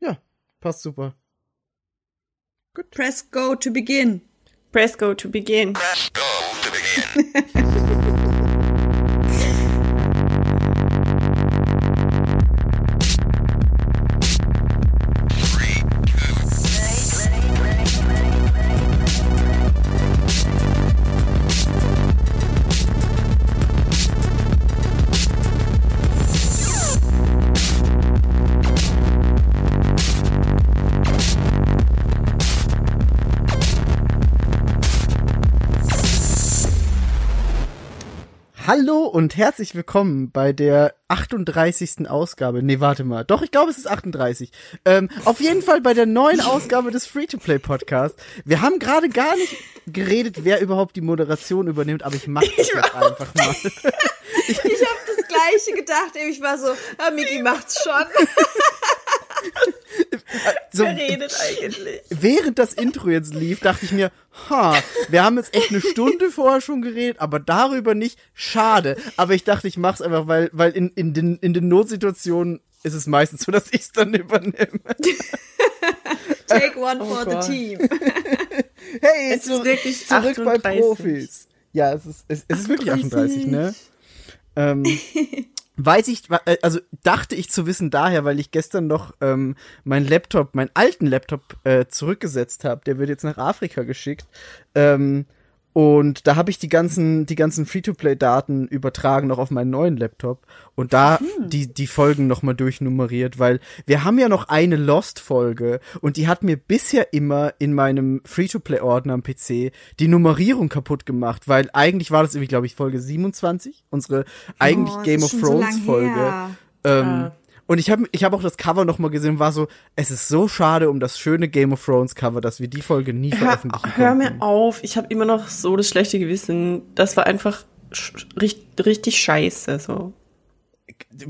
Ja, passt super. Gut. Press go to begin. Press go to begin. Press go to begin. Hallo und herzlich willkommen bei der 38. Ausgabe. Nee, warte mal. Doch, ich glaube, es ist 38. Ähm, auf jeden Fall bei der neuen Ausgabe des Free-to-Play-Podcasts. Wir haben gerade gar nicht geredet, wer überhaupt die Moderation übernimmt, aber ich mach das jetzt einfach mal. Ich habe das gleiche gedacht. Ich war so, ah, Miki macht's schon. So, Wer redet eigentlich? während das Intro jetzt lief, dachte ich mir, ha, wir haben jetzt echt eine Stunde vorher schon geredet, aber darüber nicht. Schade. Aber ich dachte, ich mach's einfach, weil, weil in, in, den, in den Notsituationen ist es meistens so, dass ich's dann übernehme. Take one Oh for Gott. the team. Hey, Es ist zurück, wirklich zurück bei 38. Profis. Ja, es ist, es, es ist wirklich 38, ne? Ähm, weiß ich, äh, also dachte ich zu wissen daher, weil ich gestern noch ähm, meinen Laptop, meinen alten Laptop äh, zurückgesetzt habe. Der wird jetzt nach Afrika geschickt. Ähm, und da habe ich die ganzen, die ganzen Free-to-Play-Daten übertragen noch auf meinen neuen Laptop. Und da die, die Folgen nochmal durchnummeriert, weil wir haben ja noch eine Lost-Folge. Und die hat mir bisher immer in meinem Free-to-Play-Ordner am PC die Nummerierung kaputt gemacht, weil eigentlich war das irgendwie, glaube ich, Folge 27, unsere eigentlich Oh, Game of schon so. Ähm, Ah. Und ich habe ich hab auch das Cover noch mal gesehen und war so, es ist so schade um das schöne Game of Thrones Cover, dass wir die Folge nie Hör, veröffentlichen hör konnten. mir auf, ich habe immer noch so das schlechte Gewissen. Das war einfach sch- richtig, richtig scheiße. So.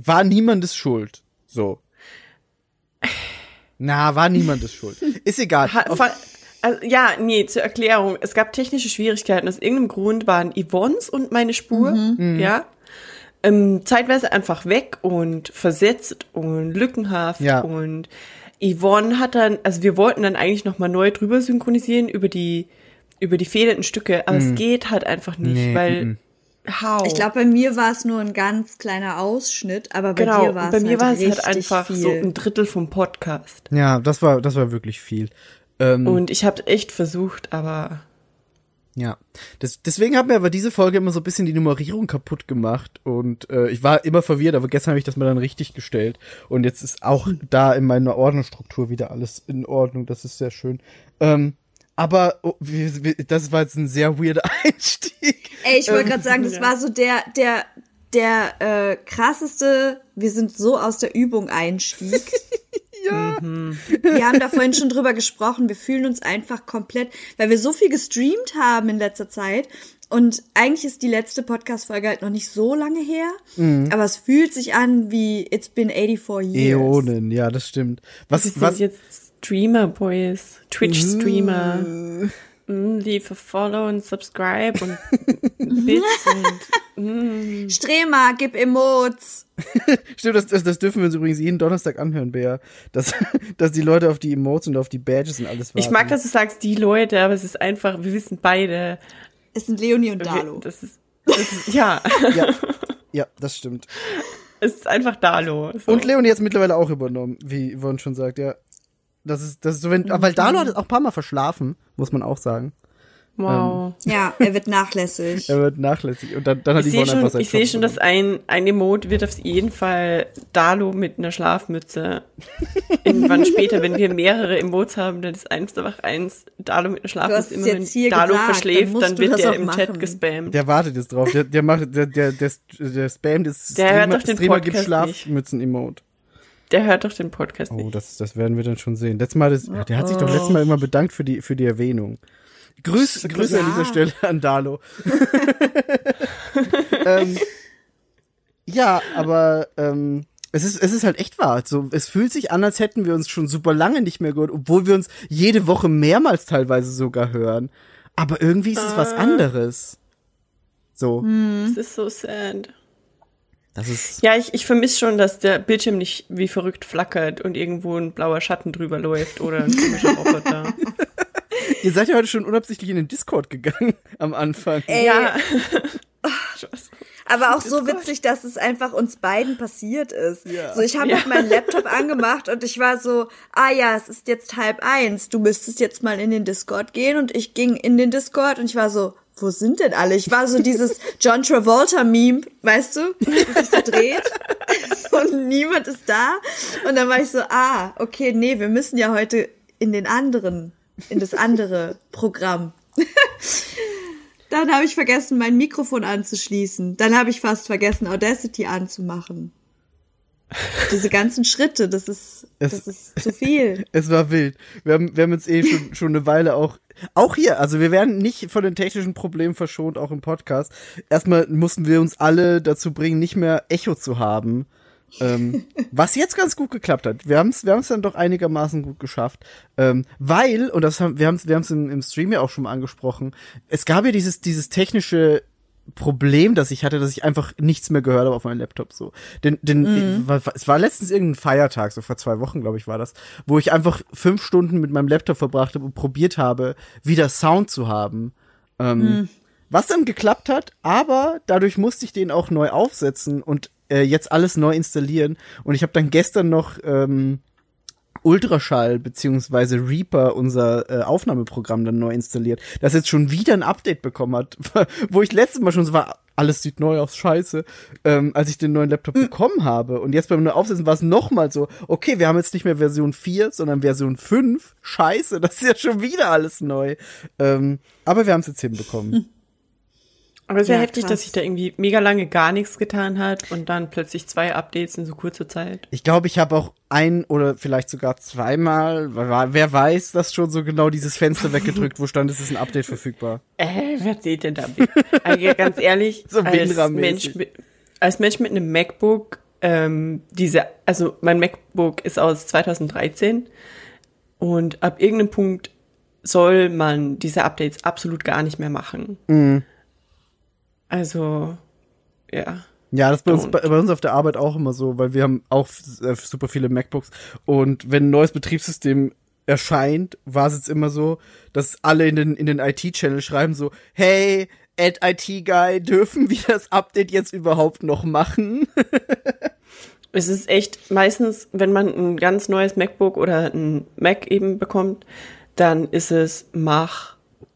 war niemandes Schuld. So. Na, war niemandes Schuld. Ist egal. Ha, also, ja, nee, zur Erklärung. Es gab technische Schwierigkeiten. Aus irgendeinem Grund waren Yvonnes und meine Spur, Mhm. ja, ähm, zeitweise einfach weg und versetzt und lückenhaft. Ja. Und Yvonne hat dann, also wir wollten dann eigentlich nochmal neu drüber synchronisieren über die, über die fehlenden Stücke, aber es geht halt einfach nicht, Mhm. Nee, weil, mhm. how? Ich glaube, bei mir war es nur ein ganz kleiner Ausschnitt, aber bei genau, dir war es bei mir war halt es halt einfach viel. so ein Drittel vom Podcast. ja, das war, das war wirklich viel. Ähm, Und ich habe echt versucht, aber ja. Das, deswegen hat mir aber diese Folge immer so ein bisschen die Nummerierung kaputt gemacht und äh, ich war immer verwirrt, aber gestern habe ich das mal dann richtig gestellt und jetzt ist auch da in meiner Ordnerstruktur wieder alles in Ordnung. Das ist sehr schön. Ähm, aber oh, wir, wir, das war jetzt ein sehr weirder Einstieg. Ey, ich wollte Ähm, gerade sagen, das war so der, der, der äh, krasseste, wir sind so aus der Übung Einstieg. Ja. Wir haben da vorhin schon drüber gesprochen. Wir fühlen uns einfach komplett, weil wir so viel gestreamt haben in letzter Zeit. Und eigentlich ist die letzte Podcast-Folge halt noch nicht so lange her. Mhm. Aber es fühlt sich an wie It's been 84 years. Äonen, ja, das stimmt. Was, wir sind was, jetzt Streamer, Boys. Twitch-Streamer. Mm, a follow und subscribe und Bits und Strema, gib Emotes. Stimmt, das, das, das dürfen wir uns übrigens jeden Donnerstag anhören, Bea. Dass, dass die Leute auf die Emotes und auf die Badges und alles warten. ich mag, dass du sagst, die Leute, aber es ist einfach, wir wissen beide. Es sind Leonie und Dalo. Das ist, das ist ja, Ja, ja, das stimmt. es ist einfach Dalo. So. Und Leonie hat es mittlerweile auch übernommen, wie Yvonne schon sagt, ja. Das ist, das ist so, wenn, weil Dalo hat es auch ein paar Mal verschlafen, muss man auch sagen. wow. Ja, er wird nachlässig. Er wird nachlässig. Und dann, dann hat Ich sehe Yvonne einfach ich sehe schon, dass ein, ein Emote wird auf jeden Fall Dalo mit einer Schlafmütze. Irgendwann später, wenn wir mehrere Emotes haben, dann ist eins einfach eins Dalo mit einer Schlafmütze. Immer wenn jetzt hier Dalo gesagt, dann verschläft, dann du wird das der auch im machen. Chat gespammt. Der wartet jetzt drauf. Der, der macht, der, der, der, der Spam des Der hört Streamer, doch den Streamer gibt. Schlafmützen-Emote. Der hört doch den Podcast Oh, nicht. das, das werden wir dann schon sehen. Letztes Mal, das, der hat sich doch letztes Mal immer bedankt für die, für die Erwähnung. Grüß, Grüße an Ja. dieser Stelle an Dalo. ähm, ja, aber ähm, es ist, es ist halt echt wahr. So, es fühlt sich an, als hätten wir uns schon super lange nicht mehr gehört, obwohl wir uns jede Woche mehrmals teilweise sogar hören. Aber irgendwie ist es was anderes. So. Es ist so sad. Das ist. Ja, ich, ich vermisse schon, dass der Bildschirm nicht wie verrückt flackert und irgendwo ein blauer Schatten drüber läuft oder ein komischer Roboter. Ihr seid ja heute schon unabsichtlich in den Discord gegangen am Anfang. Ey, ja. Aber auch so witzig, dass es einfach uns beiden passiert ist. Ja. So, ich habe Ja. halt meinen Laptop angemacht und ich war so, ah ja, es ist jetzt halb eins. Du müsstest jetzt mal in den Discord gehen und ich ging in den Discord und ich war so, wo sind denn alle? Ich war so dieses John Travolta-Meme, weißt du, das sich so dreht und niemand ist da. Und dann war ich so, ah, okay, nee, wir müssen ja heute in den anderen, in das andere Programm. Dann habe ich vergessen, mein Mikrofon anzuschließen. Dann habe ich fast vergessen, Audacity anzumachen. Diese ganzen Schritte, das ist, Es- das ist zu viel. Es war wild. Wir haben, wir haben jetzt eh schon, schon eine Weile auch, auch hier, also wir werden nicht von den technischen Problemen verschont, auch im Podcast. Erstmal mussten wir uns alle dazu bringen, nicht mehr Echo zu haben. ähm, was jetzt ganz gut geklappt hat. Wir haben es wir haben's dann doch einigermaßen gut geschafft. Ähm, weil, und das haben, wir haben es wir haben's im, im Stream ja auch schon mal angesprochen, es gab ja dieses, dieses technische Problem, das ich hatte, dass ich einfach nichts mehr gehört habe auf meinem Laptop so. Denn, denn war- es war letztens irgendein Feiertag, so vor zwei Wochen, glaube ich, war das, wo ich einfach fünf Stunden mit meinem Laptop verbracht habe und probiert habe, wieder Sound zu haben. Ähm, Was dann geklappt hat, aber dadurch musste ich den auch neu aufsetzen und äh, jetzt alles neu installieren. Und ich habe dann gestern noch ähm, Ultraschall beziehungsweise Reaper, unser äh, Aufnahmeprogramm, dann neu installiert, das jetzt schon wieder ein Update bekommen hat, wo ich letztes Mal schon so war, alles sieht neu aus, scheiße, ähm, als ich den neuen Laptop bekommen habe. Und jetzt beim Neuaufsetzen war es nochmal so, okay, wir haben jetzt nicht mehr Version 4, sondern Version 5, scheiße, das ist ja schon wieder alles neu. Ähm, aber wir haben es jetzt hinbekommen. Aber es ist ja, Ja, heftig, krass. dass sich da irgendwie mega lange gar nichts getan hat und dann plötzlich zwei Updates in so kurzer Zeit. Ich glaube, ich habe auch ein oder vielleicht sogar zweimal, wer wer weiß, das schon so genau dieses Fenster weggedrückt, wo stand, es ist ein Update verfügbar. Äh, wer zählt denn damit? also ganz ehrlich, So als. Mensch mit, als Mensch mit einem MacBook, ähm, diese, also mein MacBook ist aus 2013 und ab irgendeinem Punkt soll man diese Updates absolut gar nicht mehr machen. Also, ja. Ja, das ist bei uns, bei, bei uns auf der Arbeit auch immer so, weil wir haben auch äh, super viele MacBooks und wenn ein neues Betriebssystem erscheint, war es jetzt immer so, dass alle in den, in den IT-Channel schreiben so, hey, at IT-Guy, dürfen wir das Update jetzt überhaupt noch machen? Es ist echt meistens, wenn man ein ganz neues MacBook oder ein Mac eben bekommt, dann ist es mach.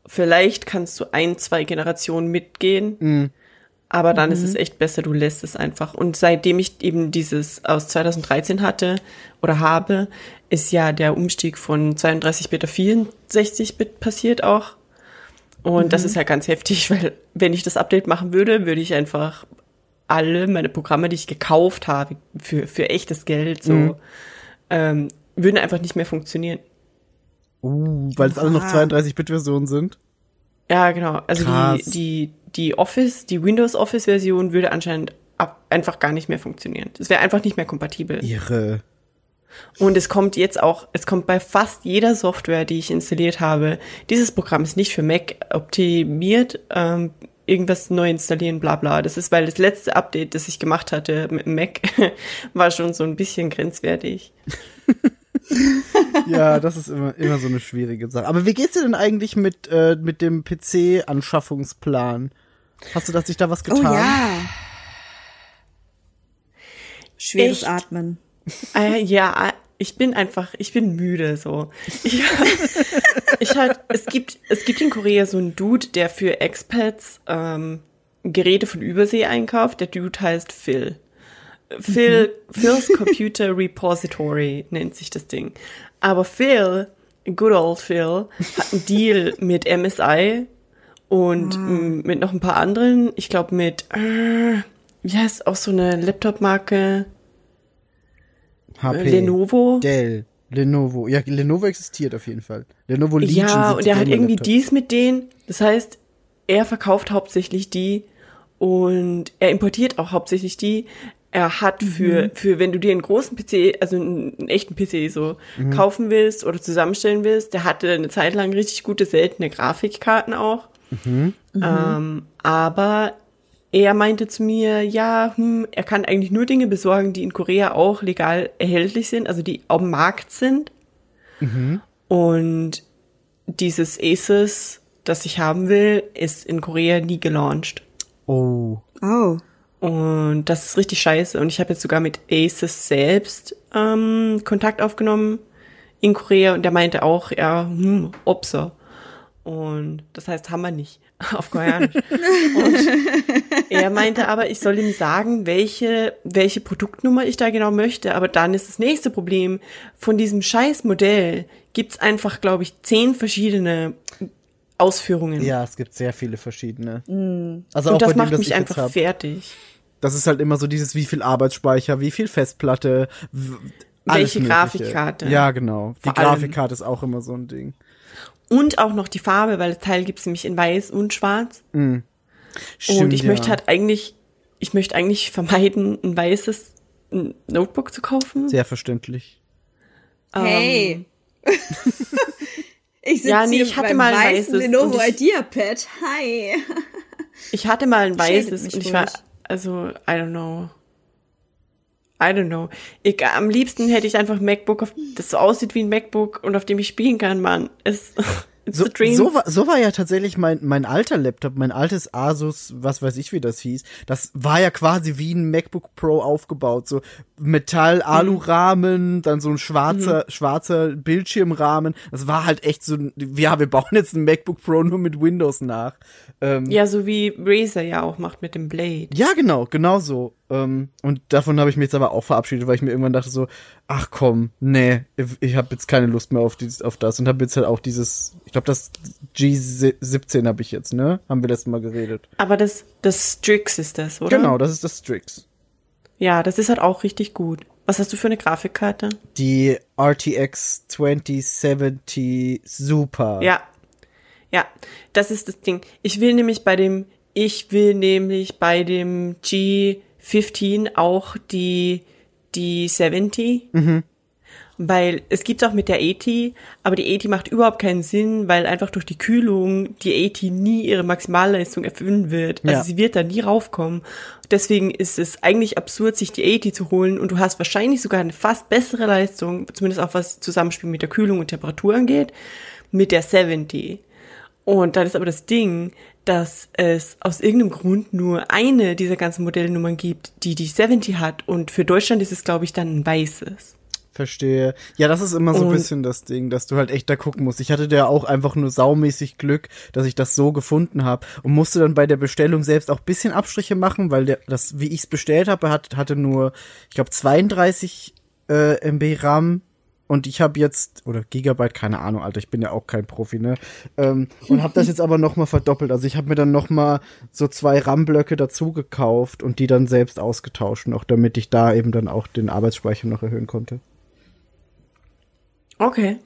Vielleicht kannst du ein, zwei Generationen mitgehen, aber dann ist es echt besser, du lässt es einfach. Und seitdem ich eben dieses aus 2013 hatte oder habe, ist ja der Umstieg von 32-Bit auf 64-Bit passiert auch. Und das ist ja ganz heftig, weil wenn ich das Update machen würde, würde ich einfach alle meine Programme, die ich gekauft habe für, für echtes Geld, so, ähm, würden einfach nicht mehr funktionieren. Uh, weil es alle noch Oha. 32-Bit-Versionen sind. Ja, genau. Also Krass. die, die, die Office, die Windows Office Version würde anscheinend ab, einfach gar nicht mehr funktionieren. Es wäre einfach nicht mehr kompatibel. Irre. Und es kommt jetzt auch, es kommt bei fast jeder Software, die ich installiert habe. Dieses Programm ist nicht für Mac optimiert, ähm, irgendwas neu installieren, bla bla. Das ist, weil das letzte Update, das ich gemacht hatte mit dem Mac, war schon so ein bisschen grenzwertig. Ja, das ist immer, immer so eine schwierige Sache. Aber wie geht's dir denn eigentlich mit, äh, mit dem PC-Anschaffungsplan? Hast du da sich da was Oh getan? ja. Schweres Echt? Atmen. Äh, ja, ich bin einfach, ich bin müde so. Ich, ich halt, es gibt, es gibt in Korea so einen Dude, der für Expats ähm, Geräte von Übersee einkauft. Der Dude heißt Phil. Phil, Phil's Computer Repository nennt sich das Ding. Aber Phil, good old Phil, hat einen Deal mit MSI und m, mit noch ein paar anderen. Ich glaube mit, äh, wie heißt auch so eine Laptop-Marke? HP. Lenovo. Dell. Lenovo. Ja, Lenovo existiert auf jeden Fall. Lenovo Legion Ja, und er hat irgendwie Gamer-Laptops. dies mit denen. Das heißt, er verkauft hauptsächlich die und er importiert auch hauptsächlich die. Er hat für, für, wenn du dir einen großen PC, also einen, echten PC so kaufen willst oder zusammenstellen willst, der hatte eine Zeit lang richtig gute, seltene Grafikkarten auch. Ähm, aber er meinte zu mir, ja, hm, er kann eigentlich nur Dinge besorgen, die in Korea auch legal erhältlich sind, also die auf dem Markt sind. Und dieses Asus, das ich haben will, ist in Korea nie gelauncht. Oh. Oh. Und das ist richtig scheiße. Und ich habe jetzt sogar mit Asus selbst ähm, Kontakt aufgenommen in Korea und der meinte auch, ja, hm, Opser. Und das heißt, haben wir nicht auf Koreanisch. und er meinte aber, ich soll ihm sagen, welche, welche Produktnummer ich da genau möchte. Aber dann ist das nächste Problem, von diesem Scheißmodell gibt's einfach, glaube ich, zehn verschiedene Ausführungen. Ja, es gibt sehr viele verschiedene. Also und auch das bei dem, macht das mich ich einfach fertig. Das ist halt immer so dieses, wie viel Arbeitsspeicher, wie viel Festplatte, Welche. Grafikkarte. Ja, genau. Die Vor allem. Grafikkarte ist auch immer so ein Ding. Und auch noch die Farbe, weil das Teil gibt's nämlich in weiß und schwarz. Stimmt, und ich ja. möchte halt eigentlich, ich möchte eigentlich vermeiden, ein weißes Notebook zu kaufen. Sehr verständlich. Hey. ich sitze Ja, nee, hier ich hatte mal ein weißen weißes Lenovo und ich- IdeaPad. Hi. Ich hatte mal ein weißes und ich war, ruhig. Also, I don't know. I don't know. Ich, am liebsten hätte ich einfach ein MacBook, auf, das so aussieht wie ein MacBook und auf dem ich spielen kann, Mann. Es, it's So, so, war, so war ja tatsächlich mein, mein alter Laptop, mein altes Asus, was weiß ich, wie das hieß. Das war ja quasi wie ein MacBook Pro aufgebaut. So Metall-Alu-Rahmen, dann so ein schwarzer, schwarzer Bildschirmrahmen. Das war halt echt so, ein- ja, wir bauen jetzt ein MacBook Pro nur mit Windows nach. Ähm, ja, so wie Razer ja auch macht mit dem Blade. Ja, genau, genau so. Ähm, und davon habe ich mich jetzt aber auch verabschiedet, weil ich mir irgendwann dachte so, ach komm, nee, ich habe jetzt keine Lust mehr auf, dieses, auf das und habe jetzt halt auch dieses, ich glaube das G17 habe ich jetzt, ne? Haben wir letztes Mal geredet. Aber das, das Strix ist das, oder? Genau, das ist das Strix. Ja, das ist halt auch richtig gut. Was hast du für eine Grafikkarte? Die RTX 2070 Super. Ja. Ja, das ist das Ding. Ich will nämlich bei dem, ich will nämlich bei dem G15 auch die, die 70. Weil es gibt auch mit der 80, aber die 80 macht überhaupt keinen Sinn, weil einfach durch die Kühlung die 80 nie ihre Maximalleistung erfüllen wird. Also Ja. sie wird da nie raufkommen. Deswegen ist es eigentlich absurd, sich die 80 zu holen und du hast wahrscheinlich sogar eine fast bessere Leistung, zumindest auch was Zusammenspiel mit der Kühlung und Temperatur angeht, mit der 70. Und dann ist aber das Ding, dass es aus irgendeinem Grund nur eine dieser ganzen Modellnummern gibt, die die 70 hat. Und für Deutschland ist es, glaube ich, dann ein weißes. Verstehe. Ja, das ist immer so ein bisschen das Ding, dass du halt echt da gucken musst. Ich hatte da auch einfach nur saumäßig Glück, dass ich das so gefunden habe und musste dann bei der Bestellung selbst auch bisschen Abstriche machen, weil der, das, wie ich es bestellt habe, hat, hatte nur, ich glaube, 32 äh, MB RAM und ich habe jetzt oder Gigabyte, keine Ahnung, Alter, ich bin ja auch kein Profi, ne? Ähm, und habe das jetzt aber noch mal verdoppelt. Also ich habe mir dann noch mal so zwei RAM-Blöcke dazu gekauft und die dann selbst ausgetauscht noch, damit ich da eben dann auch den Arbeitsspeicher noch erhöhen konnte. Okay.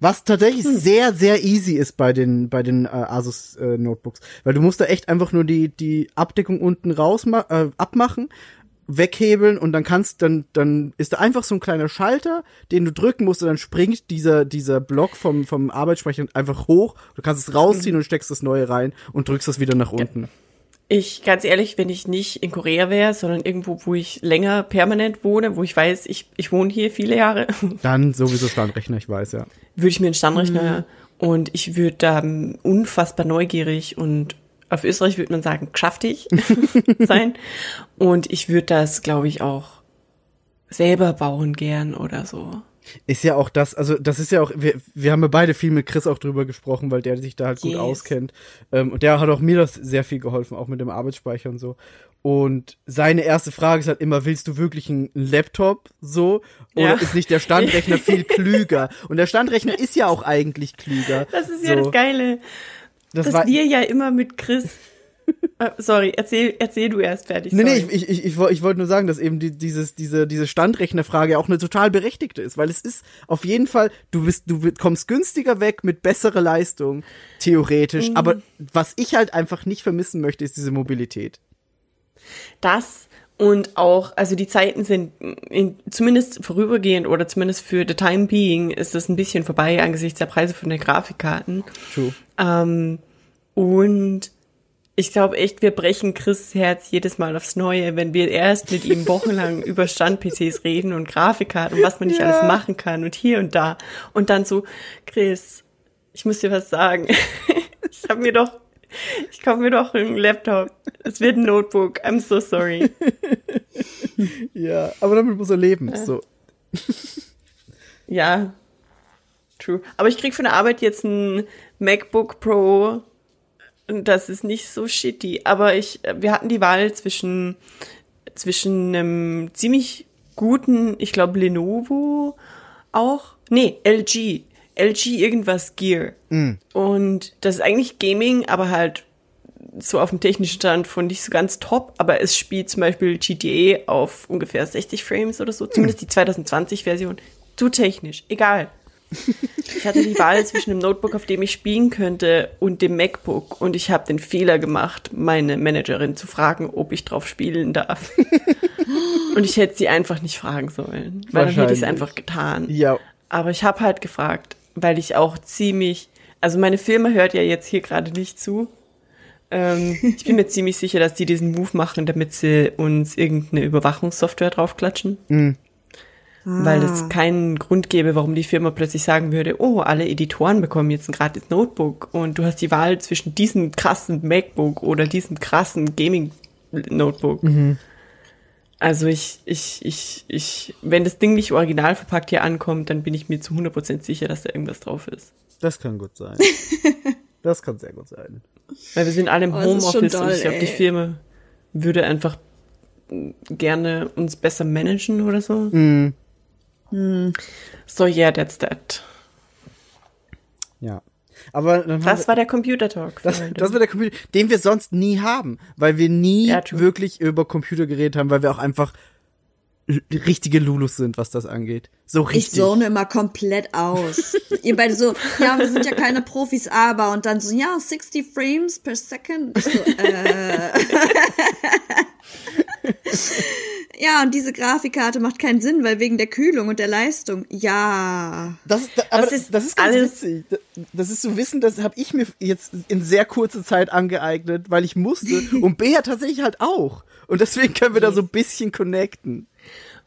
Was tatsächlich sehr, sehr easy ist bei den, bei den äh, Asus äh, Notebooks. Weil du musst da echt einfach nur die, die Abdeckung unten raus äh, abmachen, weghebeln und dann kannst, dann, dann ist da einfach so ein kleiner Schalter, den du drücken musst und dann springt dieser, dieser Block vom, vom Arbeitsspeicher einfach hoch. Du kannst es rausziehen und steckst das neue rein und drückst das wieder nach unten. Ich, ganz ehrlich, wenn ich nicht in Korea wäre, sondern irgendwo, wo ich länger permanent wohne, wo ich weiß, ich, ich wohne hier viele Jahre, Dann sowieso Standrechner, ich weiß, ja. würde ich mir einen Standrechner und ich würde da ähm, unfassbar neugierig und auf Österreich würde man sagen, geschäftig sein. Und ich würde das, glaube ich, auch selber bauen gern oder so. Ist ja auch das, also das ist ja auch, wir, wir haben ja beide viel mit Chris auch drüber gesprochen, weil der sich da halt gut Yes. auskennt. Ähm, und der hat auch mir das sehr viel geholfen, auch mit dem Arbeitsspeicher und so. Und seine erste Frage ist halt immer, willst du wirklich einen Laptop so? Oder Ja. ist nicht der Standrechner viel klüger? Und der Standrechner ist ja auch eigentlich klüger. Das ist so. ja das Geile, Das dass wir ja immer mit Chris. Äh, sorry, erzähl, erzähl du erst fertig. Nee, nee, sorry. ich, ich, ich, ich, woll- ich wollte nur sagen, dass eben die, dieses, diese, diese Standrechnerfrage auch eine total berechtigte ist, weil es ist auf jeden Fall, du bist, du kommst günstiger weg mit besserer Leistung, theoretisch, Mhm. aber was ich halt einfach nicht vermissen möchte, ist diese Mobilität. Das und auch, also die Zeiten sind in, zumindest vorübergehend oder zumindest für the time being ist es ein bisschen vorbei angesichts der Preise von den Grafikkarten. True. Ähm, und Ich glaube echt, wir brechen Chris Herz jedes Mal aufs Neue, wenn wir erst mit ihm wochenlang über Stand-PCs reden und Grafikkarten und was man nicht Ja. alles machen kann und hier und da. Und dann so, Chris, ich muss dir was sagen. ich habe mir doch, ich kaufe mir doch einen Laptop. Es wird ein Notebook. I'm so sorry. Ja, aber damit muss er leben. So. Ja, true. Aber ich krieg von der Arbeit jetzt ein MacBook Pro. Und das ist nicht so shitty. Aber ich, wir hatten die Wahl zwischen, zwischen einem ziemlich guten, ich glaube Lenovo auch. Nee, LG. LG irgendwas Gear. Und das ist eigentlich Gaming, aber halt so auf dem technischen Stand von nicht so ganz top, aber es spielt zum Beispiel GTA auf ungefähr 60 Frames oder so, zumindest die 2020-Version. Zu technisch, egal. Ich hatte die Wahl zwischen dem Notebook, auf dem ich spielen könnte, und dem MacBook. Und ich habe den Fehler gemacht, meine Managerin zu fragen, ob ich drauf spielen darf. und ich hätte sie einfach nicht fragen sollen, weil dann hätte ich es einfach getan. Ja. Aber ich habe halt gefragt, weil ich auch ziemlich, also meine Firma hört ja jetzt hier gerade nicht zu. Ähm, ich bin mir ziemlich sicher, dass die diesen Move machen, damit sie uns irgendeine Überwachungssoftware draufklatschen. Weil es keinen Grund gäbe, warum die Firma plötzlich sagen würde, oh, alle Editoren bekommen jetzt ein gratis Notebook und du hast die Wahl zwischen diesem krassen MacBook oder diesem krassen Gaming-Notebook. Also ich, ich, ich, ich, wenn das Ding nicht original verpackt hier ankommt, dann bin ich mir zu 100% sicher, dass da irgendwas drauf ist. Das kann gut sein. das kann sehr gut sein. Weil wir sind alle im Oh, Homeoffice und ich glaube, die. Firma würde einfach gerne uns besser managen oder so. So, yeah, that's that. Ja. Aber Das war der Computer Talk. das, das war der Computer, den wir sonst nie haben, weil wir nie Ja, wirklich über Computer geredet haben, weil wir auch einfach richtige Lulus sind, was das angeht. So Ich richtig. zone immer komplett aus. Ihr beide so, ja, wir sind ja keine Profis, aber und dann so, ja, 60 Frames per Second. Ich so, äh. ja, und diese Grafikkarte macht keinen Sinn, weil wegen der Kühlung und der Leistung. Ja. Das, ist- da, aber Das ist das ist ganz alles- witzig. Das- Das ist so Wissen, das habe ich mir jetzt in sehr kurzer Zeit angeeignet, weil ich musste. Und Bea tatsächlich halt auch. Und deswegen können wir da so ein bisschen connecten.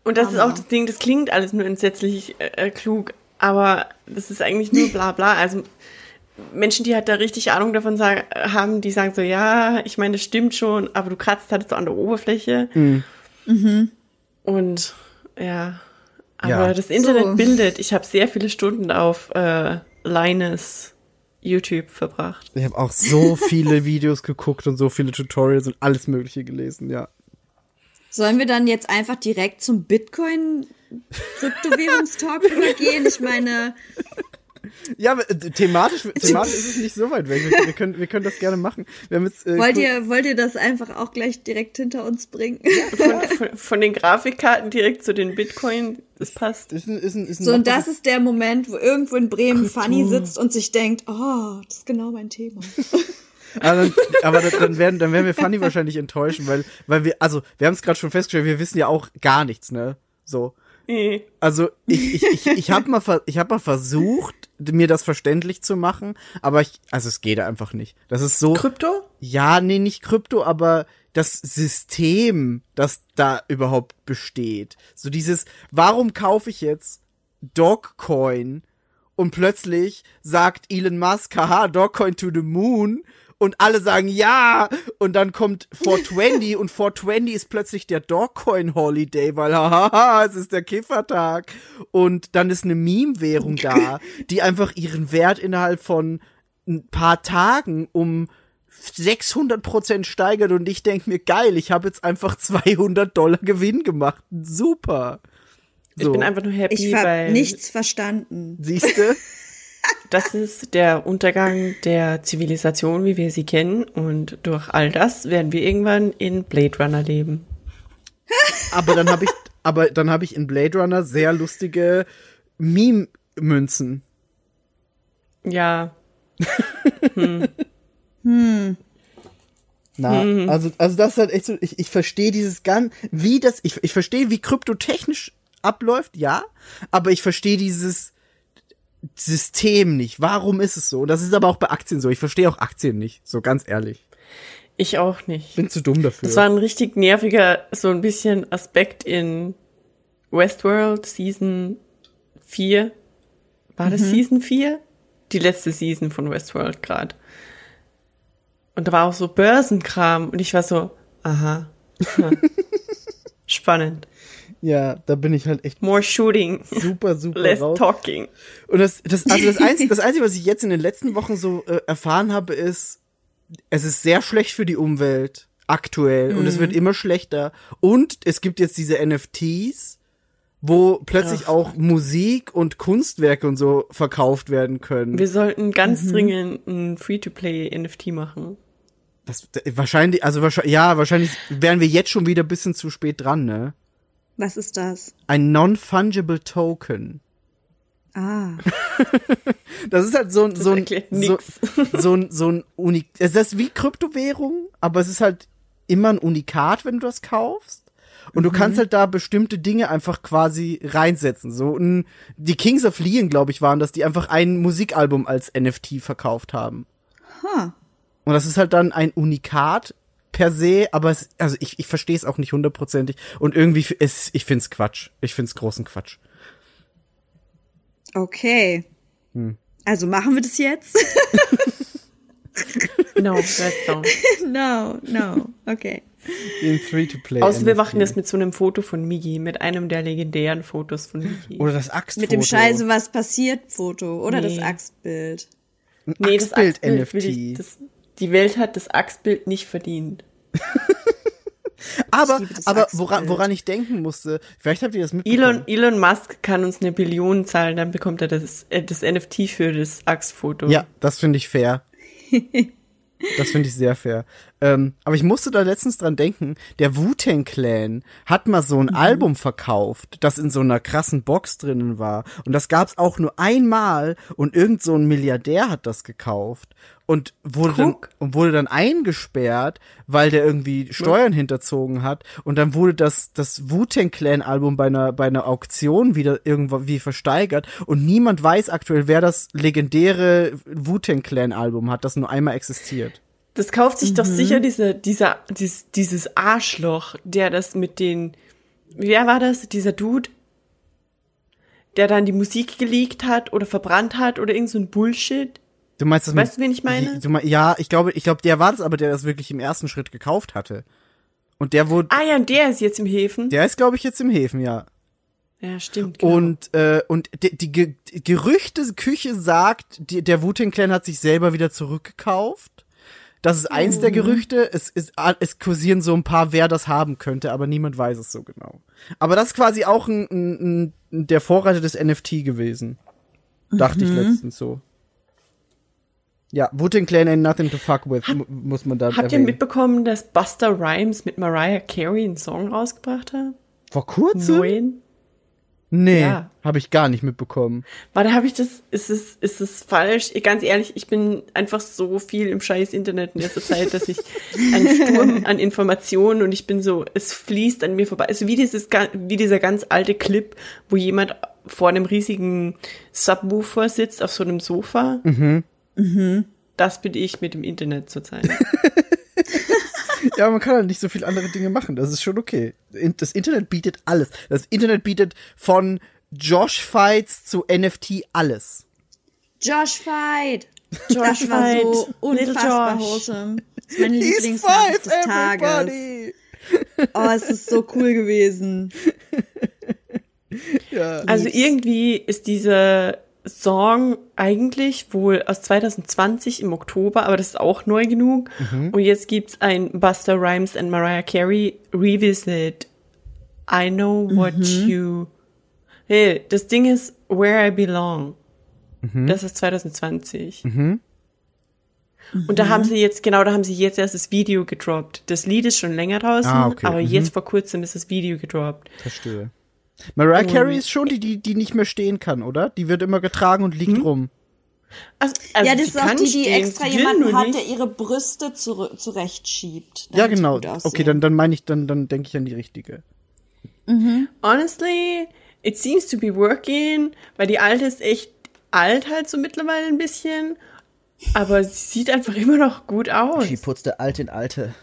Und das ist auch das Ding, das klingt alles nur entsetzlich äh, äh, klug, aber das ist eigentlich nur bla bla. Also Menschen, die halt da richtig Ahnung davon sagen, haben, die sagen so, ja, ich meine, das stimmt schon, aber du kratzt halt so an der Oberfläche. Und ja, aber Ja. das Internet So. bildet. Ich habe sehr viele Stunden auf äh, Linus YouTube verbracht. Ich habe auch so viele Videos geguckt und so viele Tutorials und alles Mögliche gelesen, ja. Sollen wir dann jetzt einfach direkt zum Bitcoin-Kryptowährungstalk übergehen? Ich meine, Ja, aber, äh, thematisch, thematisch ist es nicht so weit weg. Wir, wir, können, wir können das gerne machen. Wir haben jetzt, äh, wollt ihr, wollt ihr das einfach auch gleich direkt hinter uns bringen? Von, von, von den Grafikkarten direkt zu den Bitcoin, das passt. Ist ein, ist ein, ist ein So, und das ist der Moment, wo irgendwo in Bremen Krypto. Fanny sitzt und sich denkt, oh, das ist genau mein Thema. aber dann, aber dann, werden, dann werden wir Fanny wahrscheinlich enttäuschen, weil, weil wir, also, wir haben es gerade schon festgestellt, wir wissen ja auch gar nichts, ne? So. Nee. Also ich, ich, ich, ich habe mal, ich hab mal versucht, mir das verständlich zu machen, aber ich, also es geht einfach nicht. Das ist so, Krypto? ja, nee, nicht Krypto, aber das System, das da überhaupt besteht. So dieses, warum kaufe ich jetzt Dogcoin und plötzlich sagt Elon Musk, haha, Dogcoin to the moon und alle sagen ja und dann kommt 420 und 420 ist plötzlich der Dogcoin Holiday, weil haha, es ist der Kiffertag und dann ist eine Meme-Währung da, die einfach ihren Wert innerhalb von ein paar Tagen um 600 Prozent steigert und ich denke mir, geil, ich habe jetzt einfach 200 Dollar Gewinn gemacht. Super. Ich bin einfach nur happy, Ich habe nichts verstanden. Siehste? das ist der Untergang der Zivilisation, wie wir sie kennen. Und durch all das werden wir irgendwann in Blade Runner leben. aber dann habe ich, aber dann habe ich in Blade Runner sehr lustige Meme-Münzen. Ja, Na, Mhm. also, also das ist halt echt so, ich, ich verstehe dieses ganz, wie das, ich, ich verstehe, wie kryptotechnisch abläuft, ja, aber ich verstehe dieses System nicht. Warum ist es so? Und das ist aber auch bei Aktien so. Ich verstehe auch Aktien nicht, so ganz ehrlich. Ich auch nicht. Bin zu dumm dafür. Das war ein richtig nerviger, so ein bisschen Aspekt in Westworld Season 4. War das Season 4? Die letzte Season von Westworld gerade. Und da war auch so Börsenkram und ich war so, aha. ha. Spannend. Ja, da bin ich halt echt More shooting, super, super less raus. talking. Und das, das, also das Einzige, das Einzige, was ich jetzt in den letzten Wochen so äh, erfahren habe, ist, es ist sehr schlecht für die Umwelt aktuell und es wird immer schlechter. Und es gibt jetzt diese NFTs, wo plötzlich auch Musik und Kunstwerke und so verkauft werden können. Wir sollten ganz dringend ein Free-to-Play-NFT machen. Das, wahrscheinlich, also wahrscheinlich, ja, wahrscheinlich wären wir jetzt schon wieder ein bisschen zu spät dran, ne? Was ist das? Ein non-fungible Token. Ah. Das ist halt so ein, so ein, so, so ein, so ein Unik, es ist wie Kryptowährung, aber es ist halt immer ein Unikat, wenn du das kaufst. Und du kannst halt da bestimmte Dinge einfach quasi reinsetzen. So ein, die Kings of Leon, glaube ich, waren das, die einfach ein Musikalbum als NFT verkauft haben. Huh. Und das ist halt dann ein Unikat per se, aber es, also ich, ich verstehe es auch nicht hundertprozentig. Und irgendwie, es, ich find's Quatsch. Ich find's großen Quatsch. Okay. Hm. Also machen wir das jetzt? No, let's don't. no, no. Okay. Den Free-to-Play. Außer wir machen das mit so einem Foto von Migi, mit einem der legendären Fotos von Migi. Oder das Axtfoto. Mit dem Scheiße, was passiert Foto oder Nee. das Axtbild. Nee, das Axtbild Axtbild will NFT. ich, das, die Welt hat das Axtbild nicht verdient. Aber, aber woran, woran ich denken musste, vielleicht habt ihr das mitbekommen. Elon, Elon Musk kann uns eine Billion zahlen, dann bekommt er das, äh, das NFT für das Axtfoto. Ja, das finde ich fair. Das finde ich sehr fair. Ähm, aber ich musste da letztens dran denken, der Wu-Tang Clan hat mal so ein Album verkauft, das in so einer krassen Box drinnen war. Und das gab's auch nur einmal und irgend so ein Milliardär hat das gekauft und wurde dann, und wurde dann eingesperrt, weil der irgendwie Steuern hinterzogen hat. Und dann wurde das, das Wu-Tang Clan Album bei einer, bei einer Auktion wieder irgendwie versteigert. Und niemand weiß aktuell, wer das legendäre Wu-Tang Clan Album hat, das nur einmal existiert. Das kauft sich doch sicher dieser, dieser, dies, dieses Arschloch, der das mit den, wer war das? Dieser Dude, der dann die Musik geleakt hat oder verbrannt hat oder irgend so ein Bullshit. Du meinst das Weißt du, wen ich meine? Du mein, ja, ich glaube, ich glaube, der war das aber, der das wirklich im ersten Schritt gekauft hatte. Und der wurde, Ah ja, und der ist jetzt im Häfen. der ist, glaube ich, jetzt im Häfen, ja. Ja, stimmt. Genau. Und, äh, und die, die, Ge- die Gerüchte-Küche sagt, die, der Wu-Tang Clan hat sich selber wieder zurückgekauft. Das ist eins Oh. der Gerüchte. Es, ist, es kursieren so ein paar, wer das haben könnte, aber niemand weiß es so genau. Aber das ist quasi auch ein, ein, ein, der Vorreiter des NFT gewesen. Dachte ich letztens so. Ja, Wu-Tang Clan ain't nothing to fuck with, mu- muss man da Habt ihr erwähnen. mitbekommen, dass Buster Rhymes mit Mariah Carey einen Song rausgebracht hat? Vor kurzem? Neuen? Nee, Ja. habe ich gar nicht mitbekommen. Warte, habe ich das, ist es, ist es falsch? Ganz ehrlich, ich bin einfach so viel im scheiß Internet in letzter Zeit, dass ich einen Sturm an Informationen und ich bin so, es fließt an mir vorbei. Also wie dieses, wie dieser ganz alte Clip, wo jemand vor einem riesigen Subwoofer sitzt auf so einem Sofa. Das bin ich mit dem Internet zurzeit. Ja, man kann halt nicht so viel andere Dinge machen. Das ist schon okay. Das Internet bietet alles. Das Internet bietet von Josh-Fights zu NFT alles. Josh Fight. Josh das war Fight, so Little unfassbar Josh. wholesome. Das ist meine Lieblingsnachricht des Tages. Oh, es ist so cool gewesen. Ja. Also irgendwie ist dieser Song eigentlich wohl aus 2020 im Oktober, aber das ist auch neu genug. Und jetzt gibt's ein Buster Rhymes and Mariah Carey Revisit. I know what you. Hey, das Ding ist Where I Belong. Das ist 2020. Und da haben sie jetzt, genau, da haben sie jetzt erst das Video gedroppt. Das Lied ist schon länger draußen, Ah, okay. aber Mhm. jetzt vor kurzem ist das Video gedroppt. Verstehe. Mariah Carey ist schon die, die, die nicht mehr stehen kann, oder? Die wird immer getragen und liegt rum. Also, also ja, das sie ist auch die, die stehen, extra sie jemanden hat, der ihre Brüste zu, zurechtschiebt. Ja, genau. Okay, dann, dann meine ich, dann, dann denke ich an die richtige. Honestly, it seems to be working, weil die alte ist echt alt halt so mittlerweile ein bisschen. aber sie sieht einfach immer noch gut aus. Die putzte alt in alte.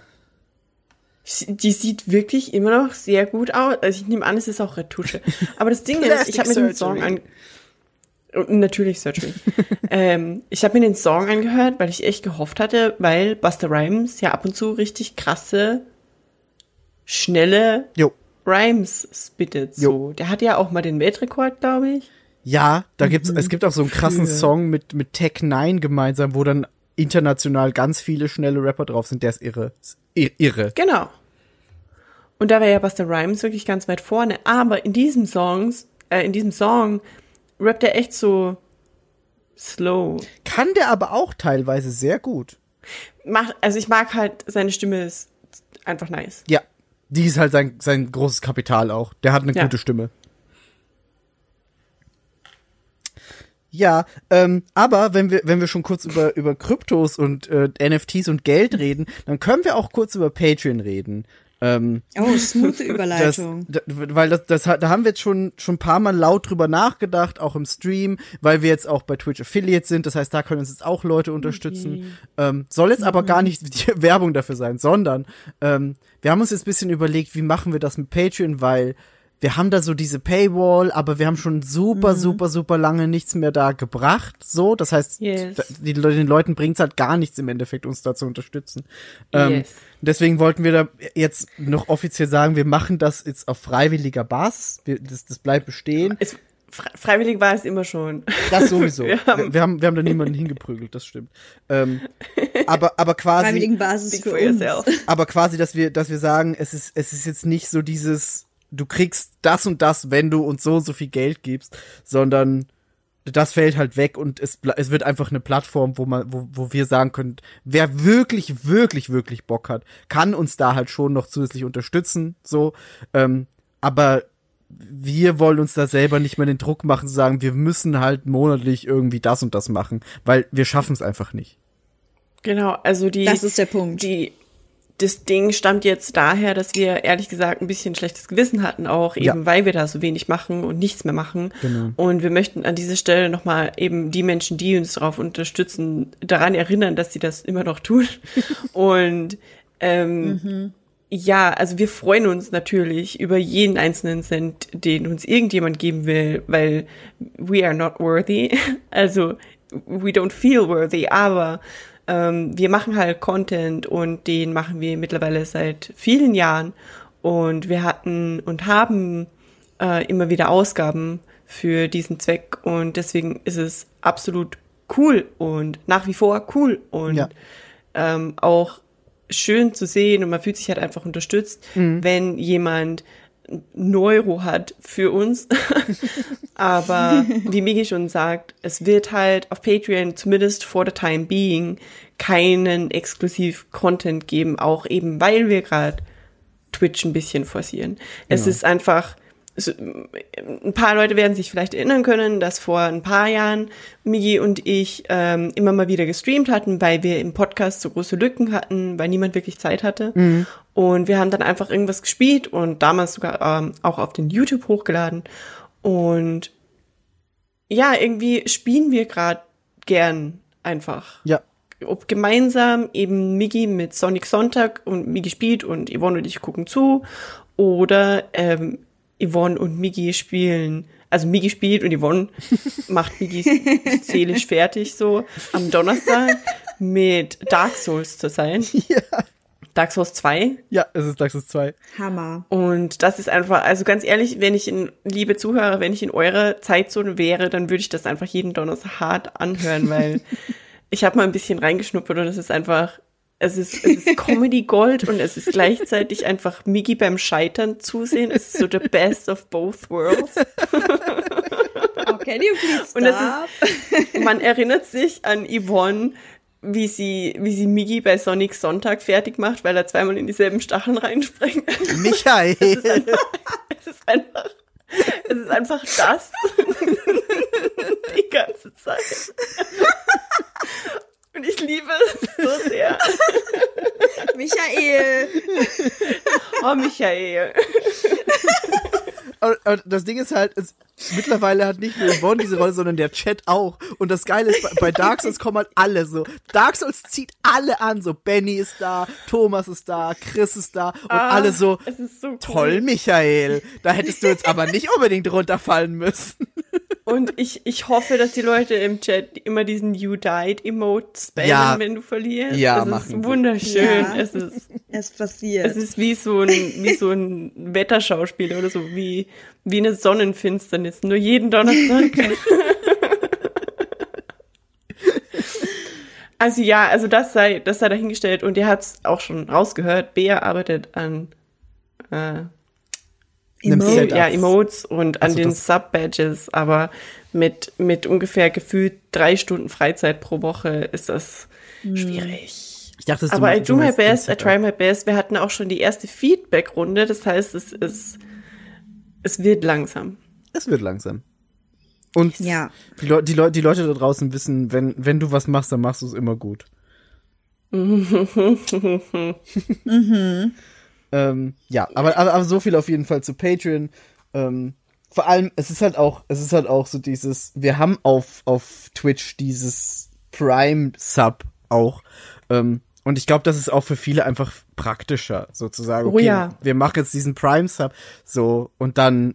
Die sieht wirklich immer noch sehr gut aus. Also ich nehme an, es ist auch Retusche. Aber das Ding ist, ich habe mir den Song an und natürlich Surgery. ähm, ich habe mir den Song angehört, weil ich echt gehofft hatte, weil Buster Rhymes ja ab und zu richtig krasse, schnelle Jo. Rhymes spittet. So, der hat ja auch mal den Weltrekord, glaube ich. Ja, da gibt's, es gibt auch so einen krassen Für- Song mit, mit Tech 9 gemeinsam, wo dann international ganz viele schnelle Rapper drauf sind. Der ist irre. Ist irre. Genau. Und da wäre ja Buster Rhymes wirklich ganz weit vorne. Aber in diesem Songs, äh, in diesem Song rappt er echt so slow. Kann der aber auch teilweise sehr gut. Macht, also ich mag halt, seine Stimme ist einfach nice. Ja. Die ist halt sein, sein großes Kapital auch. Der hat eine Ja. gute Stimme. Ja, ähm, aber wenn wir, wenn wir schon kurz über, über Kryptos und äh, NFTs und Geld reden, dann können wir auch kurz über Patreon reden. Ähm, Oh, smooth das, Überleitung. da, weil das, das, hat- da haben wir jetzt schon, schon ein paar Mal laut drüber nachgedacht, auch im Stream, weil wir jetzt auch bei Twitch Affiliate sind. Das heißt, da können uns jetzt auch Leute unterstützen. Ähm, soll jetzt aber gar nicht die Werbung dafür sein, sondern ähm, wir haben uns jetzt ein bisschen überlegt, wie machen wir das mit Patreon, weil wir haben da so diese Paywall, aber wir haben schon super, super, super lange nichts mehr da gebracht. So, das heißt, Yes. die, den Leuten bringt's halt gar nichts im Endeffekt, uns da zu unterstützen. Ähm, Yes. Deswegen wollten wir da jetzt noch offiziell sagen, wir machen das jetzt auf freiwilliger Basis. Wir, das, das bleibt bestehen. Es, fre freiwillig war es immer schon. Das sowieso. Wir haben- wir, haben, wir haben da niemanden hingeprügelt, das stimmt. Ähm, aber, aber quasi, Freiwilligen Basis Speak für for uns. yourself. aber quasi, dass wir, dass wir sagen, es ist, es ist jetzt nicht so dieses, du kriegst das und das, wenn du uns so und so viel Geld gibst, sondern das fällt halt weg und es, es wird einfach eine Plattform, wo man, wo, wo wir sagen können, wer wirklich, wirklich, wirklich Bock hat, kann uns da halt schon noch zusätzlich unterstützen, so, ähm, aber wir wollen uns da selber nicht mehr den Druck machen, zu sagen, wir müssen halt monatlich irgendwie das und das machen, weil wir schaffen es einfach nicht. Genau, also die. Das ist der Punkt. Die, das Ding stammt jetzt daher, dass wir ehrlich gesagt ein bisschen schlechtes Gewissen hatten, auch eben Ja. weil wir da so wenig machen und nichts mehr machen. Genau. Und wir möchten an dieser Stelle nochmal eben die Menschen, die uns darauf unterstützen, daran erinnern, dass sie das immer noch tun. und ähm, ja, also wir freuen uns natürlich über jeden einzelnen Cent, den uns irgendjemand geben will, weil we are not worthy. Also we don't feel worthy, aber ähm, wir machen halt Content und den machen wir mittlerweile seit vielen Jahren. Und wir hatten und haben äh, immer wieder Ausgaben für diesen Zweck. Und deswegen ist es absolut cool und nach wie vor cool und Ja. ähm, auch schön zu sehen. Und man fühlt sich halt einfach unterstützt, wenn jemand einen Euro hat für uns. Aber wie Migi schon sagt, es wird halt auf Patreon zumindest for the time being keinen exklusiv Content geben, auch eben weil wir gerade Twitch ein bisschen forcieren. Es ist einfach, es, ein paar Leute werden sich vielleicht erinnern können, dass vor ein paar Jahren Migi und ich ähm, immer mal wieder gestreamt hatten, weil wir im Podcast so große Lücken hatten, weil niemand wirklich Zeit hatte. Und wir haben dann einfach irgendwas gespielt und damals sogar ähm, auch auf den YouTube hochgeladen. Und ja, irgendwie spielen wir gerade gern einfach Ja. ob gemeinsam eben Migi mit Sonic Sonntag und Migi spielt und Yvonne und ich gucken zu oder ähm, Yvonne und Migi spielen, also Migi spielt und Yvonne macht Migi seelisch fertig so am Donnerstag mit Dark Souls zu sein. Ja. Dark Souls 2 Ja, es ist Dark Souls 2. Hammer. und das ist einfach, also ganz ehrlich, wenn ich in, liebe Zuhörer, wenn ich in eurer Zeitzone wäre, dann würde ich das einfach jeden Donnerstag hart anhören, weil ich habe mal ein bisschen reingeschnuppert und es ist einfach, es ist, es ist Comedy Gold und es ist gleichzeitig einfach Miggy beim Scheitern zusehen. Es ist so the best of both worlds. Oh, can you please stop? Und es ist, man erinnert sich an Yvonne, wie sie, wie sie Miggy bei Sonic Sonntag fertig macht, weil er zweimal in dieselben Stacheln reinspringt. Michael! Es ist einfach, es ist einfach das. Die ganze Zeit. Und ich liebe es so sehr. Michael. Oh, Michael. aber, aber das Ding ist halt, es, Mittlerweile hat nicht nur Yvonne diese Rolle, sondern der Chat auch. Und das Geile ist, bei, bei Dark Souls kommen halt alle so. Dark Souls zieht alle an. So, Benny ist da, Thomas ist da, Chris ist da und Ah, alle so, es ist so cool. toll, Michael. Da hättest du jetzt aber nicht unbedingt runterfallen müssen. Und ich, ich hoffe, dass die Leute im Chat immer diesen You Died Emote spammen, Ja. wenn du verlierst. Ja, das machen ist sie. wunderschön. Ja. Es ist, Es passiert. es ist wie so ein, wie so ein Wetterschauspiel oder so, wie, wie eine Sonnenfinsternis. Nur jeden Donnerstag. also ja, also das sei, das sei dahingestellt. Und ihr hat's auch schon rausgehört. Bea arbeitet an, äh, Einem Emote. Setup. ja, Emotes und an Also den das- Sub-Badges, aber mit, mit ungefähr gefühlt drei Stunden Freizeit pro Woche ist das schwierig. Ich dachte, Aber I do my best, I try my best. Wir hatten auch schon die erste Feedback-Runde, das heißt, es ist, es wird langsam. Es wird langsam. Und Ja. die, Leu die, Leu die Leute da draußen wissen, wenn, wenn du was machst, dann machst du es immer gut. ähm, ja, aber, aber, aber so viel auf jeden Fall zu Patreon. Ähm, vor allem, es ist halt auch, es ist halt auch so dieses, wir haben auf, auf Twitch dieses Prime-Sub auch. Ähm, und ich glaube, das ist auch für viele einfach praktischer, sozusagen. Oh ja. Wir machen jetzt diesen Prime-Sub, so, und dann,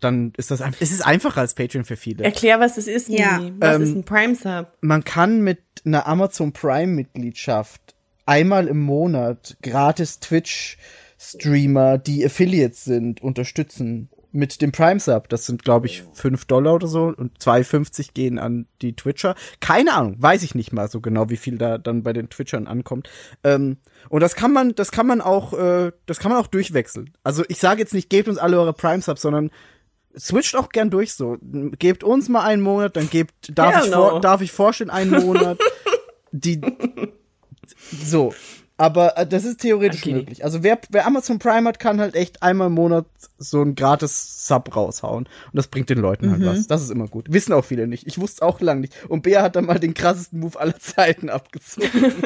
dann ist das einfach, es ist einfacher als Patreon für viele. Erklär, was das ist, Ja. Was Ähm, ist ein Prime-Sub? man kann mit einer Amazon Prime Mitgliedschaft einmal im Monat gratis Twitch Streamer, die Affiliates sind, unterstützen mit dem Prime Sub. Das sind glaube ich 5 Dollar oder so und 2,50 gehen an die Twitcher. Keine Ahnung, weiß ich nicht mal so genau, wie viel da dann bei den Twitchern ankommt. Ähm, und das kann man, das kann man auch, äh, das kann man auch durchwechseln. Also ich sage jetzt nicht, gebt uns alle eure Prime Subs, sondern switcht auch gern durch so. Gebt uns mal einen Monat, dann gebt, darf, Hell ich, no. vor, darf ich vorstellen, einen Monat. Die, so. Aber äh, das ist theoretisch Okay. möglich. Also wer, wer Amazon Prime hat, kann halt echt einmal im Monat so ein gratis Sub raushauen. Und das bringt den Leuten halt was. Das ist immer gut. Wissen auch viele nicht. Ich wusste auch lange nicht. Und Bea hat dann mal den krassesten Move aller Zeiten abgezogen.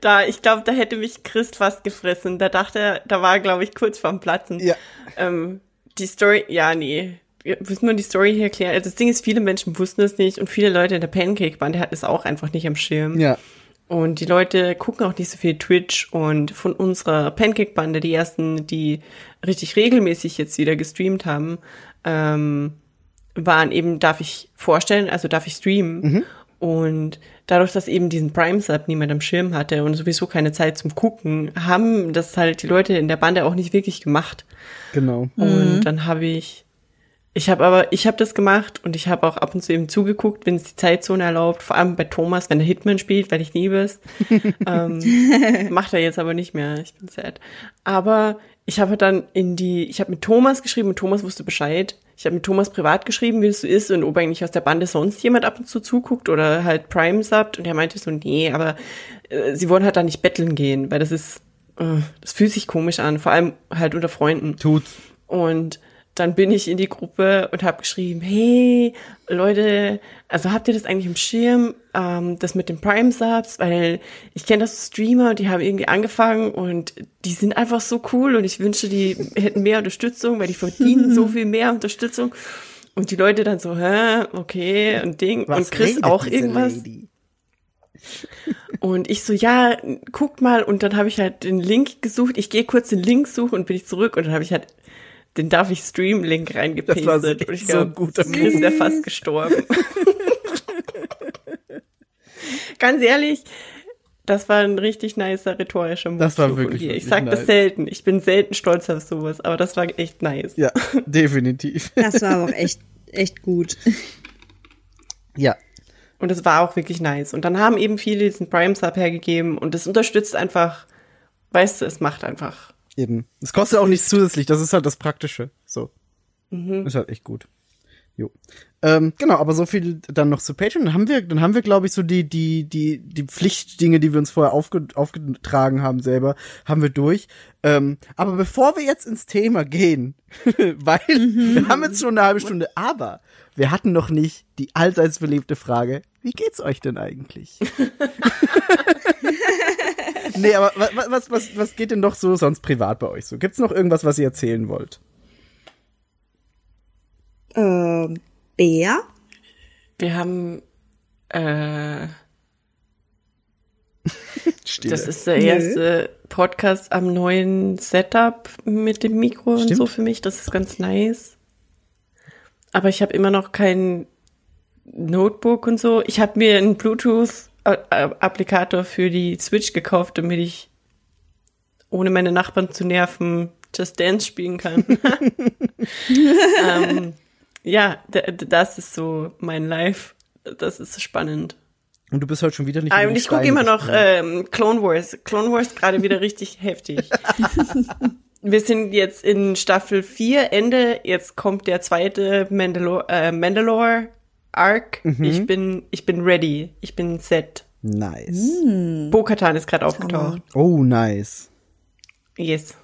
Da, ich glaube, da hätte mich Christ fast gefressen. Da dachte er, da war, glaube ich, kurz vorm Platzen. Ja. Ähm, die Story, ja, nee. Wir müssen nur die Story hier erklären. Das Ding ist, viele Menschen wussten es nicht und viele Leute in der Pancake-Bande hatten es auch einfach nicht am Schirm. ja. Und die Leute gucken auch nicht so viel Twitch und von unserer Pancake-Bande, die ersten, die richtig regelmäßig jetzt wieder gestreamt haben, ähm, waren eben, darf ich vorstellen, also darf ich streamen. Und dadurch, dass eben diesen Prime-Sub niemand am Schirm hatte und sowieso keine Zeit zum Gucken, haben das halt die Leute in der Bande auch nicht wirklich gemacht. Genau. Und dann habe ich, ich habe aber, ich habe das gemacht und ich habe auch ab und zu eben zugeguckt, wenn es die Zeitzone erlaubt, vor allem bei Thomas, wenn er Hitman spielt, weil ich liebe es. ähm, macht er jetzt aber nicht mehr, ich bin sad. Aber ich habe dann in die, ich habe mit Thomas geschrieben und Thomas wusste Bescheid. Ich habe mit Thomas privat geschrieben, wie es so ist und ob eigentlich aus der Bande sonst jemand ab und zu zuguckt oder halt Prime subbt und er meinte so, nee, aber äh, sie wollen halt da nicht betteln gehen, weil das ist, äh, das fühlt sich komisch an, vor allem halt unter Freunden. Tut's. Und dann bin ich in die Gruppe und habe geschrieben, hey, Leute, also habt ihr das eigentlich im Schirm, ähm, das mit den Prime-Subs? Weil ich kenne das Streamer, die haben irgendwie angefangen und die sind einfach so cool und ich wünschte, die hätten mehr Unterstützung, weil die verdienen so viel mehr Unterstützung. Und die Leute dann so, hä, okay, und Ding. und Chris auch irgendwas. Lady? Und ich so, ja, guckt mal. Und dann habe ich halt den Link gesucht. Ich gehe kurz den Link suchen und bin ich zurück. Und dann habe ich halt den darf ich Stream-Link Das war reingepastet. Und ich so ein glaub, guter Chris wäre fast gestorben. Ganz ehrlich, das war ein richtig nicer rhetorischer Move. Das war von wirklich, dir. Ich wirklich sag nice. das selten. Ich bin selten stolz auf sowas, aber das war echt nice. Ja, definitiv. Das war auch echt, echt gut. Ja. Und es war auch wirklich nice. Und dann haben eben viele diesen Prime-Sub hergegeben und das unterstützt einfach, weißt du, es macht einfach. Eben. Es kostet auch nichts zusätzlich, das ist halt das Praktische. So. Ist halt echt gut. Jo. Ähm, genau, aber so viel dann noch zu Patreon. Dann haben wir, dann haben wir, glaube ich, so die, die, die, die Pflichtdinge, die wir uns vorher aufge, aufgetragen haben selber, haben wir durch. Ähm, aber bevor wir jetzt ins Thema gehen, weil wir haben jetzt schon eine halbe Stunde, aber wir hatten noch nicht die allseits beliebte Frage, wie geht's euch denn eigentlich? nee, aber wa- wa- was, was, was geht denn doch so sonst privat bei euch so? Gibt's noch irgendwas, was ihr erzählen wollt? Ähm, Bär? Wir haben, äh, Stille. das ist der erste Podcast am neuen Setup mit dem Mikro und Stimmt. so für mich. Das ist ganz nice. Aber ich habe immer noch kein Notebook und so. Ich habe mir einen Bluetooth-Applikator für die Switch gekauft, damit ich ohne meine Nachbarn zu nerven Just Dance spielen kann. ähm, ja, das ist so mein Life. Das ist spannend. Und du bist heute schon wieder nicht Ah, und ich gucke immer noch ähm, Clone Wars. Clone Wars gerade wieder richtig heftig. Wir sind jetzt in Staffel 4 Ende. Jetzt kommt der zweite Mandalore, äh, Mandalore Arc. Mhm. Ich bin ich bin ready. Ich bin set. Nice. Bo-Katan ist gerade aufgetaucht. Oh, nice. Yes.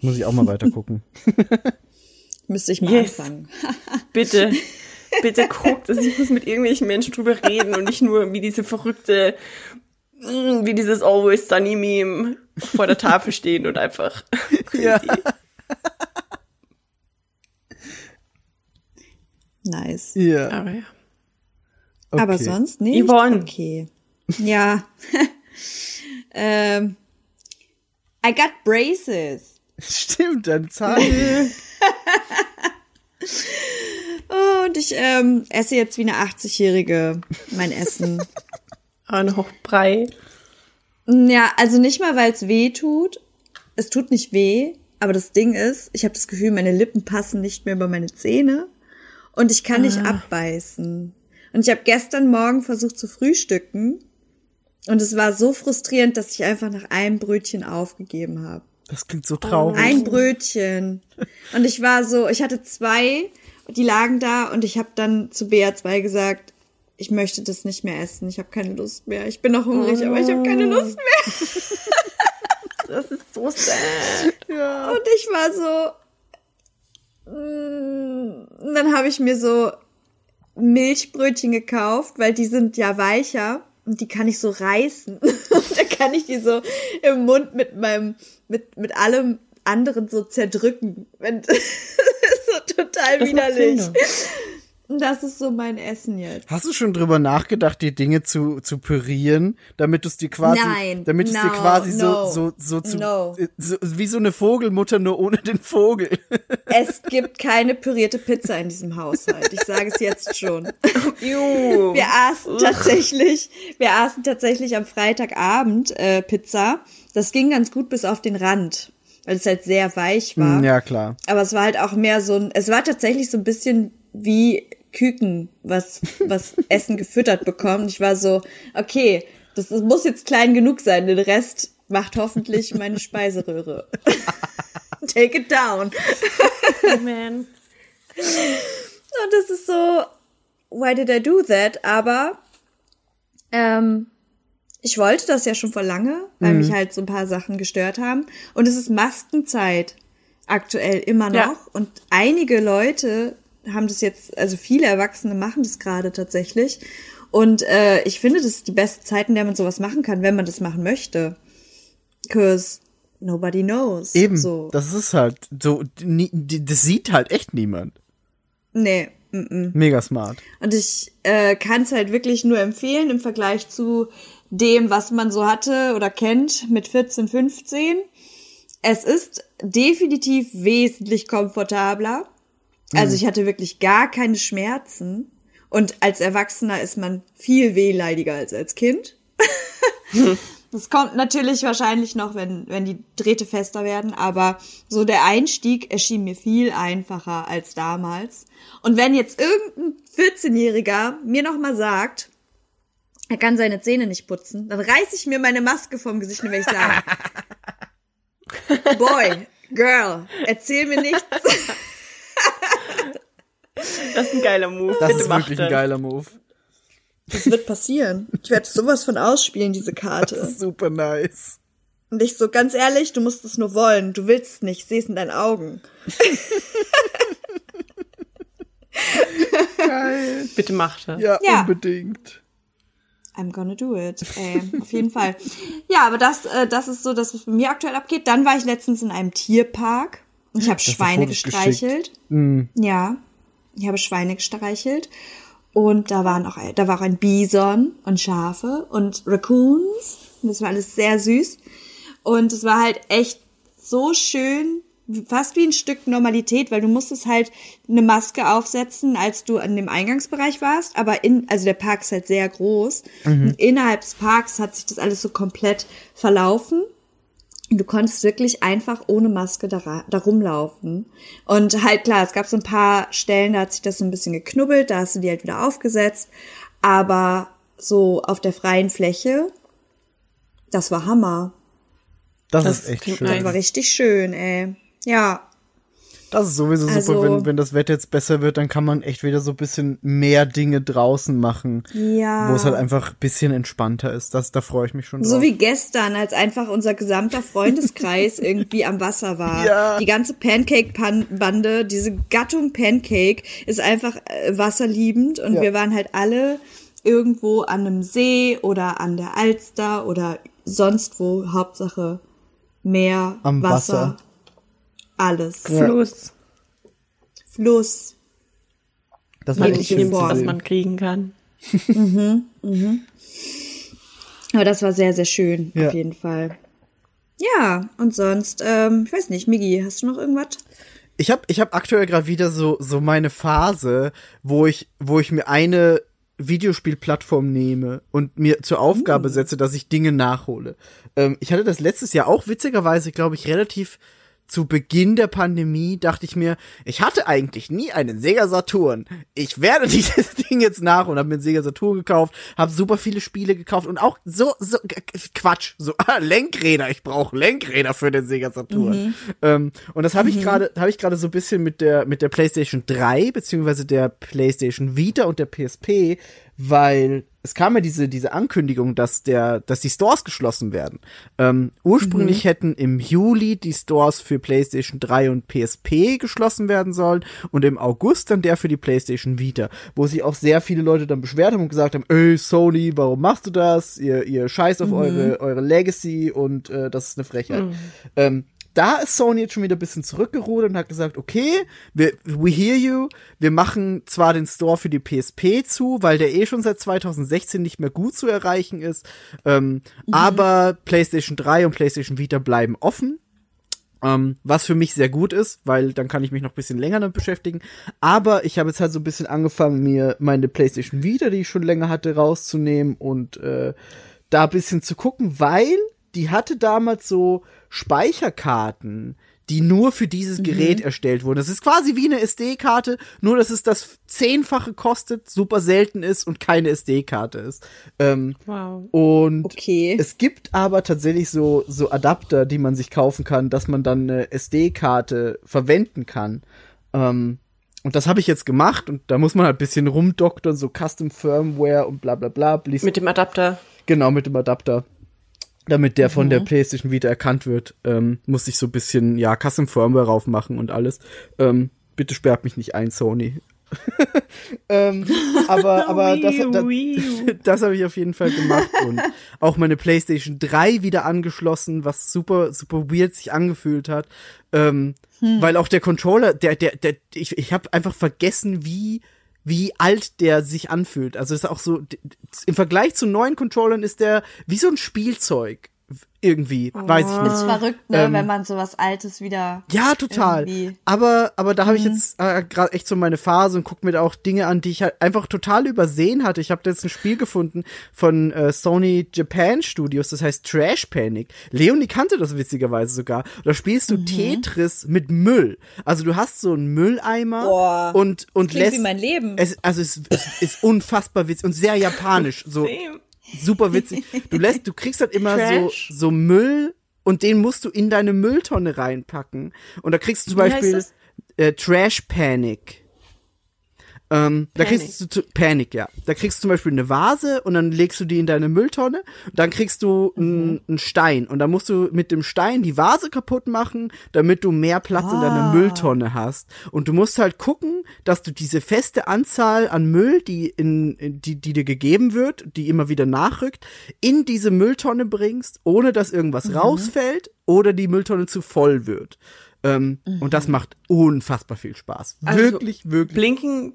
Muss ich auch mal weiter gucken. Müsste ich mal Yes. anfangen. Bitte, bitte guckt es. Ich muss mit irgendwelchen Menschen drüber reden und nicht nur wie diese verrückte, mm, wie dieses Always Sunny Meme vor der Tafel stehen und einfach Ja. Nice. Ja. Aber ja. Okay. Aber sonst nicht. Yvonne. Okay. Ja. ähm, I got braces. Stimmt, deine Zahn. Oh, und ich ähm, esse jetzt wie eine 80-Jährige mein Essen. Ein Hochbrei. ja, also nicht mal, weil es weh tut. Es tut nicht weh, aber das Ding ist, ich habe das Gefühl, meine Lippen passen nicht mehr über meine Zähne und ich kann nicht abbeißen. Und ich habe gestern Morgen versucht zu frühstücken und es war so frustrierend, dass ich einfach nach einem Brötchen aufgegeben habe. Das klingt so traurig. Ein Brötchen. Und ich war so, ich hatte zwei, die lagen da und ich habe dann zu BA2 gesagt, ich möchte das nicht mehr essen. Ich habe keine Lust mehr. Ich bin noch hungrig, aber ich habe keine Lust mehr. Das ist so sad. Ja. Und ich war so. Mm, Und dann habe ich mir so Milchbrötchen gekauft, weil die sind ja weicher und die kann ich so reißen. Und dann kann ich die so im Mund mit meinem, mit, mit allem anderen so zerdrücken. Wenn, das ist so total Das widerlich. Das ist so mein Essen jetzt. Hast du schon drüber nachgedacht, die Dinge zu, zu pürieren, damit du es dir quasi, Nein, damit es dir no, quasi no, so, so, so zu, no. äh, so, wie so eine Vogelmutter, nur ohne den Vogel. Es gibt keine pürierte Pizza in diesem Haushalt. Ich sage es jetzt schon. Wir aßen tatsächlich, wir aßen tatsächlich am Freitagabend äh, Pizza. Das ging ganz gut bis auf den Rand, weil es halt sehr weich war. Hm, ja, klar. Aber es war halt auch mehr so ein, es war tatsächlich so ein bisschen wie Küken, was, was Essen gefüttert bekommt. Ich war so, okay, das, das muss jetzt klein genug sein, den Rest macht hoffentlich meine Speiseröhre. Take it down. Oh, man. Und das ist so, why did I do that? Aber ähm, ich wollte das ja schon vor lange, weil mich halt so ein paar Sachen gestört haben. Und es ist Maskenzeit aktuell immer noch. Ja. Und einige Leute haben das jetzt, also viele Erwachsene machen das gerade tatsächlich. Und äh, ich finde, das ist die beste Zeit, in der man sowas machen kann, wenn man das machen möchte. Cause nobody knows. Eben, So. das ist halt so, die- das sieht halt echt niemand. nee. Mm Mega smart. Und ich äh, kann es halt wirklich nur empfehlen im Vergleich zu dem, was man so hatte oder kennt mit 14, 15. Es ist definitiv wesentlich komfortabler. Also ich hatte wirklich gar keine Schmerzen. Und als Erwachsener ist man viel wehleidiger als als Kind. Das kommt natürlich wahrscheinlich noch, wenn, wenn die Drähte fester werden, aber so der Einstieg erschien mir viel einfacher als damals. Und wenn jetzt irgendein 14-Jähriger mir nochmal sagt, er kann seine Zähne nicht putzen, dann reiß ich mir meine Maske vom Gesicht und werde ich sagen, Boy, Girl, erzähl mir nichts. Das ist ein geiler Move. Das Bitte ist wirklich das. ein geiler Move. Das wird passieren. Ich werde sowas von ausspielen, diese Das Karte. ist super nice. Und ich so, ganz ehrlich, du musst es nur wollen. Du willst es nicht, ich sehe es in deinen Augen. Geil. Bitte mach das. Ja, Ja. unbedingt. I'm gonna do it. Ey, auf jeden Fall. Ja, aber das, äh, das ist so das, was bei mir aktuell abgeht. Dann war ich letztens in einem Tierpark. und Ich habe Schweine gestreichelt. Mm. Ja. Ich habe Schweine gestreichelt. Und da waren auch, da war auch ein Bison und Schafe und Raccoons. Und das war alles sehr süß. Und es war halt echt so schön, fast wie ein Stück Normalität, weil du musstest halt eine Maske aufsetzen, als du an dem Eingangsbereich warst, aber in, also der Park ist halt sehr groß. Und innerhalb des Parks hat sich das alles so komplett verlaufen. Du konntest wirklich einfach ohne Maske da, da rumlaufen. Und halt klar, es gab so ein paar Stellen, da hat sich das so ein bisschen geknubbelt, da hast du die halt wieder aufgesetzt. Aber so auf der freien Fläche, das war Hammer. Das, Das ist echt schön. Das war richtig schön, ey. Ja, Das ist sowieso super, Also- wenn, wenn das Wetter jetzt besser wird, dann kann man echt wieder so ein bisschen mehr Dinge draußen machen. Ja. Wo es halt einfach ein bisschen entspannter ist. Das, da freue ich mich schon drauf. So wie gestern, als einfach unser gesamter Freundeskreis irgendwie am Wasser war. Ja. Die ganze Pancake-Bande, diese Gattung Pancake ist einfach äh, wasserliebend und Ja. wir waren halt alle irgendwo an einem See oder an der Alster oder sonst wo, Hauptsache Meer, Am Wasser, Wasser. Alles. Ja. Fluss. Fluss. das war echt schön was man kriegen kann. Aber das war sehr, sehr schön, Ja. auf jeden Fall. Ja, und sonst, ähm, ich weiß nicht, Migi, hast du noch irgendwas? Ich habe ich hab aktuell gerade wieder so, so meine Phase, wo ich, wo ich mir eine Videospielplattform nehme und mir zur Aufgabe setze, dass ich Dinge nachhole. Ähm, ich hatte das letztes Jahr auch witzigerweise, glaube ich, relativ zu Beginn der Pandemie dachte ich mir, ich hatte eigentlich nie einen Sega Saturn. Ich werde dieses Ding jetzt nach und habe mir einen Sega Saturn gekauft, habe super viele Spiele gekauft und auch so, so Quatsch, so ah, Lenkräder. Ich brauche Lenkräder für den Sega Saturn. Ähm, und das habe ich gerade, habe ich gerade so ein bisschen mit der mit der PlayStation 3 beziehungsweise der PlayStation Vita und der PSP, weil es kam ja diese, diese Ankündigung, dass der, dass die Stores geschlossen werden. Ähm, ursprünglich hätten im Juli die Stores für PlayStation 3 und PSP geschlossen werden sollen und im August dann der für die PlayStation Vita, wo sich auch sehr viele Leute dann beschwert haben und gesagt haben, ey Sony, warum machst du das? Ihr, ihr scheißt auf eure, eure Legacy und äh, das ist eine Frechheit. Ähm, da ist Sony jetzt schon wieder ein bisschen zurückgerudert und hat gesagt, okay, wir, we hear you. Wir machen zwar den Store für die PSP zu, weil der eh schon seit 2016 nicht mehr gut zu erreichen ist, ähm, aber PlayStation 3 und PlayStation Vita bleiben offen. Ähm, was für mich sehr gut ist, weil dann kann ich mich noch ein bisschen länger damit beschäftigen. Aber ich habe jetzt halt so ein bisschen angefangen, mir meine PlayStation Vita, die ich schon länger hatte, rauszunehmen und äh, da ein bisschen zu gucken, weil die hatte damals so Speicherkarten, die nur für dieses Gerät erstellt wurden. Das ist quasi wie eine SD-Karte, nur dass es das zehnfache kostet, super selten ist und keine SD-Karte ist. Ähm, Wow. und Okay. es gibt aber tatsächlich so, so Adapter, die man sich kaufen kann, dass man dann eine SD-Karte verwenden kann. Ähm, und das habe ich jetzt gemacht und da muss man halt ein bisschen rumdoktern, so Custom Firmware und bla bla bla. Mit dem Adapter. Genau, mit dem Adapter. Damit der von der PlayStation wieder erkannt wird, ähm, muss ich so ein bisschen, ja, Custom Firmware raufmachen und alles. Ähm, bitte sperrt mich nicht ein, Sony. ähm, aber aber das, das, das habe ich auf jeden Fall gemacht und auch meine PlayStation 3 wieder angeschlossen, was super, super weird sich angefühlt hat. Ähm, Weil auch der Controller, der, der, der, ich, ich habe einfach vergessen, wie wie alt der sich anfühlt. Also ist auch so, im Vergleich zu neuen Controllern ist der wie so ein Spielzeug. Irgendwie, weiß ich nicht. ist verrückt, ne, Ähm, wenn man sowas Altes wieder. Ja, total. Irgendwie. Aber, aber da habe ich jetzt äh, gerade echt so meine Phase und guck mir da auch Dinge an, die ich halt einfach total übersehen hatte. Ich habe da jetzt ein Spiel gefunden von äh, Sony Japan Studios, das heißt Trash Panic. Leonie kannte das witzigerweise sogar. Da spielst du Tetris mit Müll. Also du hast so einen Mülleimer Boah. und und lässt wie mein Leben. Es, also es, es ist unfassbar witzig und sehr japanisch. So. Super witzig. Du lässt, du kriegst halt immer so, Trash? so Müll und den musst du in deine Mülltonne reinpacken. Und da kriegst du zum Wie Beispiel äh, Trash Panic. Ähm, da kriegst du zu, Panic, ja. Da kriegst du zum Beispiel eine Vase und dann legst du die in deine Mülltonne. Und dann kriegst du Mhm. einen Stein und dann musst du mit dem Stein die Vase kaputt machen, damit du mehr Platz in deiner Mülltonne hast. Und du musst halt gucken, dass du diese feste Anzahl an Müll, die in, in die, die dir gegeben wird, die immer wieder nachrückt, in diese Mülltonne bringst, ohne dass irgendwas rausfällt oder die Mülltonne zu voll wird. Ähm, Und das macht unfassbar viel Spaß. Also, wirklich, wirklich. Blinken,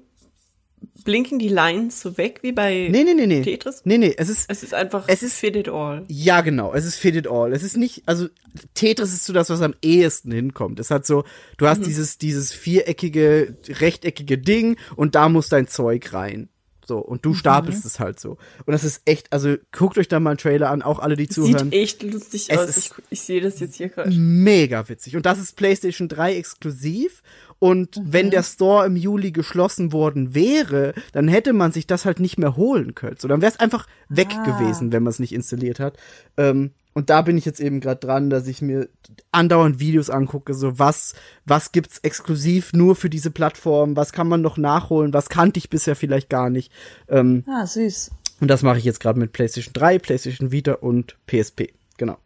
blinken die Lines so weg wie bei Nee, nee, nee, nee. Tetris? Nee, nee, es ist Es ist einfach Es ist- fit it all. Ja, genau. Es ist fit it all. Es ist nicht, also Tetris ist so das, was am ehesten hinkommt. Es hat so, du hast dieses, dieses viereckige, rechteckige Ding und da muss dein Zeug rein. So, und du stapelst es halt so. Und das ist echt, also guckt euch da mal einen Trailer an, auch alle, die zuhören. Sieht echt lustig Es aus. ist- Ich, ich sehe das jetzt hier gerade. mega witzig. Und das ist PlayStation 3 exklusiv. Und wenn der Store im Juli geschlossen worden wäre, dann hätte man sich das halt nicht mehr holen können. So, dann wäre es einfach weg gewesen, wenn man es nicht installiert hat. Ähm, und da bin ich jetzt eben gerade dran, dass ich mir andauernd Videos angucke, so was, was gibt's exklusiv nur für diese Plattform, was kann man noch nachholen, was kannte ich bisher vielleicht gar nicht. Ähm, Ah, süß. und das mache ich jetzt gerade mit PlayStation 3, PlayStation Vita und PSP. Genau.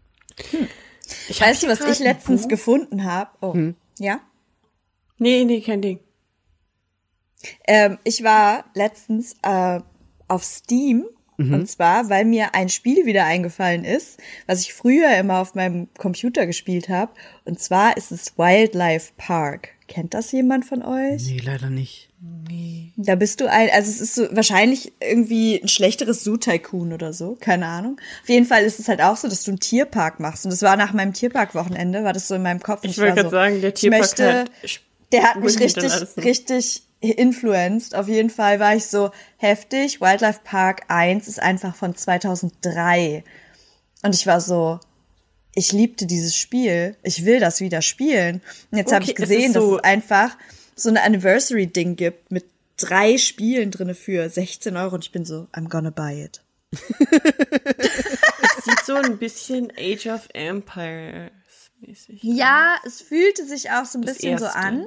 weißt du, was grad ich ein letztens Buch. gefunden habe? Oh, Hm. ja? Nee, nee, kein Ding. Ähm, ich war letztens äh, auf Steam. Mhm. Und zwar, weil mir ein Spiel wieder eingefallen ist, was ich früher immer auf meinem Computer gespielt habe. Und zwar ist es Wildlife Park. Kennt das jemand von euch? Nee, leider nicht. Da bist du ein, also es ist so wahrscheinlich irgendwie ein schlechteres Zoo Tycoon oder so, keine Ahnung. Auf jeden Fall ist es halt auch so, dass du einen Tierpark machst. Und das war nach meinem Tierpark-Wochenende, war das so in meinem Kopf. Ich wollte gerade so, sagen, der ich Tierpark möchte, hat der hat mich richtig, richtig influenced. Auf jeden Fall war ich so heftig. Wildlife Park 1 ist einfach von 2003. Und ich war so, ich liebte dieses Spiel. Ich will das wieder spielen. Und jetzt habe Okay, ich es gesehen, so- dass es einfach so eine Anniversary-Ding gibt mit drei Spielen drinne für 16 Euro. Und ich bin so, I'm gonna buy it. Sieht so ein bisschen Age of Empires mäßig. Ja, es fühlte sich auch so ein Das bisschen so erste. an.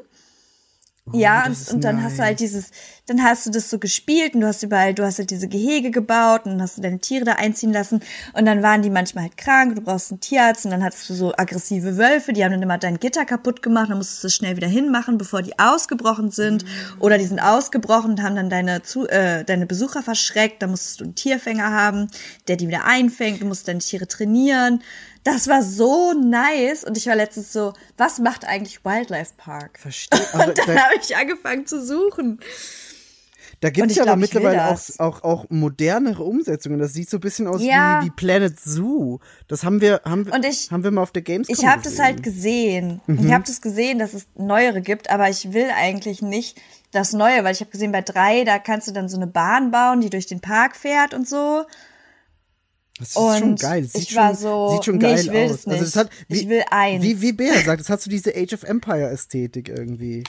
Ja, Oh, ist und, und dann hast du nice. halt dieses, dann hast du das so gespielt und du hast überall, du hast halt diese Gehege gebaut und dann hast du deine Tiere da einziehen lassen und dann waren die manchmal halt krank, du brauchst einen Tierarzt und dann hattest du so aggressive Wölfe, die haben dann immer dein Gitter kaputt gemacht, dann musstest du es schnell wieder hinmachen, bevor die ausgebrochen sind oder die sind ausgebrochen und haben dann deine, zu, äh, deine Besucher verschreckt, dann musstest du einen Tierfänger haben, der die wieder einfängt, du musst deine Tiere trainieren. Das war so nice und ich war letztens so, was macht eigentlich Wildlife Park? Verstehe. Und dann da, habe ich angefangen zu suchen. da gibt's ich ja aber glaub, mittlerweile auch, auch, auch modernere Umsetzungen. Das sieht so ein bisschen aus Ja. wie, wie Planet Zoo. Das haben wir, haben, ich- haben wir mal auf der Gamescom Ich habe das halt gesehen. Mhm. Ich habe das gesehen, dass es neuere gibt, aber ich will eigentlich nicht das Neue, weil ich habe gesehen, bei drei, da kannst du dann so eine Bahn bauen, die durch den Park fährt und so. Das ist schon Und geil. Das Sieht ich schon, war so, sieht schon nee, geil ich will aus. das nicht. Also das hat, wie, Ich will eins. Wie, wie Bea sagt, das hat so diese Age of Empire Ästhetik irgendwie.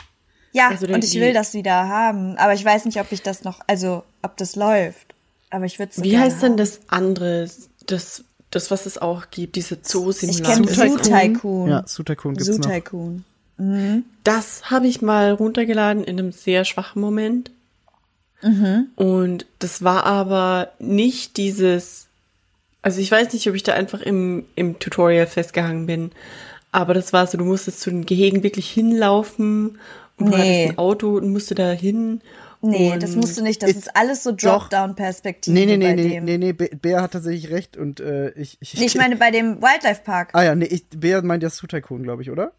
Ja, Also und ich will das wieder haben, aber ich weiß nicht, ob ich das noch, also ob das läuft. Aber ich würde Wie gerne heißt denn das andere, das, das, was es auch gibt, diese Ich Zoo-Simulator? kenne Zoo Tycoon. Ja, Zoo Tycoon gibt's Zoo noch. Tycoon. Das habe ich mal runtergeladen in einem sehr schwachen Moment. Und das war aber nicht dieses, also ich weiß nicht, ob ich da einfach im, im Tutorial festgehangen bin, aber das war so, du musstest zu den Gehegen wirklich hinlaufen und du Nee. hattest ein Auto und musste da hin. Nee, und das musst du nicht. Das Ist- ist alles so Drop-Down-Perspektive Nee, nee, nee, bei nee, dem. nee, nee, Be- Bea hat tatsächlich recht und äh, ich, ich, Nee, ich meine bei dem Wildlife Park. Ah ja, nee, ich, Bea meint ja Tycoon, glaube ich, oder?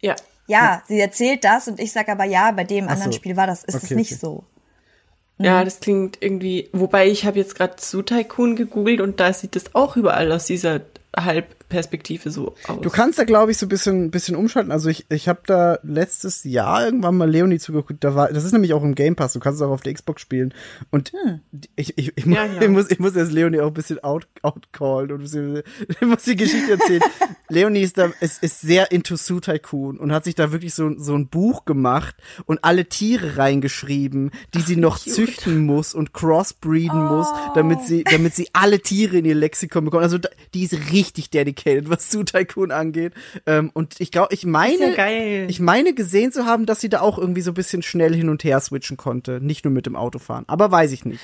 Ja, Ja, sie erzählt das und ich sag aber ja, bei dem Ach anderen so. Spiel war das, ist Okay, es nicht okay. so. Ja, das klingt irgendwie, wobei ich habe jetzt gerade Zoo Tycoon gegoogelt und da sieht es auch überall aus dieser Halbperspektive so aus. Du kannst da, glaube ich, so ein bisschen, bisschen umschalten. Also ich, ich habe da letztes Jahr irgendwann mal Leonie zugeguckt. Da war, das ist nämlich auch im Game Pass. Du kannst es auch auf der Xbox spielen. Und ich, ich, ich, mu- Ja, ja. ich muss, ich muss jetzt Leonie auch ein bisschen out, outcallen und ein bisschen, ich muss die Geschichte erzählen. Leonie ist da, ist, ist sehr into Zoo Tycoon und hat sich da wirklich so, so ein Buch gemacht und alle Tiere reingeschrieben, die sie noch cute. züchten muss und crossbreeden muss, damit sie, damit sie alle Tiere in ihr Lexikon bekommt. Also da, die ist richtig dedicated, was Zoo Tycoon angeht. Ähm, und ich glaube, ich meine, ja geil. ich meine gesehen zu haben, dass sie da auch irgendwie so ein bisschen schnell hin und her switchen konnte, nicht nur mit dem Autofahren. Aber weiß ich nicht.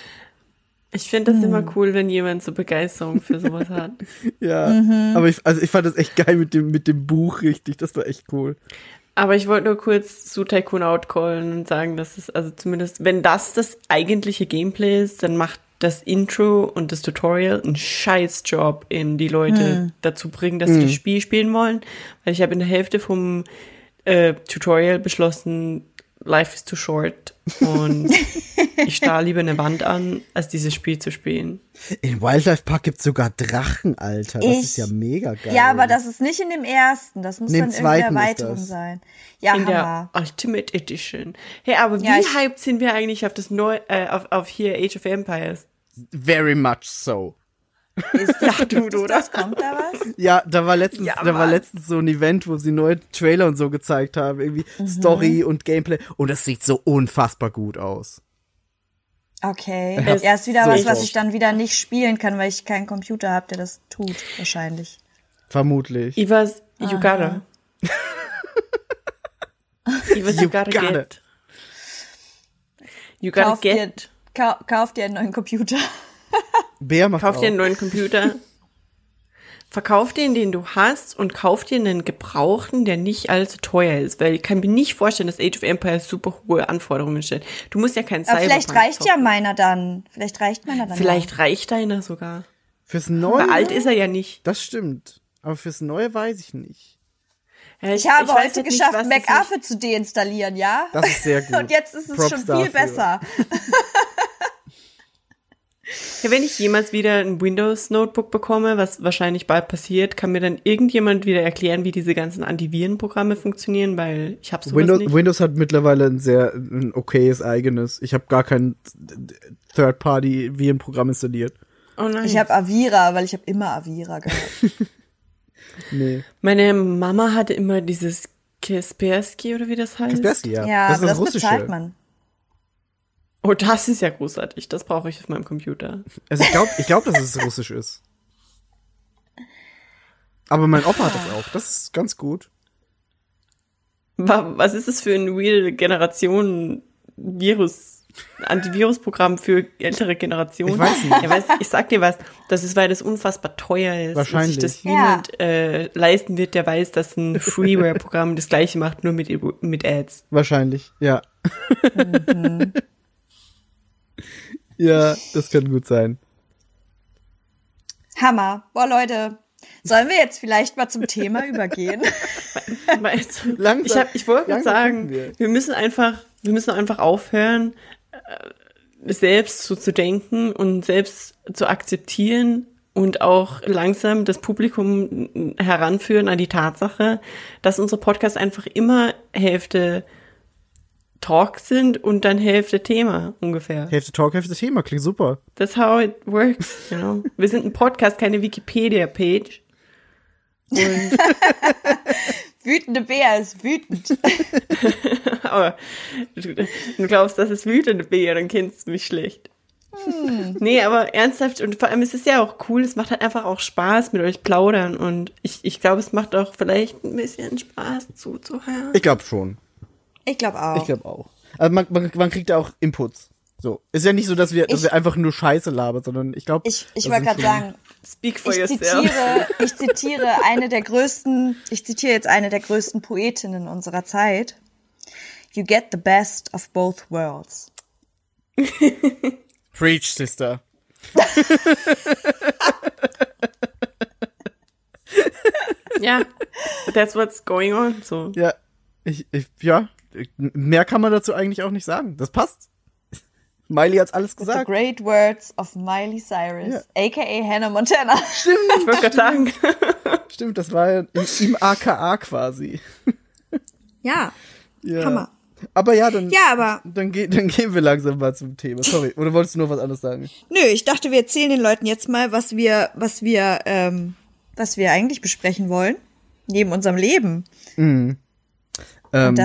Ich finde das Hm. immer cool, wenn jemand so Begeisterung für sowas hat. Ja, Mhm. aber ich, also ich fand das echt geil mit dem mit dem Buch richtig. Das war echt cool. Aber ich wollte nur kurz zu Tycoon outcallen und sagen, dass es also zumindest, wenn das das eigentliche Gameplay ist, dann macht das Intro und das Tutorial einen Scheißjob in die Leute dazu bringen, dass sie das Spiel spielen wollen. Weil ich habe in der Hälfte vom äh, Tutorial beschlossen, life is too short und ich starr lieber eine Wand an, als dieses Spiel zu spielen. In Wildlife Park gibt's sogar Drachen, Alter. Das Ich- ist ja mega geil. Ja, aber das ist nicht in dem ersten. Das muss In dann zweiten ist Erweiterung sein. Ja, in der Hammer. Ultimate Edition. Hey, aber wie Ja, hyped sind wir eigentlich auf das neue, äh, auf, auf hier Age of Empires? Very much so. Ist das, Ja, du, oder? das? Kommt da was? Ja, da war letztens, Ja, da war letztens so ein Event, wo sie neue Trailer und so gezeigt haben, irgendwie Mhm. Story und Gameplay und das sieht so unfassbar gut aus. Okay. Es Ja, ist wieder so was, was ich dann wieder nicht spielen kann, weil ich keinen Computer habe, der das tut, wahrscheinlich. Vermutlich. Ivas, you gotta. Ivas, you gotta gotta. get. You gotta Kauf dir, get. kau, kauf dir einen neuen Computer. Bär macht Kauf auch. dir einen neuen Computer. Verkauf den, den du hast, und kauf dir einen gebrauchten, der nicht allzu teuer ist. Weil ich kann mir nicht vorstellen, dass Age of Empires super hohe Anforderungen stellt. Du musst ja kein Aber vielleicht Cyberpunk reicht ja meiner dann. Vielleicht reicht meiner dann. Vielleicht reicht deiner sogar. Fürs Neue. Aber alt ist er ja nicht. Das stimmt. Aber fürs Neue weiß ich nicht. Ja, Ich habe weiß heute halt geschafft, MacArthur zu deinstallieren, ja? Das ist sehr gut. Und jetzt ist es Props schon viel dafür. besser. Ja, wenn ich jemals wieder ein Windows-Notebook bekomme, was wahrscheinlich bald passiert, kann mir dann irgendjemand wieder erklären, wie diese ganzen Antivirenprogramme funktionieren, weil ich habe sowas Windows, nicht. Windows hat mittlerweile ein sehr ein okayes eigenes. Ich habe gar kein Third-Party-Virenprogramm installiert. Oh nein. Ich habe Avira, weil ich habe immer Avira gehabt. Nee. Meine Mama hatte immer dieses Kaspersky oder wie das heißt. Kaspersky, ja. Ja, das ist aber das das Russische. bezahlt man. Oh, das ist ja großartig. Das brauche ich auf meinem Computer. Also ich glaube, ich glaub, dass es russisch ist. Aber mein Opa hat das auch. Das ist ganz gut. Wa- Was ist das für ein weirde Generation Virus, Antivirusprogramm für ältere Generationen? Ich weiß nicht. Ja, weißt, ich sag dir was, das ist, weil das unfassbar teuer ist Wahrscheinlich. und sich das Ja. niemand äh, leisten wird, der weiß, dass ein Freeware-Programm das gleiche macht, nur mit, mit Ads. Wahrscheinlich, ja. Mhm. Ja, das kann gut sein. Hammer. Boah, Leute. Sollen wir jetzt vielleicht mal zum Thema übergehen? Weißt du, Langsam- ich, hab, ich wollte sagen, wir. wir. müssen einfach, wir müssen einfach aufhören, äh, selbst so zu denken und selbst zu akzeptieren und auch langsam das Publikum heranführen an die Tatsache, dass unsere Podcasts einfach immer Hälfte Talk sind und dann Hälfte Thema ungefähr. Hälfte Talk, Hälfte Thema, klingt super. That's how it works, you know. Wir sind ein Podcast, keine Wikipedia-Page. Und Wütende Bär ist wütend. Aber du, glaubst, das ist wütende Bär, dann kennst du mich schlecht. Nee, aber ernsthaft und vor allem ist es ja auch cool, es macht halt einfach auch Spaß mit euch plaudern und ich, ich glaube, es macht auch vielleicht ein bisschen Spaß zuzuhören. Ich glaube schon. Ich glaube auch. Ich glaube auch. Also man, man, man kriegt ja auch Inputs. So. Ist ja nicht so, dass wir, dass Ich- wir einfach nur Scheiße labern, sondern ich glaube. Ich, ich wollte gerade sagen, Speak for ich yourself. zitiere, ich zitiere eine der größten, ich zitiere jetzt eine der größten Poetinnen unserer Zeit. You get the best of both worlds. Preach, Sister. Ja, that's what's going on. So. Ja. Ich, ich, ja. Mehr kann man dazu eigentlich auch nicht sagen. Das passt. Miley hat's alles The gesagt. great words of Miley Cyrus, Ja. aka Hannah Montana. Ich wollte gerade sagen, Stimmt, das war ja im, im AKA quasi. Ja, Ja. Hammer. Aber ja, dann, Ja, aber dann, ge dann gehen wir langsam mal zum Thema. Sorry, oder wolltest du noch was anderes sagen? nö, ich dachte, wir erzählen den Leuten jetzt mal, was wir, was wir, ähm, was wir eigentlich besprechen wollen neben unserem Leben. Ähm, Und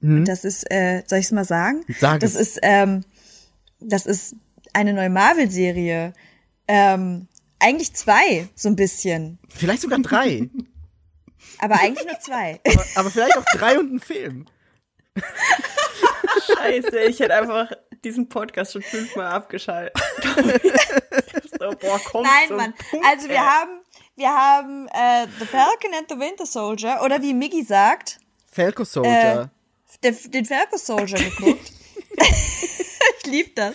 das, das ist, äh, soll ich es mal sagen? Sag das es. ist, ähm, das ist eine neue Marvel-Serie. Ähm, eigentlich zwei, so ein bisschen. vielleicht sogar drei. Aber eigentlich nur zwei. aber, aber vielleicht auch drei und ein Film. scheiße, ich hätte einfach diesen Podcast schon fünfmal abgeschaltet. so, boah, komm Nein, zum Mann. Punkt, Also wir ey. haben, wir haben äh, The Falcon and the Winter Soldier oder wie Miggy sagt, Falco Soldier. Den, den Falcon Soldier geguckt. ich lieb das.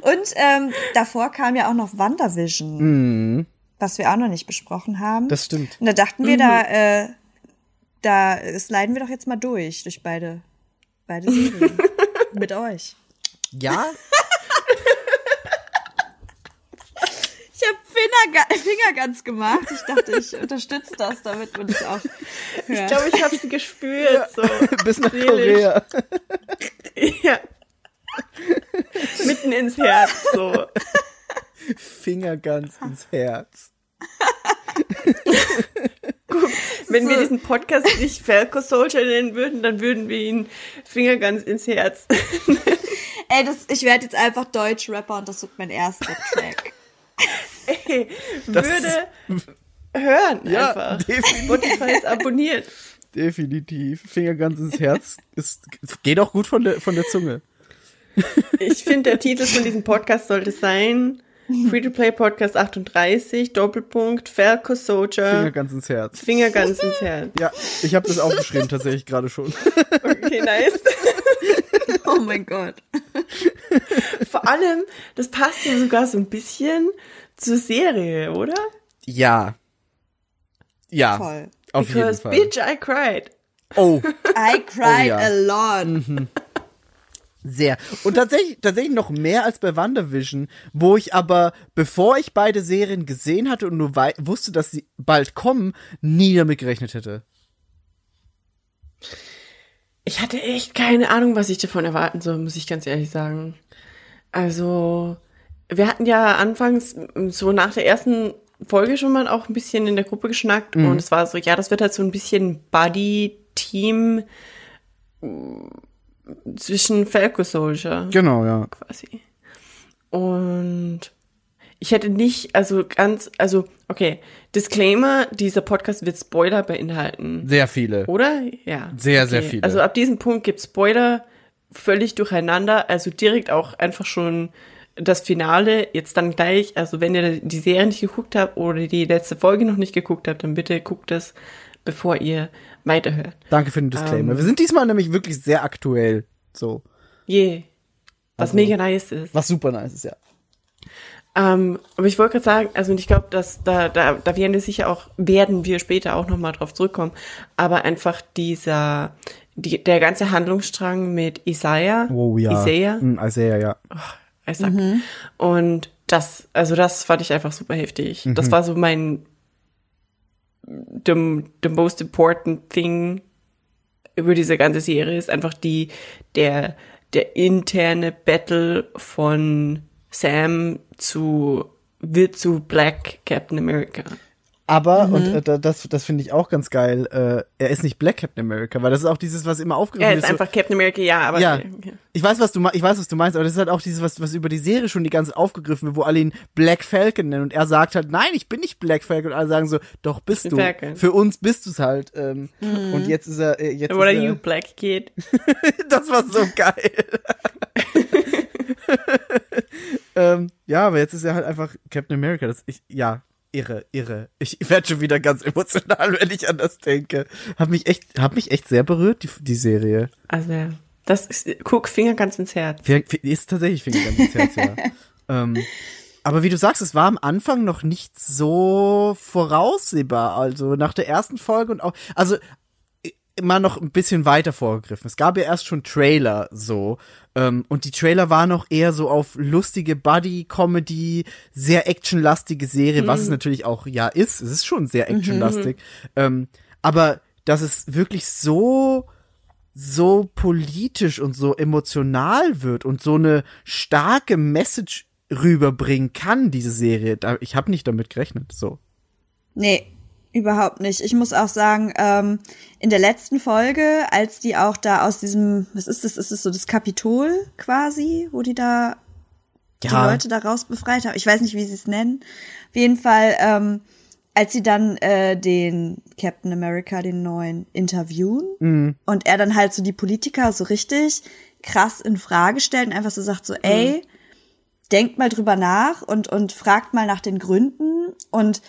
Und ähm, davor kam ja auch noch WandaVision, was wir auch noch nicht besprochen haben. Das stimmt. Und da dachten wir, da, äh, da sliden wir doch jetzt mal durch, durch beide, beide Serien. Mit euch. Ja, Ich habe Finger, Fingerguns gemacht. Ich dachte, ich unterstütze das, damit man das auch Ich hört. glaube, ich habe sie gespürt. So. bis nach Seelisch. Korea. Ja. Mitten ins Herz, so. Finger ganz ins Herz. Wenn wir diesen Podcast nicht Falco Soldier nennen würden, dann würden wir ihn Finger ganz ins Herz. Ey, das, ich werde jetzt einfach Deutsch-Rapper und das wird mein erster Track. Ey, würde hören Ja, einfach. definitiv. Spotify ist abonniert. Definitiv. Finger ganz ins Herz. Ist, geht auch gut von der, von der Zunge. Ich finde, der Titel von diesem Podcast sollte sein Free-to-Play Podcast 38, Doppelpunkt, Falco Finger Soldier, ganz ins Herz. Finger ganz ins Herz. Ja, ich habe das aufgeschrieben tatsächlich gerade schon. Okay, nice. Oh mein Gott. Vor allem, das passt ja sogar so ein bisschen zur Serie, oder? Ja. Ja. Voll. Auf Because jeden Fall. bitch, I cried. Oh, I cried ja. a lot. sehr. Und tatsächlich, tatsächlich noch mehr als bei WandaVision, wo ich aber, bevor ich beide Serien gesehen hatte und nur wusste, dass sie bald kommen, nie damit gerechnet hätte. Ich hatte echt keine Ahnung, was ich davon erwarten soll, muss ich ganz ehrlich sagen. Also, wir hatten ja anfangs so nach der ersten Folge schon mal auch ein bisschen in der Gruppe geschnackt und es war so, ja, das wird halt so ein bisschen Buddy-Team m, zwischen Falco Soldier Genau, ja. quasi. Und ich hätte nicht, also ganz, also, okay, Disclaimer, dieser Podcast wird Spoiler beinhalten. Sehr viele. Oder? Ja. Sehr, sehr viele. Also ab diesem Punkt gibt Spoiler völlig durcheinander. Also direkt auch einfach schon das Finale. Jetzt dann gleich, also wenn ihr die Serie nicht geguckt habt oder die letzte Folge noch nicht geguckt habt, dann bitte guckt das, bevor ihr weiterhört. Danke für den Disclaimer. Ähm. Wir sind diesmal nämlich wirklich sehr aktuell. So. Je. Was Also- mega nice ist. Was super nice ist, ja. Ähm, aber ich wollte gerade sagen, also und ich glaube, dass da, da, da werden wir sicher auch, werden wir später auch nochmal drauf zurückkommen, aber einfach dieser, die, der ganze Handlungsstrang mit Isaiah, Oh ja. Isaiah, Hm, Isaiah, ja. Isaac. Und das, also das fand ich einfach super heftig. Das war so mein the, the most important thing über diese ganze Serie ist einfach die der der interne Battle von Sam zu wird zu Black Captain America. Aber, und äh, da- das, das finde ich auch ganz geil, äh, er ist nicht Black Captain America, weil das ist auch dieses, was immer aufgegriffen Er wird. ist so- einfach Captain America, ja, aber ja, ich weiß, was du ich weiß, was du meinst, aber das ist halt auch dieses, was, was über die Serie schon die ganze Zeit aufgegriffen wird, wo alle ihn Black Falcon nennen und er sagt halt, nein, ich bin nicht Black Falcon und alle sagen so, doch bist du. Falcon. Für uns bist du's halt. Ähm, Und jetzt ist er, äh, jetzt What are ist er, you, Black Kid? das war so geil. ähm, ja, aber jetzt ist er halt einfach Captain America. Das ich, ja, irre, irre. Ich werde schon wieder ganz emotional, wenn ich an das denke. Hat mich echt, hat mich echt sehr berührt, die, die Serie. Also ja, das ist, guck, Finger ganz ins Herz. Ist tatsächlich Finger ganz ins Herz, ja. ähm, aber wie du sagst, es war am Anfang noch nicht so voraussehbar. Also nach der ersten Folge und auch, also immer noch ein bisschen weiter vorgegriffen. Es gab ja erst schon Trailer so. Ähm, und die Trailer waren noch eher so auf lustige Buddy-Comedy, sehr actionlastige Serie, was es natürlich auch ja ist. Es ist schon sehr actionlastig. Ähm, aber dass es wirklich so so politisch und so emotional wird und so eine starke Message rüberbringen kann, diese Serie. Da, ich habe nicht damit gerechnet. So. Nee, überhaupt nicht. Ich muss auch sagen, ähm, in der letzten Folge, als die auch da aus diesem, was ist das, ist es so das Kapitol quasi, wo die da die Leute da raus befreit haben. Ich weiß nicht, wie sie es nennen. Auf jeden Fall, ähm, als sie dann äh, den Captain America, den neuen, interviewen und er dann halt so die Politiker so richtig krass in Frage stellt und einfach so sagt so, ey, denkt mal drüber nach und, und fragt mal nach den Gründen und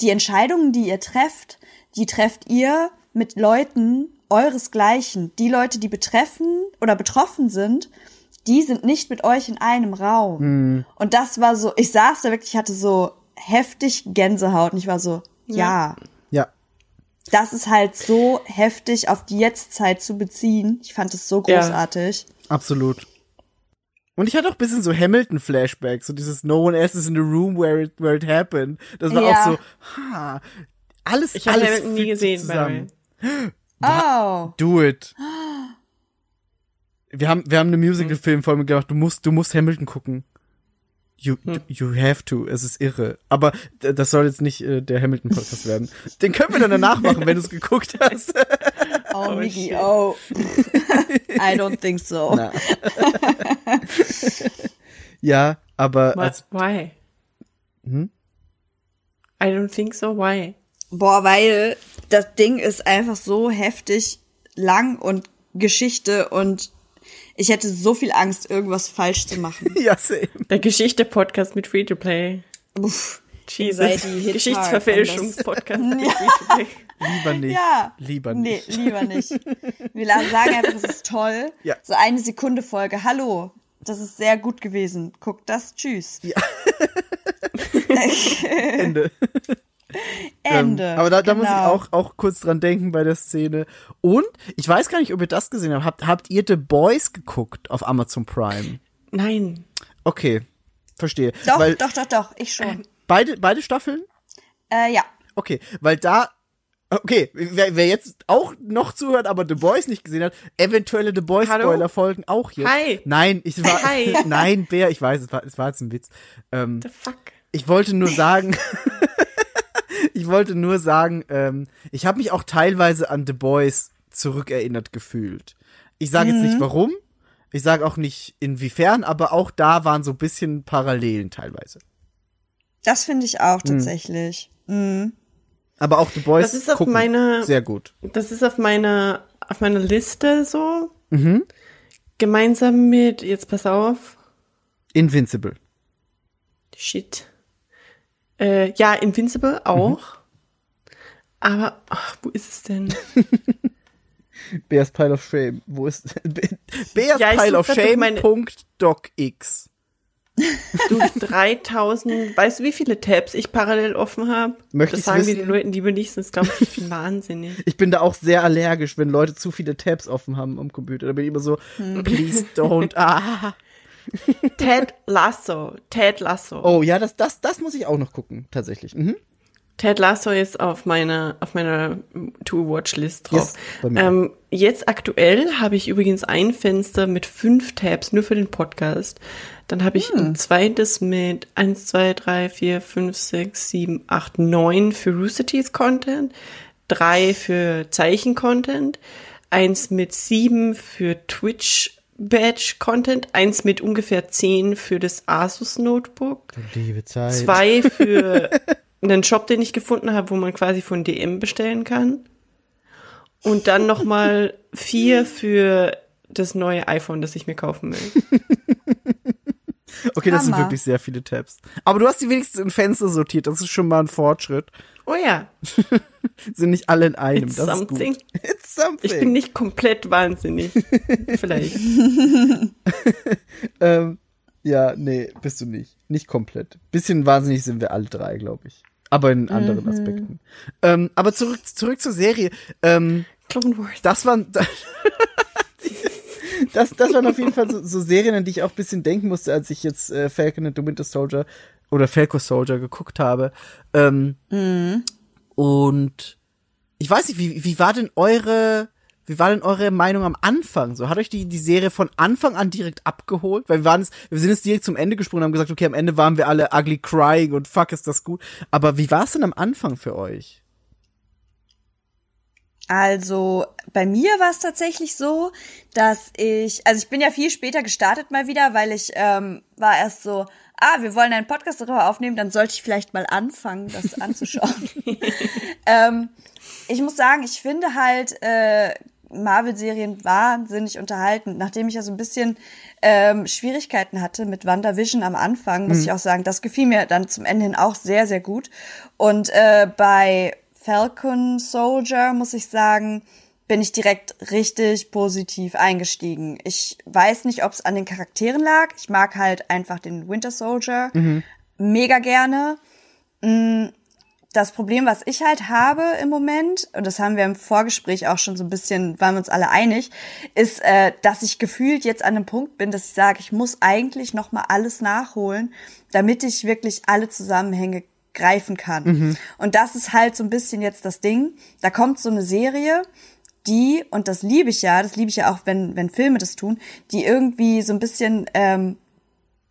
die Entscheidungen, die ihr trefft, die trefft ihr mit Leuten euresgleichen. Die Leute, die betreffen oder betroffen sind, die sind nicht mit euch in einem Raum. Hm. Und das war so, ich saß da wirklich, ich hatte so heftig Gänsehaut und ich war so, ja. Ja. Das ist halt so heftig auf die Jetztzeit zu beziehen. Ich fand es so Ja. großartig. Absolut. Und ich hatte auch ein bisschen so Hamilton-Flashbacks, so dieses No one else is in the room where it, where it happened. Das war Ja. auch so, ha, alles, Ich alles Hamilton nie gesehen, zusammen. Oh. Do it. Wir haben, wir haben eine Musical-Film-Folge gemacht. Du musst, du musst Hamilton gucken. You, you have to. Es ist irre. Aber das soll jetzt nicht äh, der Hamilton-Podcast werden. Den können wir dann danach machen, wenn du es geguckt hast. Oh, Oh, Miggy, shit. oh. I don't think so. Ja, aber Why? als, why? Hm? I don't think so. Why? Boah, weil das Ding ist einfach so heftig lang und Geschichte und ich hätte so viel Angst, irgendwas falsch zu machen. ja, same. Der Geschichte-Podcast mit Free-to-Play. Uff. Jesus. seid die Hit-Hard Geschichtsverfälschungs-Podcast mit Free-to-Play. Lieber nicht. Ja. Lieber Nee, nicht. lieber nicht. Wir sagen einfach, es ist toll. Ja. So eine Sekunde Folge. Hallo, das ist sehr gut gewesen. Guckt das. Tschüss. Ende. Ende. Ähm, aber da, da muss ich Genau. auch, auch kurz dran denken bei der Szene. Und ich weiß gar nicht, ob ihr das gesehen habt. Habt, habt ihr The Boys geguckt auf Amazon Prime? Nein. Okay, verstehe. Doch, weil doch, doch, doch. Ich schon. Beide, beide Staffeln? Äh, ja. Okay, weil da. Okay, wer, wer jetzt auch noch zuhört, aber The Boys nicht gesehen hat, eventuelle The Boys Hallo? Spoiler folgen auch jetzt. Hi. Nein, ich war. Hi. Nein, Bär, ich weiß, es war, es war jetzt ein Witz. Ähm, The fuck? ich wollte nur sagen, ich wollte nur sagen, ähm, ich habe mich auch teilweise an The Boys zurückerinnert gefühlt. Ich sage jetzt nicht warum, ich sage auch nicht inwiefern, aber auch da waren so ein bisschen Parallelen teilweise. Das finde ich auch Hm. tatsächlich. Aber auch The Boys Das ist auf gucken meiner- sehr gut. Das ist auf meiner, auf meiner Liste so. Mhm. Gemeinsam mit, jetzt pass auf, Invincible. shit. Äh, ja, Invincible auch. Mhm. Aber, ach, wo ist es denn? Bears Pile of Shame. Wo ist Bears Ja, Pile of Shame. meine- Punkt DocX. Du, 3000, weißt du, wie viele Tabs ich parallel offen habe? Möchte Das sagen wir wissen? den Leuten lieber nicht, sonst glaube ich, ich bin wahnsinnig. Ich bin da auch sehr allergisch, wenn Leute zu viele Tabs offen haben am Computer. Da bin ich immer so, Hm. please don't. Ah. Ted Lasso, Ted Lasso. Oh ja, das, das, das muss ich auch noch gucken, tatsächlich. Mhm. Ted Lasso ist auf meiner auf meiner To-Watch-List drauf. Yes, ähm, jetzt aktuell habe ich übrigens ein Fenster mit fünf Tabs nur für den Podcast. Dann habe ich Hm. ein zweites mit 1, 2, 3, 4, 5, 6, 7, 8, 9 für Rooster Teeth Content, drei für Zeichen-Content, eins mit sieben für Twitch Badge Content, eins mit ungefähr zehn für das Asus Notebook Liebe Zeit. zwei für einen Shop, den ich gefunden habe, wo man quasi von DM bestellen kann. Und dann noch mal vier für das neue iPhone, das ich mir kaufen will. Okay, das sind wirklich sehr viele Tabs. Aber du hast die wenigstens in Fenster sortiert. Das ist schon mal ein Fortschritt. Oh ja, Sind nicht alle in einem. It's das something. ist gut. It's something. ich bin nicht komplett wahnsinnig. Vielleicht. Ähm, ja, nee, bist du nicht. Nicht komplett. Bisschen wahnsinnig sind wir alle drei, glaube ich. Aber in anderen Aspekten. Ähm, aber zurück, zurück zur Serie. Ähm, Clone Wars. das waren. Das, das waren auf jeden Fall so, so Serien, an die ich auch ein bisschen denken musste, als ich jetzt äh, Falcon and the Winter Soldier oder Falco Soldier geguckt habe. Ähm, Und ich weiß nicht, wie, wie war denn eure, wie war denn eure Meinung am Anfang? So, hat euch die, die Serie von Anfang an direkt abgeholt? Weil wir waren es, wir sind jetzt direkt zum Ende gesprungen und haben gesagt, okay, am Ende waren wir alle ugly crying und fuck, ist das gut. Aber wie war es denn am Anfang für euch? Also bei mir war es tatsächlich so, dass ich, also ich bin ja viel später gestartet mal wieder, weil ich ähm, war erst so, ah, wir wollen einen Podcast darüber aufnehmen, dann sollte ich vielleicht mal anfangen, das anzuschauen. ähm, ich muss sagen, ich finde halt äh, Marvel-Serien wahnsinnig unterhaltend. Nachdem ich ja so ein bisschen ähm, Schwierigkeiten hatte mit WandaVision am Anfang, muss ich auch sagen, das gefiel mir dann zum Ende hin auch sehr, sehr gut. Und äh, bei Falcon Soldier muss ich sagen, bin ich direkt richtig positiv eingestiegen. Ich weiß nicht, ob es an den Charakteren lag. Ich mag halt einfach den Winter Soldier mega gerne. Mm, Das Problem, was ich halt habe im Moment, und das haben wir im Vorgespräch auch schon so ein bisschen, waren wir uns alle einig, ist, äh, dass ich gefühlt jetzt an einem Punkt bin, dass ich sage, ich muss eigentlich noch mal alles nachholen, damit ich wirklich alle Zusammenhänge greifen kann. Und das ist halt so ein bisschen jetzt das Ding. Da kommt so eine Serie, die, und das liebe ich ja, das liebe ich ja auch, wenn, wenn Filme das tun, die irgendwie so ein bisschen ähm,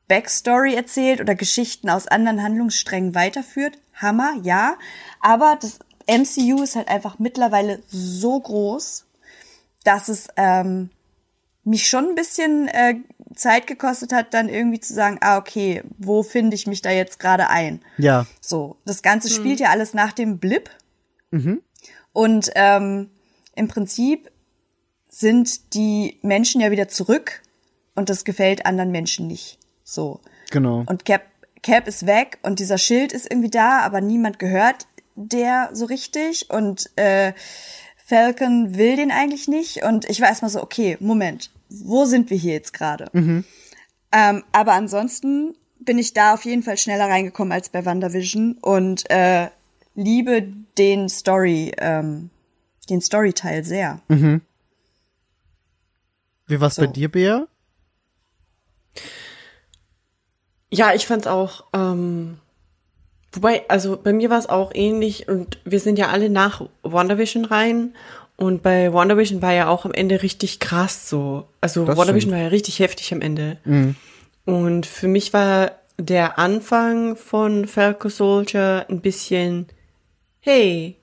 Backstory erzählt oder Geschichten aus anderen Handlungssträngen weiterführt. Hammer, ja. Aber das MCU ist halt einfach mittlerweile so groß, dass es ähm, mich schon ein bisschen äh, Zeit gekostet hat, dann irgendwie zu sagen, ah, okay, wo finde ich mich da jetzt gerade ein? Ja. So, das Ganze spielt ja alles nach dem Blip. Und ähm, im Prinzip sind die Menschen ja wieder zurück und das gefällt anderen Menschen nicht. So. Genau. Und Cap, Cap ist weg und dieser Schild ist irgendwie da, aber niemand gehört der so richtig und äh, Falcon will den eigentlich nicht und ich war erstmal so, okay, Moment, wo sind wir hier jetzt gerade? Ähm, aber ansonsten bin ich da auf jeden Fall schneller reingekommen als bei WandaVision und äh, liebe den Story, ähm, den Storyteil sehr. Wie war's bei So. dir, Bea? Ja, ich fand's auch, ähm, wobei, also bei mir war es auch ähnlich und wir sind ja alle nach WandaVision rein und bei WandaVision war ja auch am Ende richtig krass so. Also Das WandaVision stimmt. war ja richtig heftig am Ende. Und für mich war der Anfang von Falcon Soldier ein bisschen, hey,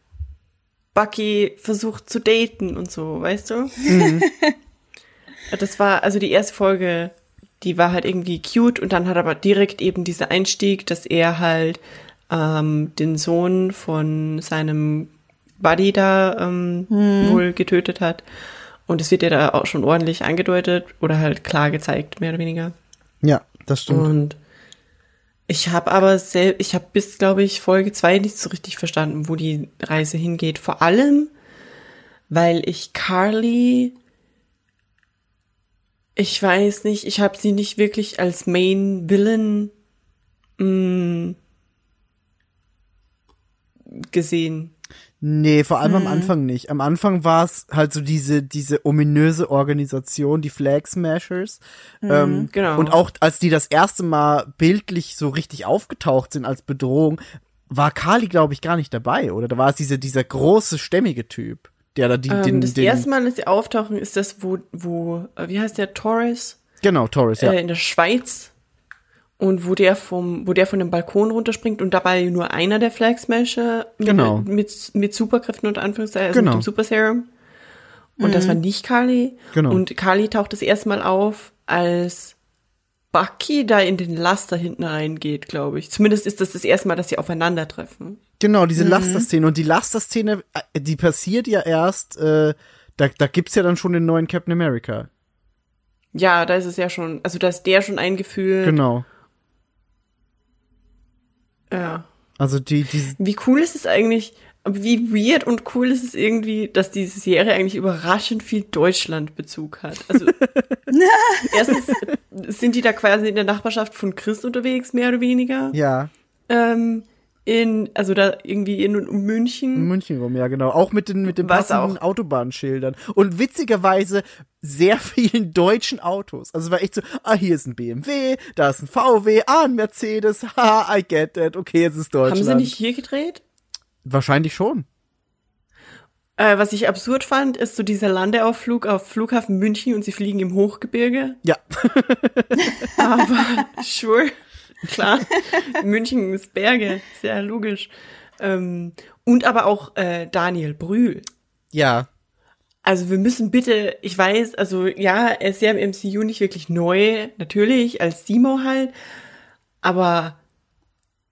Bucky versucht zu daten und so, weißt du? Das war, also die erste Folge, die war halt irgendwie cute und dann hat aber direkt eben dieser Einstieg, dass er halt ähm, den Sohn von seinem Buddy da ähm, wohl getötet hat. Und es wird ja da auch schon ordentlich angedeutet oder halt klar gezeigt, mehr oder weniger. Ja, das stimmt. Und ich habe aber selbst, ich habe bis, glaube ich, Folge zwei nicht so richtig verstanden, wo die Reise hingeht. Vor allem, weil ich Carly, ich weiß nicht, ich habe sie nicht wirklich als Main Villain mh, gesehen. Nee, vor allem am Mhm. Anfang nicht. Am Anfang war es halt so diese, diese ominöse Organisation, die Flag Smashers. ähm, genau. Und auch als die das erste Mal bildlich so richtig aufgetaucht sind als Bedrohung, war Kali, glaube ich, gar nicht dabei, oder? Da war es diese, dieser große, stämmige Typ, der da die, Ähm, den, das den, erste Mal, dass sie auftauchen, ist das, wo, wo, äh, wie heißt der, Torres? Genau, Torres, ja. äh, in der Schweiz und wo der vom, wo der von dem Balkon runterspringt und dabei nur einer der Flag Smasher mit, Genau. mit, mit Superkräften unter Anführungszeichen, also Genau. mit dem Super Serum. Und das war nicht Kali. Genau. Und Kali taucht das erste Mal auf, als Bucky da in den Laster hinten reingeht, glaube ich. Zumindest ist das das erste Mal, dass sie aufeinandertreffen. Genau, Mhm. diese Lasterszene. Und die Lasterszene, äh, die passiert ja erst, äh, da, da gibt's ja dann schon den neuen Captain America. Ja, da ist es ja schon, also da ist der schon eingeführt. Genau. Ja. Also die, die, Wie cool ist es eigentlich, aber wie weird und cool ist es irgendwie, dass diese Serie eigentlich überraschend viel Deutschland-Bezug hat. Also erstens sind die da quasi in der Nachbarschaft von Chris unterwegs, mehr oder weniger. ja, Ähm, in, also da irgendwie in und um in München. München rum, ja genau. Auch mit den, mit den Was passenden auch. Autobahnschildern. Und witzigerweise sehr vielen deutschen Autos. Also war echt so, ah, hier ist ein BMW, da ist ein VW, ah, ein Mercedes, ha, I get that, okay, jetzt ist Deutschland. Haben sie nicht hier gedreht? Wahrscheinlich schon. Äh, was ich absurd fand, ist so dieser Landeaufflug auf Flughafen München und sie fliegen im Hochgebirge. Ja, Aber sure, klar. München ist Berge, sehr logisch. Ähm, und aber auch äh, Daniel Brühl. ja, Also wir müssen bitte, ich weiß, also ja, er ist ja im MCU nicht wirklich neu, natürlich, als Simo halt, aber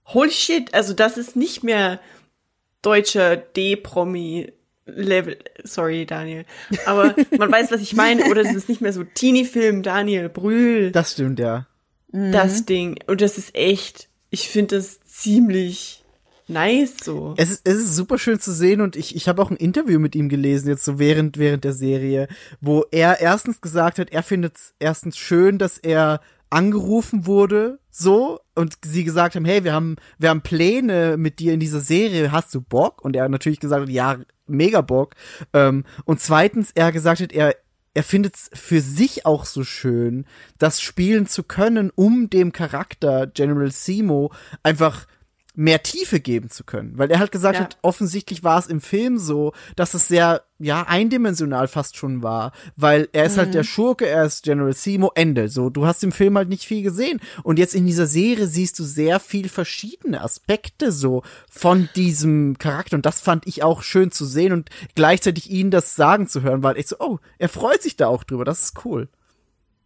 holy shit, also das ist nicht mehr deutscher D-Promi Level, sorry Daniel, aber man weiß, was ich meine, oder es ist nicht mehr so Teenie-Film Daniel Brühl, das stimmt, ja. Das Ding. Und das ist echt, ich finde das ziemlich nice so. Es ist, es ist super schön zu sehen und ich, ich habe auch ein Interview mit ihm gelesen, jetzt so während, während der Serie, wo er erstens gesagt hat, er findet es erstens schön, dass er angerufen wurde, so, und sie gesagt haben, hey, wir haben, wir haben Pläne mit dir in dieser Serie, hast du Bock? Und er natürlich gesagt hat, ja, mega Bock. Ähm, und zweitens, er gesagt hat, er, er findet es für sich auch so schön, das spielen zu können, um dem Charakter General Simo einfach mehr Tiefe geben zu können. Weil er halt gesagt Ja. hat, offensichtlich war es im Film so, dass es sehr, ja, eindimensional fast schon war. Weil er ist halt der Schurke, er ist General Simo, Ende. So, du hast im Film halt nicht viel gesehen. Und jetzt in dieser Serie siehst du sehr viel verschiedene Aspekte so von diesem Charakter. Und das fand ich auch schön zu sehen und gleichzeitig ihn das sagen zu hören, weil ich so, oh, er freut sich da auch drüber. Das ist cool.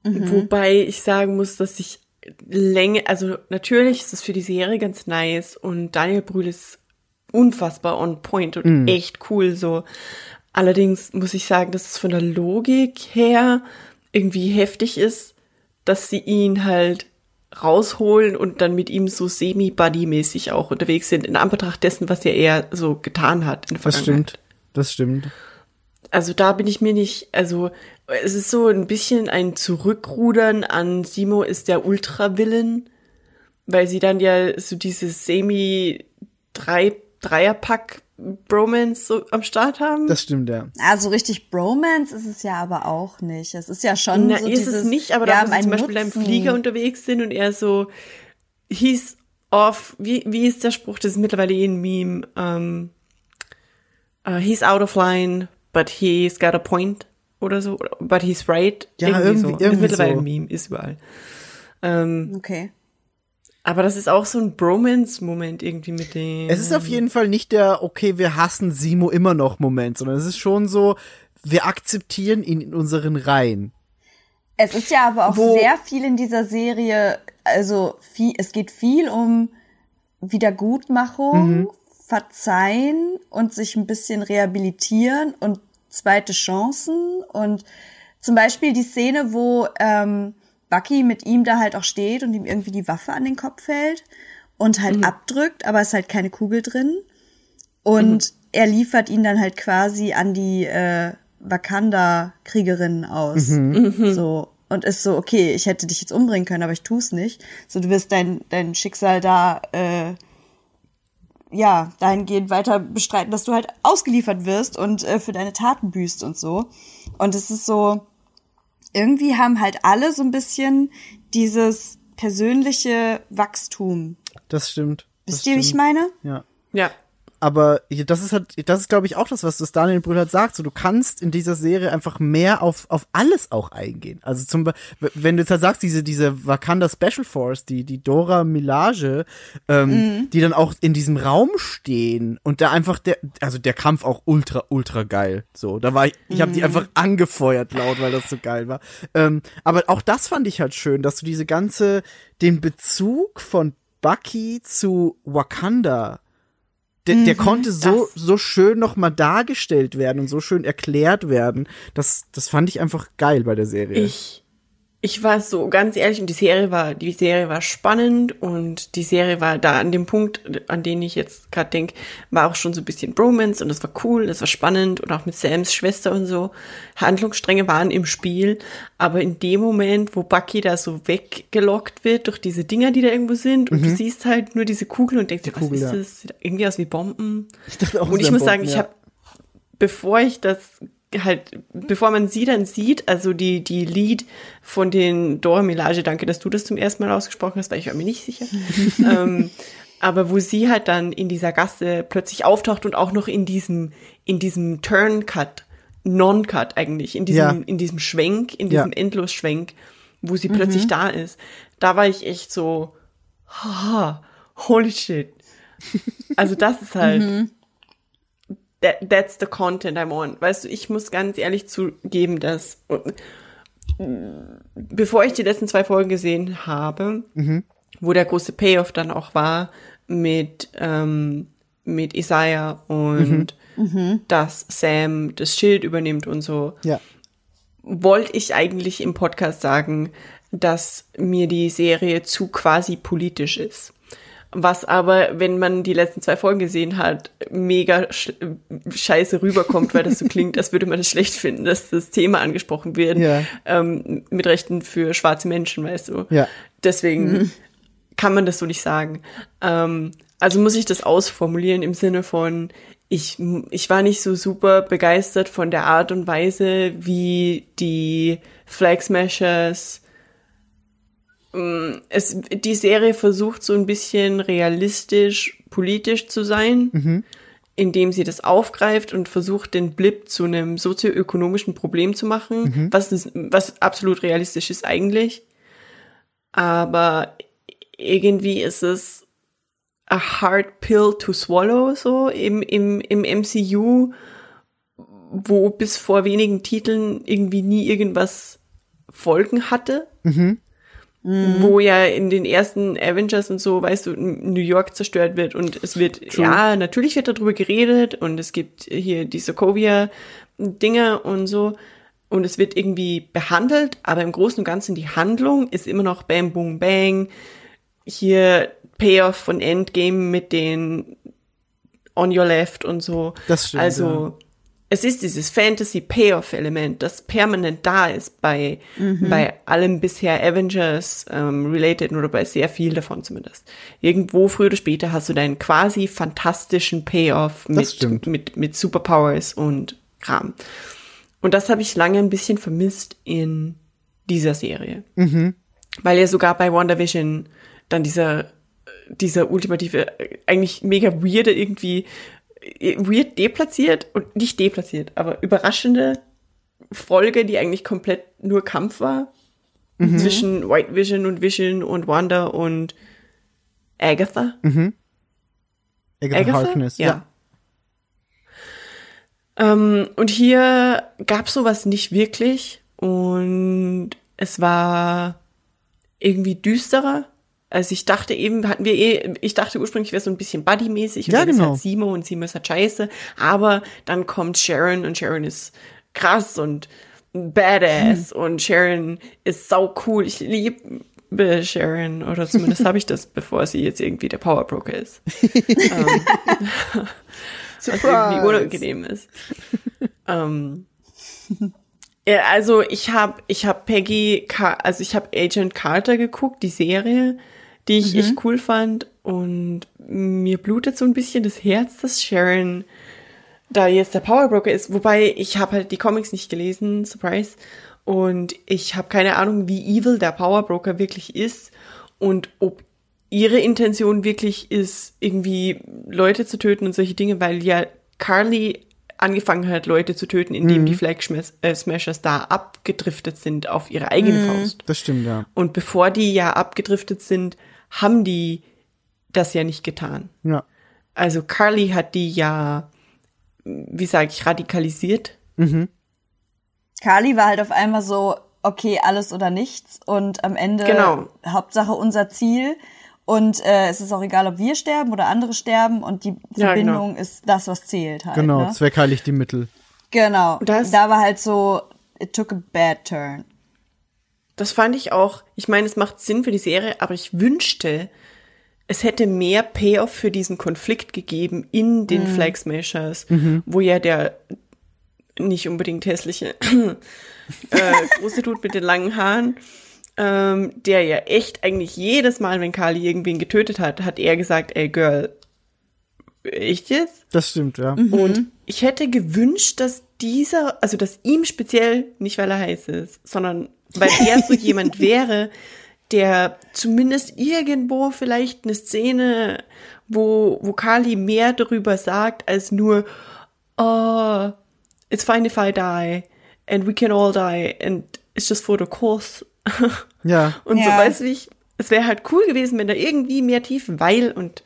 Wobei ich sagen muss, dass ich Länge, also natürlich ist es für die Serie ganz nice und Daniel Brühl ist unfassbar on point und echt cool so. Allerdings muss ich sagen, dass es von der Logik her irgendwie heftig ist, dass sie ihn halt rausholen und dann mit ihm so semi-buddy-mäßig auch unterwegs sind, in Anbetracht dessen, was er eher so getan hat in der Das stimmt. Das stimmt. Also da bin ich mir nicht, also es ist so ein bisschen ein Zurückrudern an Simo ist der Ultra-Villain, weil sie dann ja so dieses Semi-Dreierpack Bromance so am Start haben. Das stimmt, ja. Also richtig Bromance ist es ja aber auch nicht. Es ist ja schon Na, so ist dieses, es nicht, aber wir da haben wo sie einen zum Beispiel Nutzen. im Flieger unterwegs sind und er so, he's off, wie, wie ist der Spruch, das ist mittlerweile eh ein Meme, ähm, uh, he's out of line, but he's got a point oder so, but he's right. Ja, irgendwie, irgendwie- so. irgendwie ist mittlerweile so. ein Meme, ist überall. Ähm, Okay. aber das ist auch so ein Bromance-Moment irgendwie mit dem. Es ist auf jeden Fall nicht der, okay, wir hassen Simo immer noch Moment, sondern es ist schon so, wir akzeptieren ihn in unseren Reihen. Es ist ja aber auch Wo- sehr viel in dieser Serie, also viel, es geht viel um Wiedergutmachung, Verzeihen und sich ein bisschen rehabilitieren und zweite Chancen und zum Beispiel die Szene, wo ähm, Bucky mit ihm da halt auch steht und ihm irgendwie die Waffe an den Kopf hält und halt abdrückt, aber es ist halt keine Kugel drin. Und er liefert ihn dann halt quasi an die äh, Wakanda-Kriegerinnen aus. So. Und ist so, okay, ich hätte dich jetzt umbringen können, aber ich tu's nicht. So, du wirst dein, dein Schicksal da, äh, ja, dahingehend weiter bestreiten, dass du halt ausgeliefert wirst und äh, für deine Taten büßt und so. Und es ist so, irgendwie haben halt alle so ein bisschen dieses persönliche Wachstum. Das stimmt. Das Wisst ihr, wie ich meine? Ja. ja. Aber das ist halt, das ist glaube ich auch das, was das Daniel Brühl halt sagt. So, du kannst in dieser Serie einfach mehr auf, auf alles auch eingehen. Also zum wenn du jetzt halt sagst, diese, diese Wakanda Special Force, die, die Dora Milage, ähm, die dann auch in diesem Raum stehen und da einfach der, also der Kampf auch ultra, ultra geil. So, da war ich, ich habe die einfach angefeuert laut, weil das so geil war. Ähm, aber auch das fand ich halt schön, dass du diese ganze, den Bezug von Bucky zu Wakanda der, der konnte so, so schön nochmal dargestellt werden und so schön erklärt werden. Das, das fand ich einfach geil bei der Serie. Ich, ich war so ganz ehrlich und die Serie war, die Serie war spannend und die Serie war da an dem Punkt, an den ich jetzt gerade denke, war auch schon so ein bisschen Bromance und das war cool, das war spannend und auch mit Sams Schwester und so. Handlungsstränge waren im Spiel, aber in dem Moment, wo Bucky da so weggelockt wird durch diese Dinger, die da irgendwo sind und du siehst halt nur diese Kugel und denkst dir, was Mhm. Kugel, ist ja. das? Sieht irgendwie aus wie Bomben. Ich dachte auch, Und ich muss sagen, Bomben, ich ja. habe, bevor ich das halt, bevor man sie dann sieht, also die, die Lied von den Dora Milage, danke, dass du das zum ersten Mal ausgesprochen hast, weil ich war mir nicht sicher. ähm, aber wo sie halt dann in dieser Gasse plötzlich auftaucht und auch noch in diesem, in diesem Turn-Cut, Non-Cut eigentlich, in diesem, Ja. in diesem Schwenk, in Ja. diesem Endlosschwenk, wo sie plötzlich da ist. Da war ich echt so, haha, holy shit. Also das ist halt, that, that's the content I want. Weißt du, ich muss ganz ehrlich zugeben, dass bevor ich die letzten zwei Folgen gesehen habe, wo der große Payoff dann auch war mit ähm, mit Isaiah und dass Sam das Schild übernimmt und so, Ja. wollte ich eigentlich im Podcast sagen, dass mir die Serie zu quasi politisch ist. Was aber, wenn man die letzten zwei Folgen gesehen hat, mega sch scheiße rüberkommt, weil das so klingt, als würde man es schlecht finden, dass das Thema angesprochen wird. Ja. Ähm, mit Rechten für schwarze Menschen, weißt du. Ja. Deswegen kann man das so nicht sagen. Ähm, also muss ich das ausformulieren im Sinne von, ich, ich war nicht so super begeistert von der Art und Weise, wie die Flag Smashers es, die Serie versucht so ein bisschen realistisch, politisch zu sein, indem sie das aufgreift und versucht, den Blip zu einem sozioökonomischen Problem zu machen, was, ist, was absolut realistisch ist eigentlich. Aber irgendwie ist es a hard pill to swallow, so im, im, im MCU, wo bis vor wenigen Titeln irgendwie nie irgendwas Folgen hatte. Wo ja in den ersten Avengers und so, weißt du, New York zerstört wird und es wird, ja, natürlich wird darüber geredet und es gibt hier die Sokovia-Dinger und so und es wird irgendwie behandelt, aber im Großen und Ganzen die Handlung ist immer noch Bam, Boom, Bang. Hier Payoff von Endgame mit den On Your Left und so. Das stimmt, Also, es ist dieses Fantasy-Payoff-Element, das permanent da ist bei, bei allem bisher Avengers ähm, oder bei sehr viel davon zumindest. Irgendwo früher oder später hast du deinen quasi fantastischen Payoff mit, mit, mit Superpowers und Kram. Und das habe ich lange ein bisschen vermisst in dieser Serie. Weil ja sogar bei WandaVision dann dieser, dieser ultimative, äh, eigentlich mega weirde irgendwie, weird deplatziert und nicht deplatziert, aber überraschende Folge, die eigentlich komplett nur Kampf war. Zwischen White Vision und Vision und Wanda und Agatha. Agatha, Agatha? Harkness. Ja. Ähm, und hier gab sowas nicht wirklich und es war irgendwie düsterer. Also ich dachte eben, hatten wir eh, ich dachte ursprünglich wäre so ein bisschen Buddy-mäßig und Ja, dann ist genau. halt Simo und Simo ist halt scheiße, aber dann kommt Sharon und Sharon ist krass und badass Hm. und Sharon ist sau cool. Ich liebe Sharon oder zumindest habe ich das, bevor sie jetzt irgendwie der Power Broker ist. ähm, was irgendwie unangenehm ist. ähm, ja, also ich habe ich hab Peggy, Car also ich habe Agent Carter geguckt, die Serie, die ich echt cool fand. Und mir blutet so ein bisschen das Herz, dass Sharon da jetzt der Power Broker ist, wobei ich habe halt die Comics nicht gelesen, surprise, und ich habe keine Ahnung, wie evil der Power Broker wirklich ist und ob ihre Intention wirklich ist, irgendwie Leute zu töten und solche Dinge, weil ja Carly angefangen hat, Leute zu töten, indem die Flag äh, Smashers da abgedriftet sind auf ihre eigene Faust. Das stimmt, ja. Und bevor die ja abgedriftet sind, haben die das ja nicht getan. Ja. Also Carly hat die ja, wie sage ich, radikalisiert. Carly war halt auf einmal so, okay, alles oder nichts und am Ende Genau. Hauptsache unser Ziel und äh, es ist auch egal, ob wir sterben oder andere sterben und die Ja, Verbindung ist das, was zählt halt. Genau, ne? zweckheilig die Mittel. Genau. Das- da war halt so, it took a bad turn. Das fand ich auch, ich meine, es macht Sinn für die Serie, aber ich wünschte, es hätte mehr Payoff für diesen Konflikt gegeben in den Flag Smashers, wo ja der nicht unbedingt hässliche äh, große Dude mit den langen Haaren, ähm, der ja echt eigentlich jedes Mal, wenn Carly irgendwen getötet hat, hat er gesagt, ey Girl, echt jetzt? Das stimmt, ja. Und ich hätte gewünscht, dass dieser, also dass ihm speziell, nicht weil er heiß ist, sondern weil er so jemand wäre, der zumindest irgendwo vielleicht eine Szene, wo, wo Carly mehr darüber sagt, als nur, oh, it's fine if I die, and we can all die, and it's just for the course. Ja. Und so, Ja. weißt du, wie ich, es wäre halt cool gewesen, wenn da irgendwie mehr Tiefe, weil, und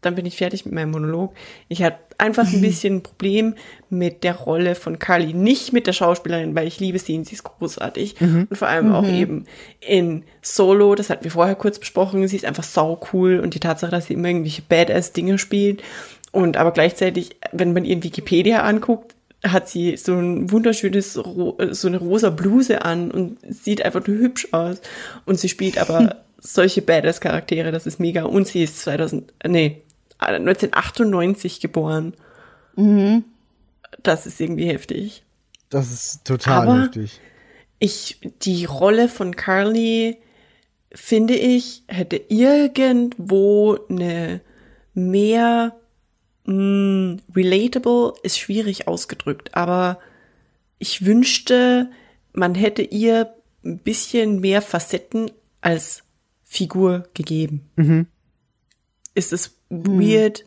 dann bin ich fertig mit meinem Monolog, ich hatte einfach ein bisschen ein Problem mit der Rolle von Carly, nicht mit der Schauspielerin, weil ich liebe sie und sie ist großartig. Und vor allem auch eben in Solo, das hatten wir vorher kurz besprochen, sie ist einfach sau cool und die Tatsache, dass sie immer irgendwelche Badass-Dinge spielt und aber gleichzeitig, wenn man ihren Wikipedia anguckt, hat sie so ein wunderschönes, so eine rosa Bluse an und sieht einfach nur hübsch aus. Und sie spielt aber solche Badass-Charaktere, das ist mega. Und sie ist 2000, äh, nee, 1998 geboren. Das ist irgendwie heftig. Das ist total Aber- heftig. Ich, die Rolle von Carly, finde ich, hätte irgendwo eine mehr mh, relatable, ist schwierig ausgedrückt, aber ich wünschte, man hätte ihr ein bisschen mehr Facetten als Figur gegeben. Ist es weird?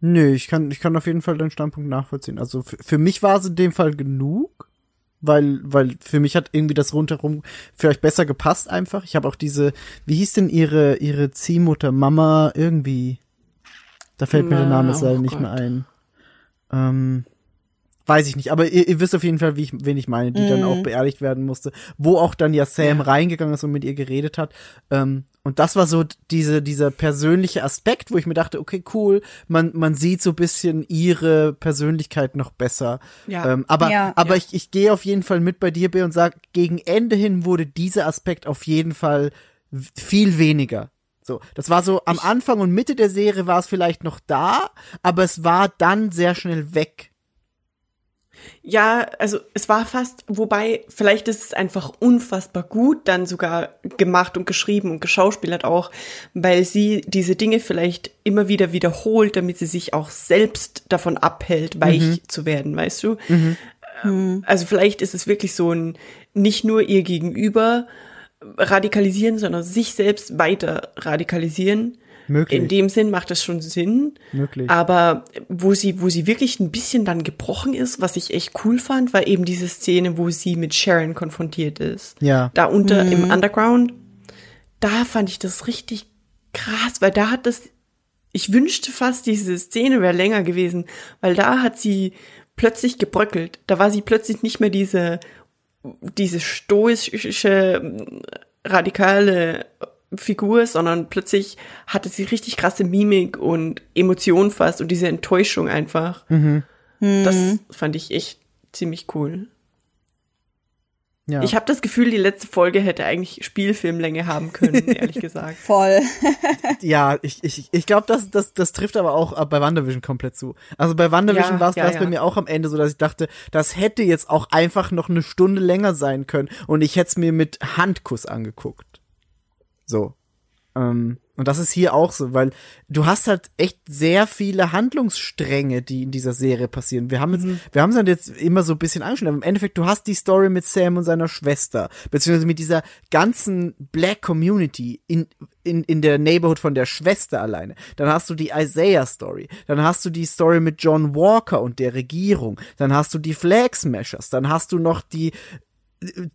Nö, ich kann, ich kann auf jeden Fall deinen Standpunkt nachvollziehen. Also für, mich war es in dem Fall genug, weil, weil für mich hat irgendwie das rundherum vielleicht besser gepasst einfach. Ich habe auch diese, wie hieß denn ihre, ihre Ziehmutter, Mama, irgendwie, da fällt mir der Name Oh leider nicht mehr ein. Ähm, weiß ich nicht, aber ihr, ihr wisst auf jeden Fall, wie ich, wen ich meine, die dann auch beerdigt werden musste, wo auch dann ja Sam reingegangen ist und mit ihr geredet hat. Ähm, und das war so diese, dieser persönliche Aspekt, wo ich mir dachte, okay, cool, man, man sieht so ein bisschen ihre Persönlichkeit noch besser. Ja. Ähm, aber Ja. aber Ja. ich, ich gehe auf jeden Fall mit bei dir, B, und sag, gegen Ende hin wurde dieser Aspekt auf jeden Fall viel weniger. So, das war so am Anfang und Mitte der Serie war es vielleicht noch da, aber es war dann sehr schnell weg. Ja, also es war fast, wobei vielleicht ist es einfach unfassbar gut dann sogar gemacht und geschrieben und geschauspielert auch, weil sie diese Dinge vielleicht immer wieder wiederholt, damit sie sich auch selbst davon abhält, weich zu werden, weißt du? Ähm, Also vielleicht ist es wirklich so ein nicht nur ihr Gegenüber radikalisieren, sondern sich selbst weiter radikalisieren. Möglich. In dem Sinn macht das schon Sinn. Möglich. Aber wo sie, wo sie wirklich ein bisschen dann gebrochen ist, was ich echt cool fand, war eben diese Szene, wo sie mit Sharon konfrontiert ist. Ja. Da unter im Underground. Da fand ich das richtig krass, weil da hat das, ich wünschte fast, diese Szene wäre länger gewesen, weil da hat sie plötzlich gebröckelt. Da war sie plötzlich nicht mehr diese, diese stoische, radikale Figur, sondern plötzlich hatte sie richtig krasse Mimik und Emotionen fast und diese Enttäuschung einfach. Das fand ich echt ziemlich cool. ja. Ich habe das Gefühl, die letzte Folge hätte eigentlich Spielfilmlänge haben können, ehrlich gesagt. Voll. ja, ich, ich, ich glaube, das, das, das trifft aber auch bei WandaVision komplett zu. Also bei WandaVision Ja, war es ja, bei ja. mir auch am Ende so, dass ich dachte, das hätte jetzt auch einfach noch eine Stunde länger sein können und ich hätte es mir mit Handkuss angeguckt. So. Ähm, und das ist hier auch so, weil du hast halt echt sehr viele Handlungsstränge, die in dieser Serie passieren. Wir haben jetzt, wir haben es halt jetzt immer so ein bisschen angeschaut, aber im Endeffekt, du hast die Story mit Sam und seiner Schwester, beziehungsweise mit dieser ganzen Black Community in, in, in der Neighborhood von der Schwester alleine. Dann hast du die Isaiah-Story. Dann hast du die Story mit John Walker und der Regierung. Dann hast du die Flag Smashers. Dann hast du noch die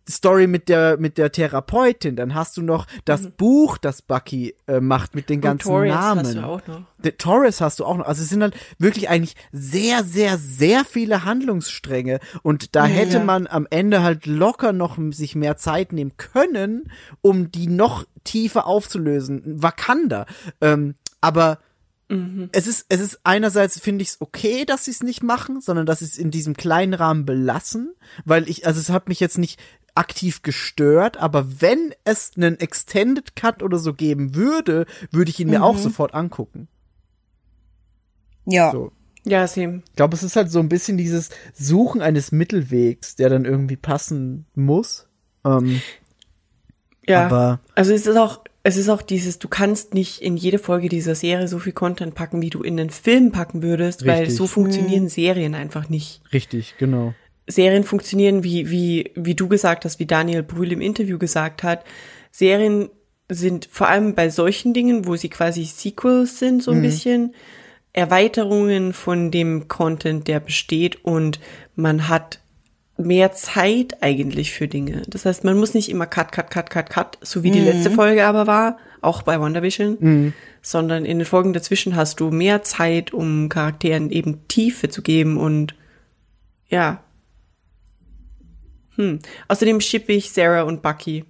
Story mit der mit der Therapeutin, dann hast du noch das Buch, das Bucky äh, macht mit den ganzen Mhm. Torres Namen. hast du auch noch. The Torres hast du auch noch. Also es sind halt wirklich eigentlich sehr, sehr, sehr viele Handlungsstränge. Und da hätte man am Ende halt locker noch sich mehr Zeit nehmen können, um die noch tiefer aufzulösen. Wakanda. Ähm, aber es ist, es ist einerseits finde ich es okay, dass sie es nicht machen, sondern dass sie es in diesem kleinen Rahmen belassen, weil ich, also es hat mich jetzt nicht aktiv gestört, aber wenn es einen Extended Cut oder so geben würde, würde ich ihn mir auch sofort angucken. Ja. So. Ja, same. Ich glaube, es ist halt so ein bisschen dieses Suchen eines Mittelwegs, der dann irgendwie passen muss. Ähm, Ja. Aber- also es ist auch, es ist auch dieses, du kannst nicht in jede Folge dieser Serie so viel Content packen, wie du in den Film packen würdest, weil Richtig. so funktionieren Serien einfach nicht. richtig, genau. Serien funktionieren, wie, wie, wie du gesagt hast, wie Daniel Brühl im Interview gesagt hat. Serien sind vor allem bei solchen Dingen, wo sie quasi Sequels sind, so ein bisschen, Erweiterungen von dem Content, der besteht und man hat mehr Zeit eigentlich für Dinge. Das heißt, man muss nicht immer cut, cut, cut, cut, cut, so wie die letzte Folge aber war, auch bei WandaVision, sondern in den Folgen dazwischen hast du mehr Zeit, um Charakteren eben Tiefe zu geben und ja. Hm. Außerdem shippe ich Sarah und Bucky.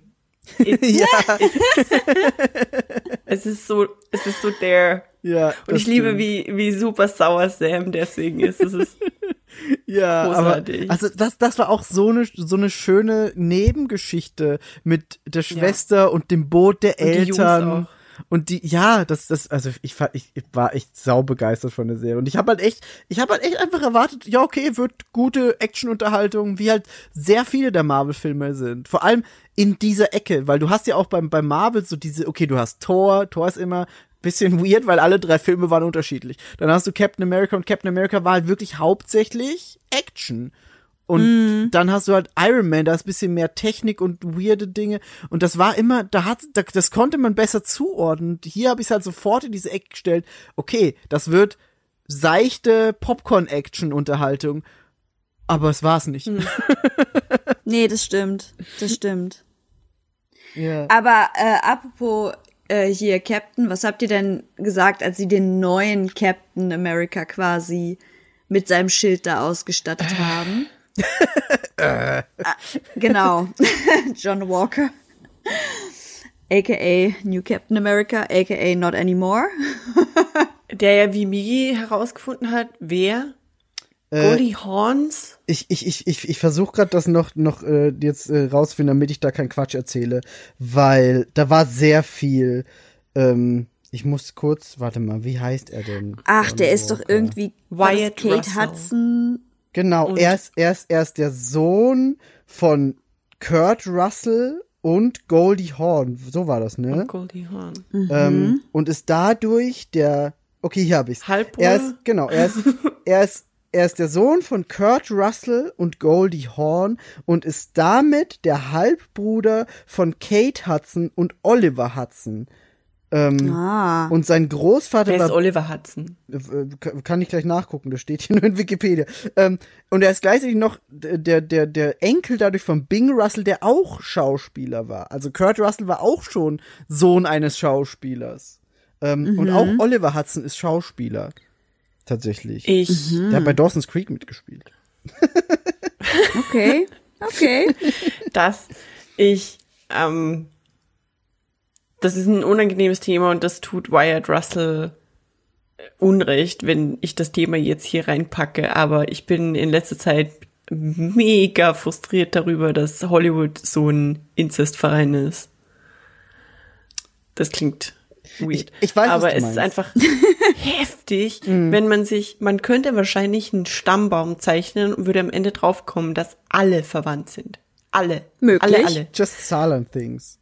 It's, Ja, es ist so, es ist so der. ja. Und ich liebe, wie, wie super sauer Sam deswegen ist. Es ist Ja, Großartig. aber also das, das war auch so eine so eine schöne Nebengeschichte mit der Schwester und dem Boot der Und die Eltern. auch. Und die, ja, das, das, also ich, war- ich, ich war echt saubegeistert von der Serie. Und ich habe halt echt, ich habe halt echt einfach erwartet, ja, okay, wird gute Actionunterhaltung, wie halt sehr viele der Marvel-Filme sind. Vor allem in dieser Ecke, weil du hast ja auch beim, beim Marvel so diese, okay, du hast Thor, Thor ist immer bisschen weird, weil alle drei Filme waren unterschiedlich. Dann hast du Captain America und Captain America war halt wirklich hauptsächlich Action. Und dann hast du halt Iron Man, da ist ein bisschen mehr Technik und weirde Dinge. Und das war immer, da hat, da, das konnte man besser zuordnen. Und Hier habe ich es halt sofort in diese Ecke gestellt. Okay, das wird seichte Popcorn-Action-Unterhaltung. Aber es war's nicht. Nee, das stimmt. Das stimmt. Ja. Aber äh, apropos äh, hier Captain, was habt ihr denn gesagt, als sie den neuen Captain America quasi mit seinem Schild da ausgestattet haben? Ah, genau. John Walker. AKA New Captain America, AKA Not Anymore. Der ja wie Migi herausgefunden hat, wer Goldie Horns Ich, ich, ich, ich, ich versuche gerade das noch, noch äh, jetzt äh, rausfinden, damit ich da keinen Quatsch erzähle. Weil da war sehr viel. Ähm, ich muss kurz, warte mal, wie heißt er denn? Ach, John der ist doch irgendwie Wyatt Kate Russell. Hudson. Genau, Und- er ist, er, ist, er ist der Sohn von Kurt Russell und Goldie Hawn. So war das, ne? Goldie Horn. Ähm, und ist dadurch der. Okay, hier habe ich's. Halbbruder? Er ist, genau, er ist, er ist, er ist der Sohn von Kurt Russell und Goldie Hawn und ist damit der Halbbruder von Kate Hudson und Oliver Hudson. Ähm, Ah. Und sein Großvater Wer ist war Oliver Hudson? äh, kann kann ich gleich nachgucken, das steht hier nur in Wikipedia. Ähm, und er ist gleichzeitig noch der, der, der Enkel dadurch von Bing Russell, der auch Schauspieler war. Also Kurt Russell war auch schon Sohn eines Schauspielers. Ähm, Und auch Oliver Hudson ist Schauspieler. Tatsächlich. Ich. Der hat bei Dawson's Creek mitgespielt. Okay. Okay. dass ich, ähm, das ist ein unangenehmes Thema und das tut Wyatt Russell Unrecht, wenn ich das Thema jetzt hier reinpacke, aber ich bin in letzter Zeit mega frustriert darüber, dass Hollywood so ein Inzestverein ist. Das klingt weird. Ich- ich weiß, aber es ist einfach heftig, wenn man sich, man könnte wahrscheinlich einen Stammbaum zeichnen und würde am Ende draufkommen, dass alle verwandt sind. Alle. Möglich. Alle, alle. Just Silent Things.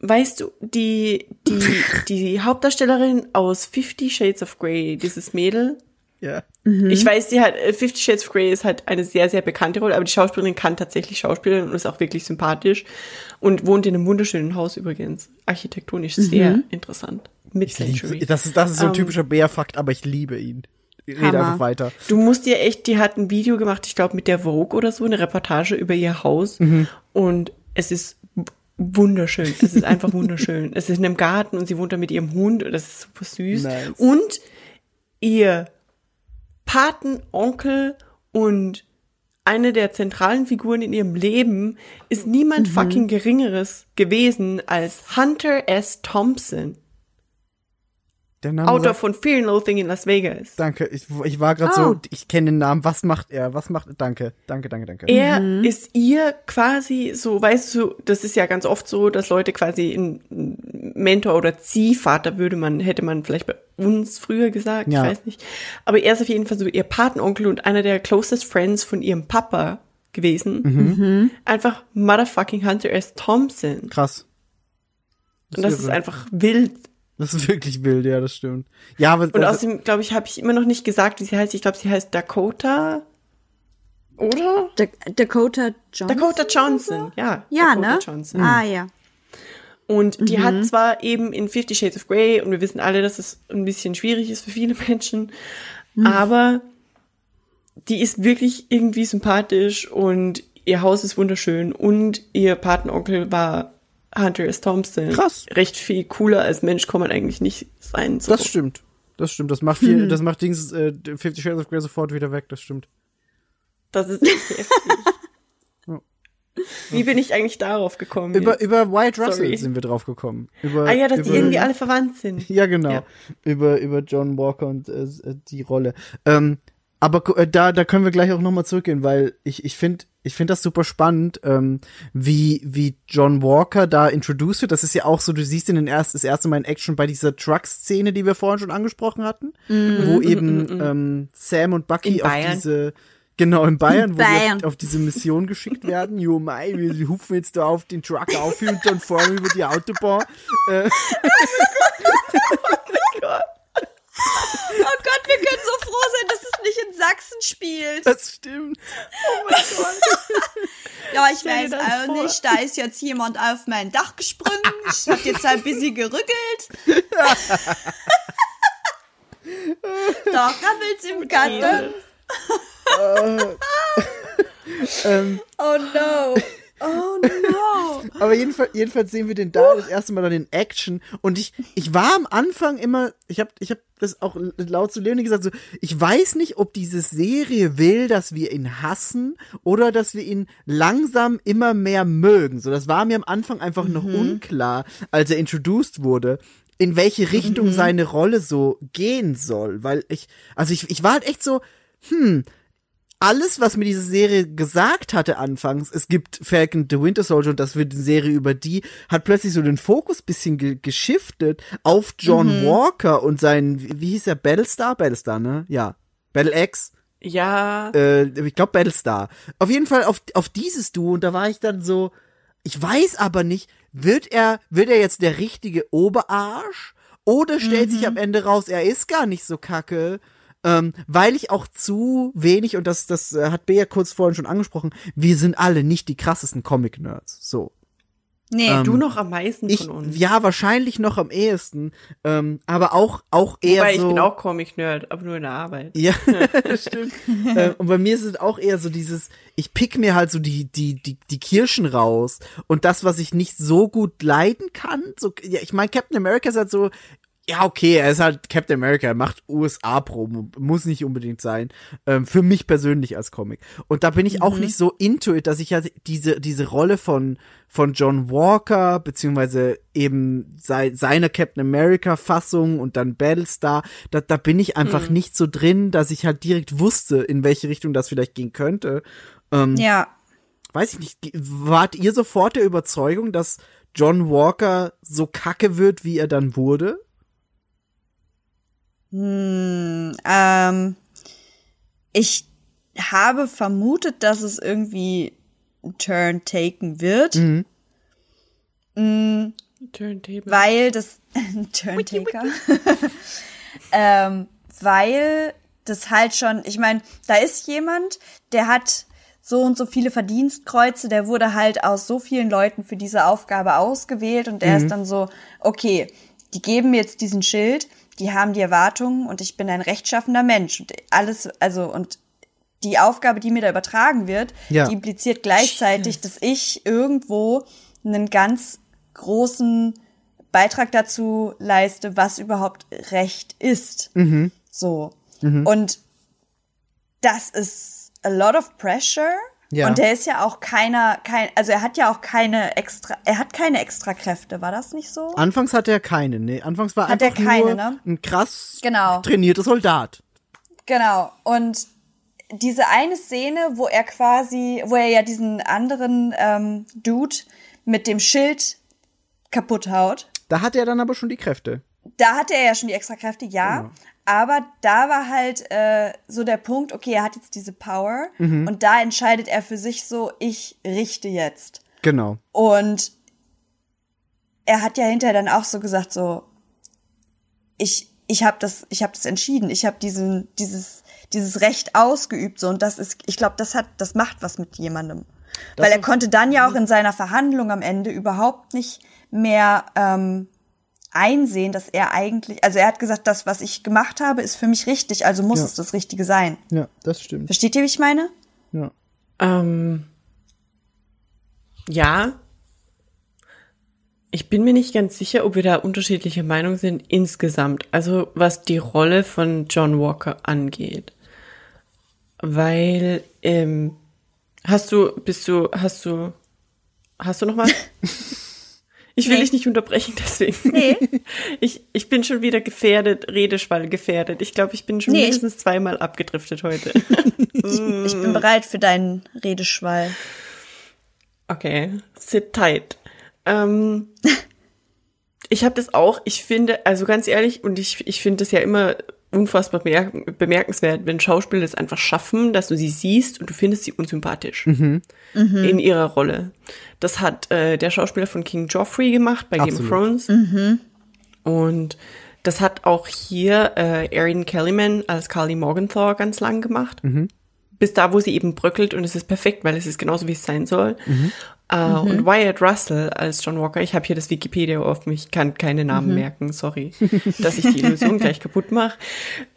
Weißt du, die, die, die Hauptdarstellerin aus Fifty Shades of Grey, dieses Mädel, Ja. ich weiß, die hat, äh, Fifty Shades of Grey ist halt eine sehr, sehr bekannte Rolle, aber die Schauspielerin kann tatsächlich Schauspielen und ist auch wirklich sympathisch und wohnt in einem wunderschönen Haus übrigens. Architektonisch sehr interessant. Mid-Century. Das ist, das ist so ein Ähm, typischer Bär-Fakt, aber ich liebe ihn. Rede Hammer. einfach weiter. Du musst dir echt, die hat ein Video gemacht, ich glaube mit der Vogue oder so, eine Reportage über ihr Haus und es ist wunderschön. Es ist einfach wunderschön. Es ist in einem Garten und sie wohnt da mit ihrem Hund und das ist super süß. Nice. Und ihr Patenonkel und eine der zentralen Figuren in ihrem Leben ist niemand fucking geringeres gewesen als Hunter S. Thompson, Autor sagt- von Fear and Loathing in Las Vegas. Danke, ich, ich war gerade Oh. so, ich kenne den Namen, was macht er? Was macht Danke, danke, danke, danke. Er ist ihr quasi so, weißt du, das ist ja ganz oft so, dass Leute quasi ein Mentor oder Ziehvater würde man, hätte man vielleicht bei uns früher gesagt, Ja. ich weiß nicht. Aber er ist auf jeden Fall so ihr Patenonkel und einer der closest friends von ihrem Papa gewesen. Einfach motherfucking Hunter S. Thompson. Krass. Und das ist irre. einfach wild. Das ist wirklich wild, ja, das stimmt. Ja, aber Und also, außerdem, glaube ich, habe ich immer noch nicht gesagt, wie sie heißt. Ich glaube, sie heißt Dakota. Oder? Da Dakota Johnson. Dakota Johnson, ja. Ja, Dakota ne? Johnson. Ah, ja. Und die Mhm. hat zwar eben in Fifty Shades of Grey, und wir wissen alle, dass es ein bisschen schwierig ist für viele Menschen, Mhm. aber die ist wirklich irgendwie sympathisch und ihr Haus ist wunderschön und ihr Patenonkel war Hunter S. Thompson. Krass. Recht viel cooler als Mensch kann man eigentlich nicht sein. So. das stimmt. Das stimmt. Das macht viel, das macht Dings, äh, Fifty Shades of Grey sofort wieder weg, das stimmt. Das ist echt heftig. Wie bin ich eigentlich darauf gekommen? Über, jetzt? über White Russell Sorry. sind wir drauf gekommen. Über, ah ja, dass über, die irgendwie alle verwandt sind. Ja, genau. Ja. Über, über John Walker und äh, die Rolle. Ähm, aber äh, da, da können wir gleich auch nochmal zurückgehen, weil ich, ich finde ich finde das super spannend, ähm, wie, wie John Walker da introduced wird. Das ist ja auch so, du siehst in erst, das erste Mal in Action bei dieser Truck-Szene, die wir vorhin schon angesprochen hatten, wo eben ähm, Sam und Bucky In auf diese Genau, in Bayern, wo Bayern. die auf, auf diese Mission geschickt werden. Jo, mei, wir hupfen jetzt da auf den Truck auf und dann fahren wir über die Autobahn. Äh, Oh Gott, wir können so froh sein, dass es nicht in Sachsen spielt. das stimmt. Ja, ich Stell weiß auch vor. nicht. Da ist jetzt jemand auf mein Dach gesprungen. Ich hab jetzt ein bisschen gerückelt. da rabbelt's im Garten. Oh no. Oh no. Aber jedenfalls, jedenfalls sehen wir den da das erste Mal dann in Action. Und ich, ich war am Anfang immer, ich habe ich hab das auch laut zu Leonie gesagt, so, ich weiß nicht, ob diese Serie will, dass wir ihn hassen oder dass wir ihn langsam immer mehr mögen. So, das war mir am Anfang einfach noch unklar, als er introduced wurde in welche Richtung seine Rolle so gehen soll, weil ich, also ich, ich war halt echt so, hm, alles, was mir diese Serie gesagt hatte anfangs, es gibt Falcon the Winter Soldier und das wird eine Serie über die, hat plötzlich so den Fokus bisschen ge geschiftet auf John Walker und seinen, wie, hieß er, Battlestar? Battlestar, ne? Ja. Battle X? Ja, Äh, ich glaube Battlestar. Auf jeden Fall auf, auf dieses Duo und da war ich dann so, ich weiß aber nicht, wird er, wird er jetzt der richtige Oberarsch? Oder stellt sich am Ende raus, er ist gar nicht so kacke? Ähm, weil ich auch zu wenig, und das, das äh, hat Bea kurz vorhin schon angesprochen, wir sind alle nicht die krassesten Comic-Nerds. So. Nee, Ähm, du noch am meisten Ich, von uns. ja, wahrscheinlich noch am ehesten. Ähm, aber auch, auch eher Wobei, so. ich bin auch Comic-Nerd, aber nur in der Arbeit. Ja, stimmt. äh, und bei mir ist es auch eher so dieses, ich pick mir halt so die, die, die, die Kirschen raus. Und das, was ich nicht so gut leiden kann, so, ja, ich meine, Captain America ist halt so, ja, okay, er ist halt Captain America, er macht USA-Promo, muss nicht unbedingt sein. Ähm, für mich persönlich als Comic. Und da bin ich auch nicht so into it, dass ich halt diese, diese Rolle von, von John Walker, beziehungsweise eben sei, seine Captain America-Fassung und dann Battlestar, da, da bin ich einfach nicht so drin, dass ich halt direkt wusste, in welche Richtung das vielleicht gehen könnte. Ähm, ja. Weiß ich nicht, wart ihr sofort der Überzeugung, dass John Walker so kacke wird, wie er dann wurde? Ähm, ich habe vermutet, dass es irgendwie einen Turn taken wird, Turntable. weil das Turn Taker, ähm, weil das halt schon, ich meine, da ist jemand, der hat so und so viele Verdienstkreuze, der wurde halt aus so vielen Leuten für diese Aufgabe ausgewählt und der ist dann so, okay, die geben mir jetzt diesen Schild, die haben die Erwartungen und ich bin ein rechtschaffender Mensch und alles, also und die Aufgabe, die mir da übertragen wird, Ja. die impliziert gleichzeitig, dass ich irgendwo einen ganz großen Beitrag dazu leiste, was überhaupt Recht ist. So. Und das ist a lot of pressure. Ja. Und der ist ja auch keiner, kein, also er hat ja auch keine extra, er hat keine extra Kräfte, war das nicht so? Anfangs hatte er keine, nee. Anfangs war Hat er einfach keine, nur ne? ein krass Genau. trainierter Soldat. Genau. Und diese eine Szene, wo er quasi, wo er ja diesen anderen ähm, Dude mit dem Schild kaputt haut, Da hatte er dann aber schon die Kräfte. da hatte er ja schon die extra Kräfte, ja. Genau. Aber da war halt äh, so der Punkt, okay, er hat jetzt diese Power Mhm. und da entscheidet er für sich so, ich richte jetzt. Genau. Und er hat ja hinterher dann auch so gesagt, so, ich, ich habe das, ich habe das entschieden, ich habe diesen, dieses, dieses Recht ausgeübt, so und das ist, ich glaube, das hat, das macht was mit jemandem, weil er konnte dann ja auch in seiner Verhandlung am Ende überhaupt nicht mehr ähm, einsehen, dass er eigentlich, also er hat gesagt, das, was ich gemacht habe, ist für mich richtig, also muss Ja. es das Richtige sein. Ja, das stimmt. Versteht ihr, wie ich meine? Ja. Ähm, ja. Ich bin mir nicht ganz sicher, ob wir da unterschiedliche Meinungen sind insgesamt. Also was die Rolle von John Walker angeht. Weil, ähm, hast du, bist du, hast du, hast du noch mal? Ich will Nee. dich nicht unterbrechen, deswegen. Nee. Ich, ich bin schon wieder gefährdet, Redeschwall gefährdet. Ich glaube, ich bin schon Nee, mindestens zweimal abgedriftet heute. Ich, ich bin bereit für deinen Redeschwall. Okay, sit tight. Ähm, ich habe das auch, ich finde, also ganz ehrlich, und ich, ich finde das ja immer unfassbar bemerk bemerkenswert, wenn Schauspieler es einfach schaffen, dass du sie siehst und du findest sie unsympathisch in ihrer Rolle. Das hat äh, der Schauspieler von King Joffrey gemacht bei Game of Absolut. Thrones. Und das hat auch hier äh, Erin Kellyman als Carly Morgenthau ganz lang gemacht. Bis da, wo sie eben bröckelt und es ist perfekt, weil es ist genauso, wie es sein soll. Äh, Und Wyatt Russell als John Walker. Ich habe hier das Wikipedia offen, ich kann keine Namen merken, sorry, dass ich die Illusion gleich kaputt mache.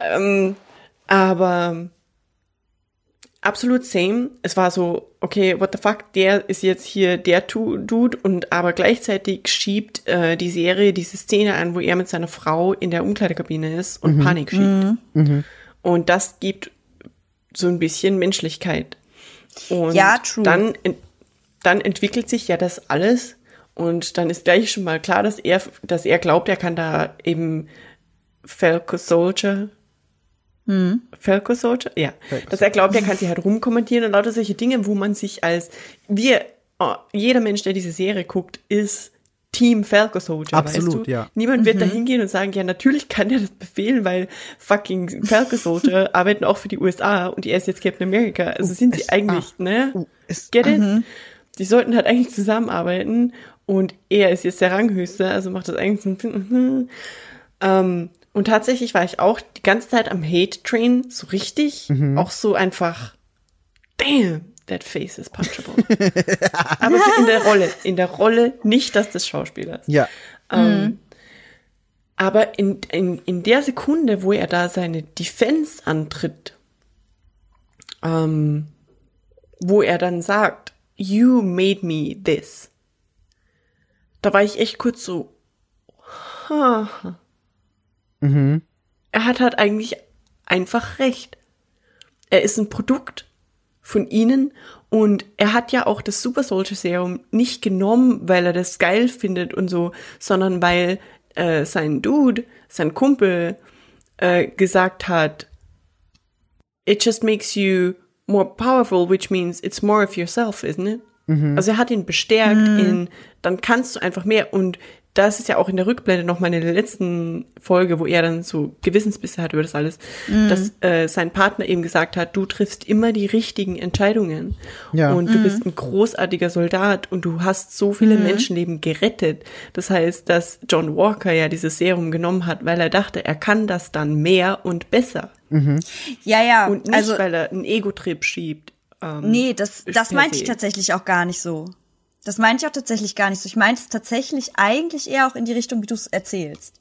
Ähm, aber absolut same. Es war so, okay, what the fuck, der ist jetzt hier der Dude und aber gleichzeitig schiebt äh, die Serie diese Szene an, wo er mit seiner Frau in der Umkleidekabine ist und Panik schiebt. Und das gibt so ein bisschen Menschlichkeit. Und Ja, true. dann, dann entwickelt sich ja das alles und dann ist gleich schon mal klar, dass er, dass er glaubt, er kann da eben Falco Soldier Falco Soldier? Ja. Dass er glaubt, er kann sie halt rumkommentieren und lauter solche Dinge, wo man sich als, wir, oh, jeder Mensch, der diese Serie guckt, ist Team Falco Soldier, Absolut, weißt du? ja. Niemand wird da hingehen und sagen, ja, natürlich kann der das befehlen, weil fucking Falco Soldier arbeiten auch für die USA und er ist jetzt Captain America. Also sind sie USA. eigentlich, ne? Es- Get it? Die sollten halt eigentlich zusammenarbeiten und er ist jetzt der Ranghöchste, also macht das eigentlich so ein ähm, und tatsächlich war ich auch die ganze Zeit am Hate-Train, so richtig, auch so einfach, damn, that face is punchable. Aber in der Rolle, in der Rolle, nicht das des Schauspielers. Ja. Ähm, aber in, in, in der Sekunde, wo er da seine Defense antritt, ähm, wo er dann sagt, you made me this, da war ich echt kurz so, ha. Er hat halt eigentlich einfach recht. Er ist ein Produkt von ihnen. Und er hat ja auch das Super Soldier Serum nicht genommen, weil er das geil findet und so, sondern weil äh, sein Dude, sein Kumpel äh, gesagt hat, it just makes you more powerful, which means it's more of yourself, isn't it? Also er hat ihn bestärkt in, dann kannst du einfach mehr. Und das ist ja auch in der Rückblende noch mal in der letzten Folge, wo er dann so Gewissensbisse hat über das alles, dass äh, sein Partner eben gesagt hat, du triffst immer die richtigen Entscheidungen Ja. und du bist ein großartiger Soldat und du hast so viele Menschenleben gerettet. Das heißt, dass John Walker ja dieses Serum genommen hat, weil er dachte, er kann das dann mehr und besser Ja, ja. und nicht, also, weil er einen Ego-Trip schiebt. Ähm, nee, das, das meinte ich tatsächlich auch gar nicht so. Das meinte ich auch tatsächlich gar nicht so. Ich meinte es tatsächlich eigentlich eher auch in die Richtung, wie du es erzählst.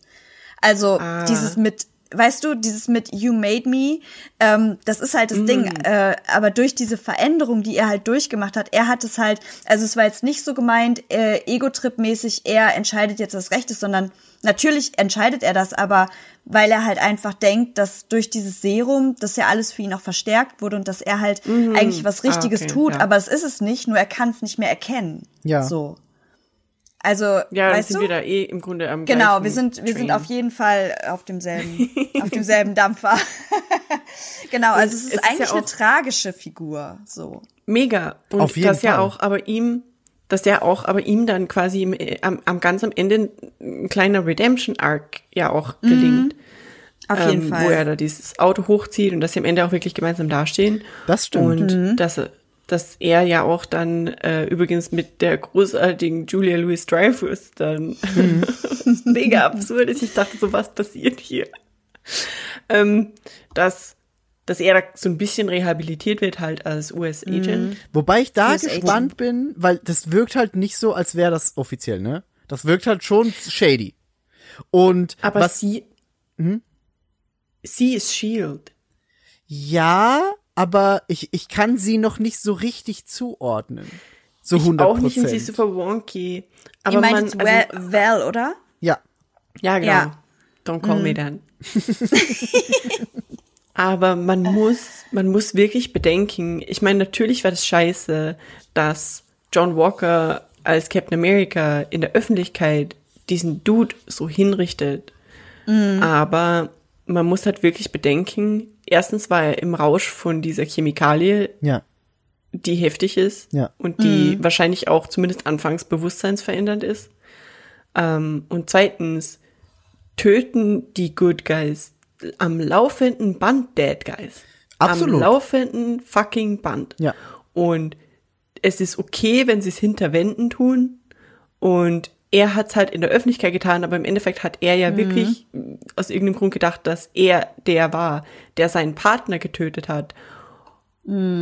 Also Ah. dieses mit, weißt du, dieses mit You made me, ähm, das ist halt das Ding. Äh, aber durch diese Veränderung, die er halt durchgemacht hat, er hat es halt, also es war jetzt nicht so gemeint, äh, Ego-Trip-mäßig, er entscheidet jetzt was Rechtes, sondern natürlich entscheidet er das, aber weil er halt einfach denkt, dass durch dieses Serum, dass ja alles für ihn auch verstärkt wurde und dass er halt eigentlich was Ah, Richtiges okay, tut, ja. aber es ist es nicht, nur er kann es nicht mehr erkennen. Ja. So. Also, Ja, dann weißt sind du? wir da eh im Grunde am Genau, gleichen wir sind, wir sind auf jeden Fall auf demselben, auf demselben Dampfer. genau, also es ist es ist ja eigentlich eine tragische Figur, so. Mega. Und Auf jeden dass ja Fall. auch aber ihm, dass der auch aber ihm dann quasi im, äh, am, am ganz am Ende ein kleiner Redemption-Arc ja auch gelingt. Auf jeden ähm, Fall. Wo er da dieses Auto hochzieht und dass sie am Ende auch wirklich gemeinsam dastehen. Das stimmt. Und dass, er- dass er ja auch dann äh, übrigens mit der großartigen Julia Louis Dreyfus dann was mega absurd ist. Ich dachte so, was passiert hier? Ähm, dass, dass er da so ein bisschen rehabilitiert wird halt als US-Agent. Wobei ich da US gespannt bin, weil das wirkt halt nicht so, als wäre das offiziell, ne? Das wirkt halt schon shady. Und Aber was sie, Mhm. sie ist Shield. ja, aber ich, ich kann sie noch nicht so richtig zuordnen. So Ich 100 auch nicht und sie ist super wonky. Aber Aber Ihr meint man, jetzt also, Val, Val, oder? Ja. ja genau. Ja. Don't call me dann. Aber man muss, man muss wirklich bedenken, ich meine, natürlich war das scheiße, dass John Walker als Captain America in der Öffentlichkeit diesen Dude so hinrichtet. Aber man muss halt wirklich bedenken, erstens war er im Rausch von dieser Chemikalie, Ja. die heftig ist Ja. und die wahrscheinlich auch zumindest anfangs bewusstseinsverändernd ist. Ähm, und zweitens töten die Good Guys am laufenden Band Dead Guys. Absolut. Am laufenden fucking Band. Ja. Und es ist okay, wenn sie es hinter Wänden tun. Und er hat es halt in der Öffentlichkeit getan, aber im Endeffekt hat er ja wirklich aus irgendeinem Grund gedacht, dass er der war, der seinen Partner getötet hat. Und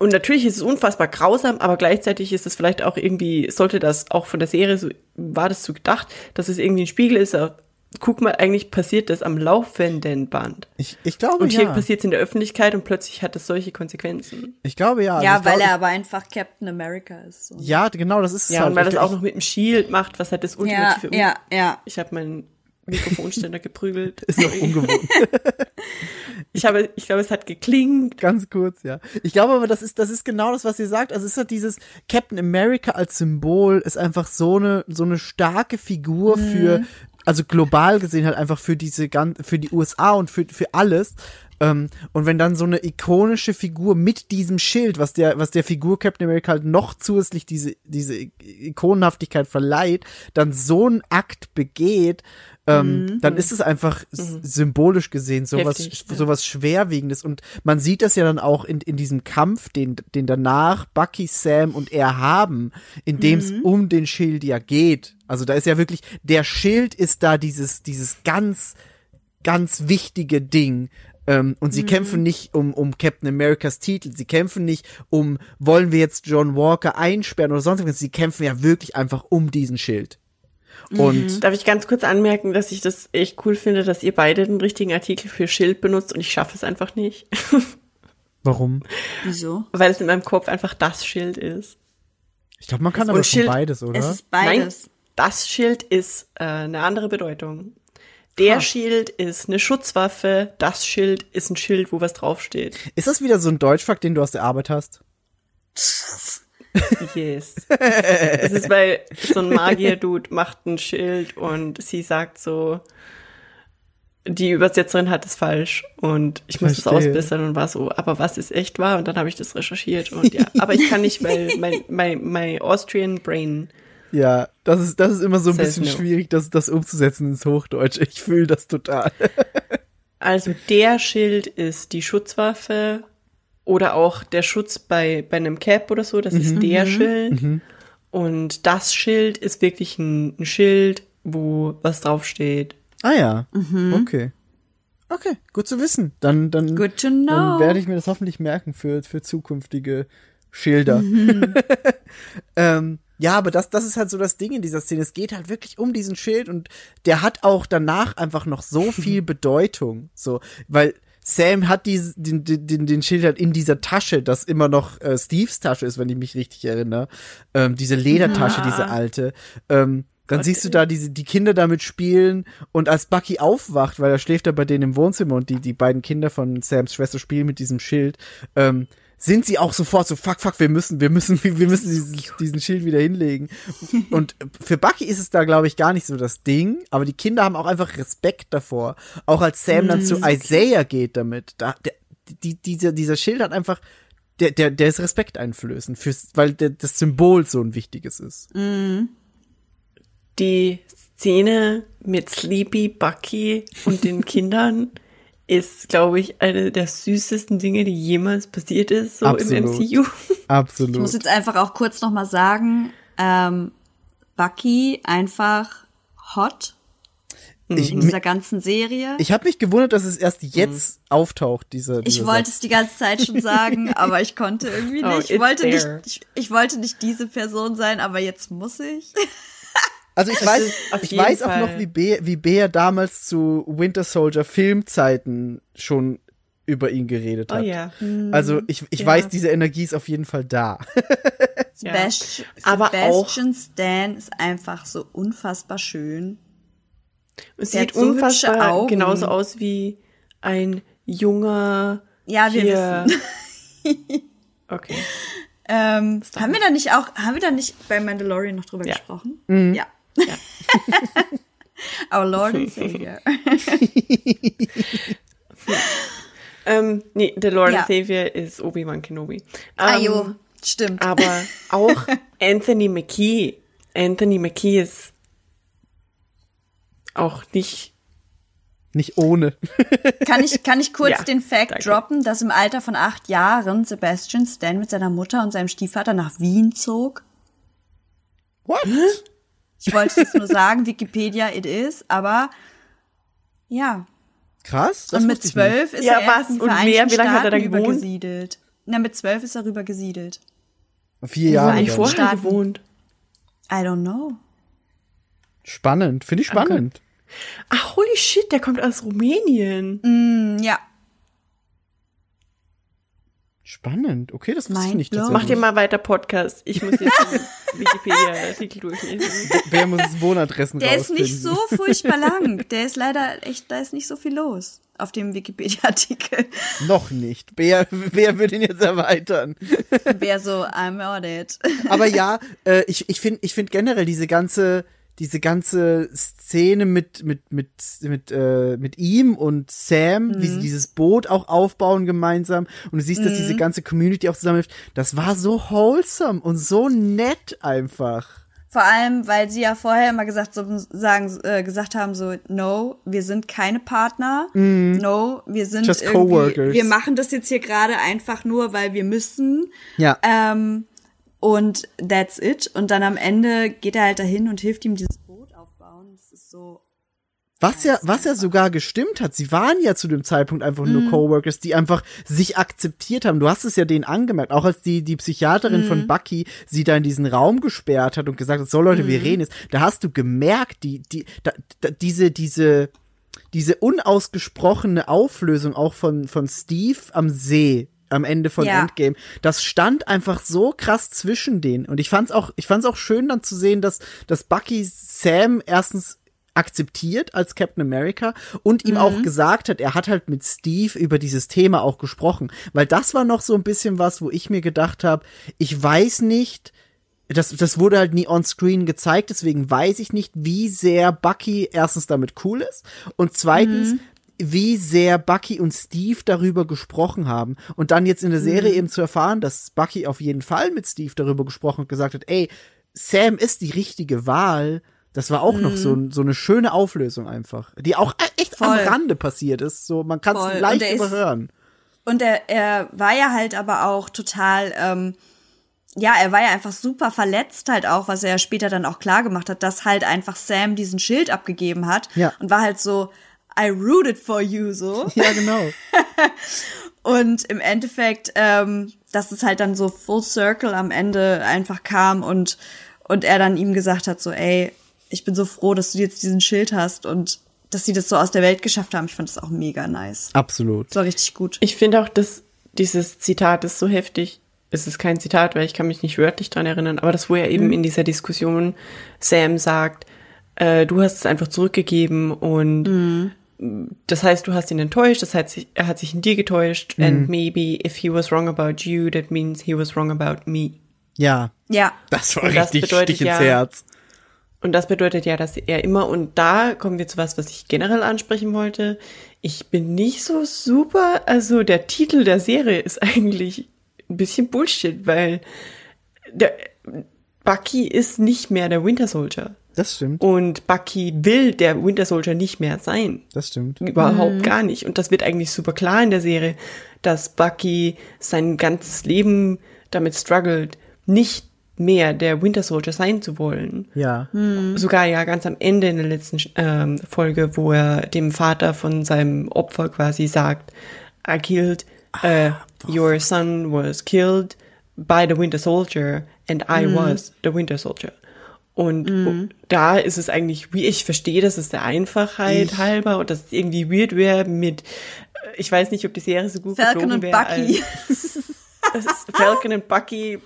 natürlich ist es unfassbar grausam, aber gleichzeitig ist es vielleicht auch irgendwie, sollte das auch von der Serie so, war das so gedacht, dass es irgendwie ein Spiegel ist, guck mal, eigentlich passiert das am laufenden Band. Ich, ich glaube Und hier ja. passiert es in der Öffentlichkeit und plötzlich hat das solche Konsequenzen. Ich glaube ja. Also Ja, ich weil glaube, er aber einfach Captain America ist. Ich, Ja, genau, das ist es Ja, halt. und weil das auch noch mit dem Shield macht, was halt das ja, ultimative ja, ja. Ich habe meinen Mikrofonständer geprügelt. ist noch ungewohnt. Ich habe, ich glaube, es hat geklingt. Ganz kurz, ja. Ich glaube aber, das ist, das ist genau das, was ihr sagt. Also es ist halt dieses Captain America als Symbol ist einfach so eine, so eine starke Figur für, also global gesehen halt einfach für diese ganz, für die USA und für, für alles. Ähm, und wenn dann so eine ikonische Figur mit diesem Schild, was der, was der Figur Captain America halt noch zusätzlich diese, diese Ikonenhaftigkeit verleiht, dann so einen Akt begeht, ähm, dann ist es einfach s- symbolisch gesehen sowas, Heftig, ja. sowas Schwerwiegendes. Und man sieht das ja dann auch in, in diesem Kampf, den, den danach Bucky, Sam und er haben, in dem es um den Schild ja geht. Also da ist ja wirklich, der Schild ist da dieses, dieses ganz, ganz wichtige Ding. Ähm, und sie kämpfen nicht um, um Captain Americas Titel, sie kämpfen nicht um, wollen wir jetzt John Walker einsperren oder sonst was, sie kämpfen ja wirklich einfach um diesen Schild. Und Darf ich ganz kurz anmerken, dass ich das echt cool finde, dass ihr beide den richtigen Artikel für Schild benutzt und ich schaffe es einfach nicht. warum? Wieso? Weil es in meinem Kopf einfach das Schild ist. Ich glaube, man kann Und aber schon Schild- beides, oder? Es ist beides. Das Schild ist äh, eine andere Bedeutung. Der Ha. Schild ist eine Schutzwaffe, das Schild ist ein Schild, wo was draufsteht. Ist das wieder so ein Deutschfakt, den du aus der Arbeit hast? Yes. Es ist, weil so ein Magier-Dude macht ein Schild und sie sagt so, die Übersetzerin hat es falsch und ich muss das Verstehe. ausbessern und war so, aber was ist echt wahr? Und dann habe ich das recherchiert und ja, aber ich kann nicht, weil mein, mein, mein Austrian Brain Ja, das ist, das ist immer so ein Says bisschen no. schwierig, das, das umzusetzen ins Hochdeutsche. Ich fühle das total. Also der Schild ist die Schutzwaffe oder auch der Schutz bei, bei einem Cap oder so, das ist der Schild. Und das Schild ist wirklich ein, ein Schild, wo was draufsteht. Ah ja, okay. Okay, gut zu wissen. Dann, dann, dann werde ich mir das hoffentlich merken für, für zukünftige Schilder. ähm, ja, aber das, das ist halt so das Ding in dieser Szene. Es geht halt wirklich um diesen Schild und der hat auch danach einfach noch so viel Bedeutung. So, weil Sam hat dies, den, den, den Schild halt in dieser Tasche, das immer noch äh, Steves Tasche ist, wenn ich mich richtig erinnere. Ähm, diese Ledertasche, diese alte. Ähm, dann Gott, siehst du da diese, die Kinder damit spielen und als Bucky aufwacht, weil er schläft da bei denen im Wohnzimmer und die, die beiden Kinder von Sams Schwester spielen mit diesem Schild, ähm, sind sie auch sofort so, fuck, fuck, wir müssen, wir müssen, wir müssen diesen, diesen Schild wieder hinlegen. Und für Bucky ist es da, glaube ich, gar nicht so das Ding, aber die Kinder haben auch einfach Respekt davor. Auch als Sam dann zu Isaiah geht damit, da, der, die, dieser, dieser Schild hat einfach, der, der, der ist Respekt einflößen, fürs, weil der, das Symbol so ein wichtiges ist. Die Szene mit Sleepy Bucky und den Kindern ist, glaube ich, eine der süßesten Dinge, die jemals passiert ist, so Absolut. im MCU. Absolut. Ich muss jetzt einfach auch kurz noch mal sagen, ähm, Bucky einfach hot ich, in dieser ganzen Serie. Ich habe mich gewundert, dass es erst jetzt auftaucht, dieser. Ich dieser wollte Satz. es die ganze Zeit schon sagen, aber ich konnte irgendwie Oh, nicht. Ich it's wollte nicht, ich, ich wollte nicht diese Person sein, aber jetzt muss ich. Also ich weiß, ich weiß auch noch, wie Bea, wie Bea damals zu Winter Soldier Filmzeiten schon über ihn geredet Oh hat. ja. Also ich, ich Ja. weiß, diese Energie ist auf jeden Fall da. ja. Sebast Aber Sebastian Stan ist einfach so unfassbar schön. Es sieht hat so unfassbar Augen. genauso aus wie ein junger. Ja, wir hier- wissen. Okay. Ähm, haben wir da nicht auch, haben wir da nicht bei Mandalorian noch drüber Ja. gesprochen? Mhm. Ja. Our Lord and Savior. Ähm, nee, der Lord Ja. and Savior ist Obi-Wan Kenobi. Ähm, Ah, jo, stimmt. Aber auch Anthony McKee. Anthony McKee ist auch nicht. Nicht ohne. Kann ich, kann ich kurz Ja, den Fact danke. droppen, dass im Alter von acht Jahren Sebastian Stan mit seiner Mutter und seinem Stiefvater nach Wien zog? What? Ich wollte das nur sagen, Wikipedia it is, aber ja. Krass. Das und mit zwölf ist Ja, er was? in die Und wer? Vereinigten Wie lange hat er da Staaten gewohnt? übergesiedelt. Na, mit zwölf ist er rübergesiedelt. nicht. Vier Wo Jahre. eigentlich dann. vorher Staaten. gewohnt. I don't know. Spannend. Finde ich spannend. Ach, holy shit, der kommt aus Rumänien. Hm, Ja, Spannend. Okay, das wusste ich nicht. Mach dir mal weiter Podcast. Ich muss jetzt den Wikipedia-Artikel durchlesen. Wer muss das Wohnadressen der ist rausfinden? nicht so furchtbar lang. Der ist leider echt, da ist nicht so viel los auf dem Wikipedia-Artikel. Noch nicht. Wer, wer will den jetzt erweitern? Wer so, I'm on it. Aber ja, äh, ich, ich finde ich find generell diese ganze, diese ganze Szene mit, mit, mit, mit, äh, mit ihm und Sam, wie Mhm. sie dieses Boot auch aufbauen gemeinsam und du siehst, dass diese ganze Community auch zusammenhilft, das war so wholesome und so nett einfach. Vor allem, weil sie ja vorher immer gesagt, so, sagen, äh, gesagt haben, so, no, wir sind keine Partner. No, wir sind Mhm. Just irgendwie, coworkers. wir machen das jetzt hier gerade einfach nur, weil wir müssen. Ja. Ähm, und that's it. Und dann am Ende geht er halt dahin und hilft ihm dieses Boot aufbauen. Das ist so. Was ja, was ja sogar gestimmt hat. Sie waren ja zu dem Zeitpunkt einfach Mhm. nur Coworkers, die einfach sich akzeptiert haben. Du hast es ja denen angemerkt. Auch als die, die Psychiaterin Mhm. von Bucky sie da in diesen Raum gesperrt hat und gesagt hat, so Leute, Mhm. wir reden jetzt. Da hast du gemerkt, die, die, da, da, diese, diese, diese unausgesprochene Auflösung auch von, von Steve am See am Ende von Ja. Endgame, das stand einfach so krass zwischen denen. Und ich fand's auch, ich fand's auch schön dann zu sehen, dass, dass Bucky Sam erstens akzeptiert als Captain America und ihm auch gesagt hat, er hat halt mit Steve über dieses Thema auch gesprochen, weil das war noch so ein bisschen was, wo ich mir gedacht habe, ich weiß nicht, das, das wurde halt nie on screen gezeigt, deswegen weiß ich nicht, wie sehr Bucky erstens damit cool ist. Und zweitens, wie sehr Bucky und Steve darüber gesprochen haben. Und dann jetzt in der Serie eben zu erfahren, dass Bucky auf jeden Fall mit Steve darüber gesprochen und gesagt hat, ey, Sam ist die richtige Wahl. Das war auch noch so, so eine schöne Auflösung einfach, die auch echt am Voll. Rande passiert ist. So, man kann es Und leicht ist- überhören. Und er, er war ja halt aber auch total, ähm, ja, er war ja einfach super verletzt halt auch, was er ja später dann auch klar gemacht hat, dass halt einfach Sam diesen Schild abgegeben hat Ja. und war halt so, I rooted for you, so. Ja, genau. Und im Endeffekt, ähm, dass es halt dann so full circle am Ende einfach kam und, und er dann ihm gesagt hat, so, ey, ich bin so froh, dass du jetzt diesen Schild hast und dass sie das so aus der Welt geschafft haben. Ich fand das auch mega nice. Absolut. Das war richtig gut. Ich finde auch, dass dieses Zitat ist so heftig. Es ist kein Zitat, weil ich kann mich nicht wörtlich dran erinnern, aber das, wo er eben in dieser Diskussion Sam sagt, äh, du hast es einfach zurückgegeben und das heißt, du hast ihn enttäuscht, das heißt, er hat sich in dir getäuscht and maybe if he was wrong about you, that means he was wrong about me. Ja, Ja. das war Und das richtig bedeutet Stich ins ja- Herz. Und das bedeutet ja, dass er immer, und da kommen wir zu was, was ich generell ansprechen wollte. Ich bin nicht so super, also der Titel der Serie ist eigentlich ein bisschen Bullshit, weil der, Bucky ist nicht mehr der Winter Soldier. Das stimmt. Und Bucky will der Winter Soldier nicht mehr sein. Das stimmt. Überhaupt gar nicht. Und das wird eigentlich super klar in der Serie, dass Bucky sein ganzes Leben damit struggelt, nicht mehr der Winter Soldier sein zu wollen. Ja. Sogar ja ganz am Ende in der letzten ähm, Folge, wo er dem Vater von seinem Opfer quasi sagt, I killed, uh, your son was killed by the Winter Soldier and I was the Winter Soldier. Und da ist es eigentlich, wie ich verstehe, dass es der Einfachheit Ich- halber und dass es irgendwie weird wäre mit, äh, ich weiß nicht, ob die Serie so gut Falcon geflogen und. Bucky. als- Falcon und Bucky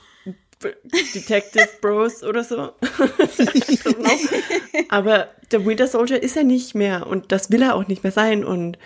Detective Bros oder so. Aber der Winter Soldier ist er nicht mehr und das will er auch nicht mehr sein und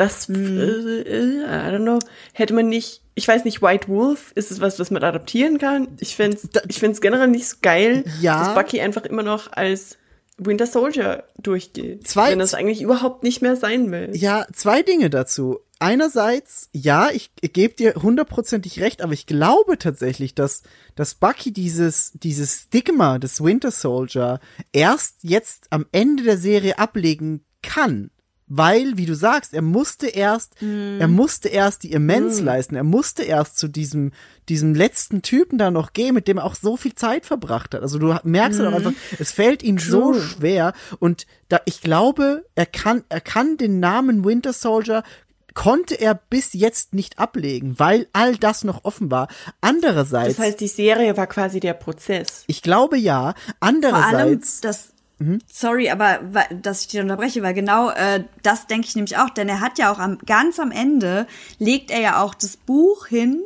Das, äh, äh, I don't know, hätte man nicht, ich weiß nicht, White Wolf, ist es was, was man adaptieren kann? Ich find's, Da- ich find's generell nicht so geil, Ja. dass Bucky einfach immer noch als Winter Soldier durchgeht. Zwei- wenn das eigentlich überhaupt nicht mehr sein will. Ja, zwei Dinge dazu. Einerseits, ja, ich, ich gebe dir hundertprozentig recht, aber ich glaube tatsächlich, dass, dass Bucky dieses, dieses Stigma des Winter Soldier erst jetzt am Ende der Serie ablegen kann. Weil, wie du sagst, er musste erst, er musste erst die Immens leisten. Er musste erst zu diesem, diesem letzten Typen da noch gehen, mit dem er auch so viel Zeit verbracht hat. Also du merkst halt auch einfach, es fällt ihm so schwer. Und da, ich glaube, er kann, er kann den Namen Winter Soldier konnte er bis jetzt nicht ablegen, weil all das noch offen war. Andererseits, Das heißt, die Serie war quasi der Prozess. ich glaube ja, Vor allem andererseits, das. Mhm. Sorry, aber dass ich dich unterbreche, weil genau äh, das denke ich nämlich auch, denn er hat ja auch am ganz am Ende legt er ja auch das Buch hin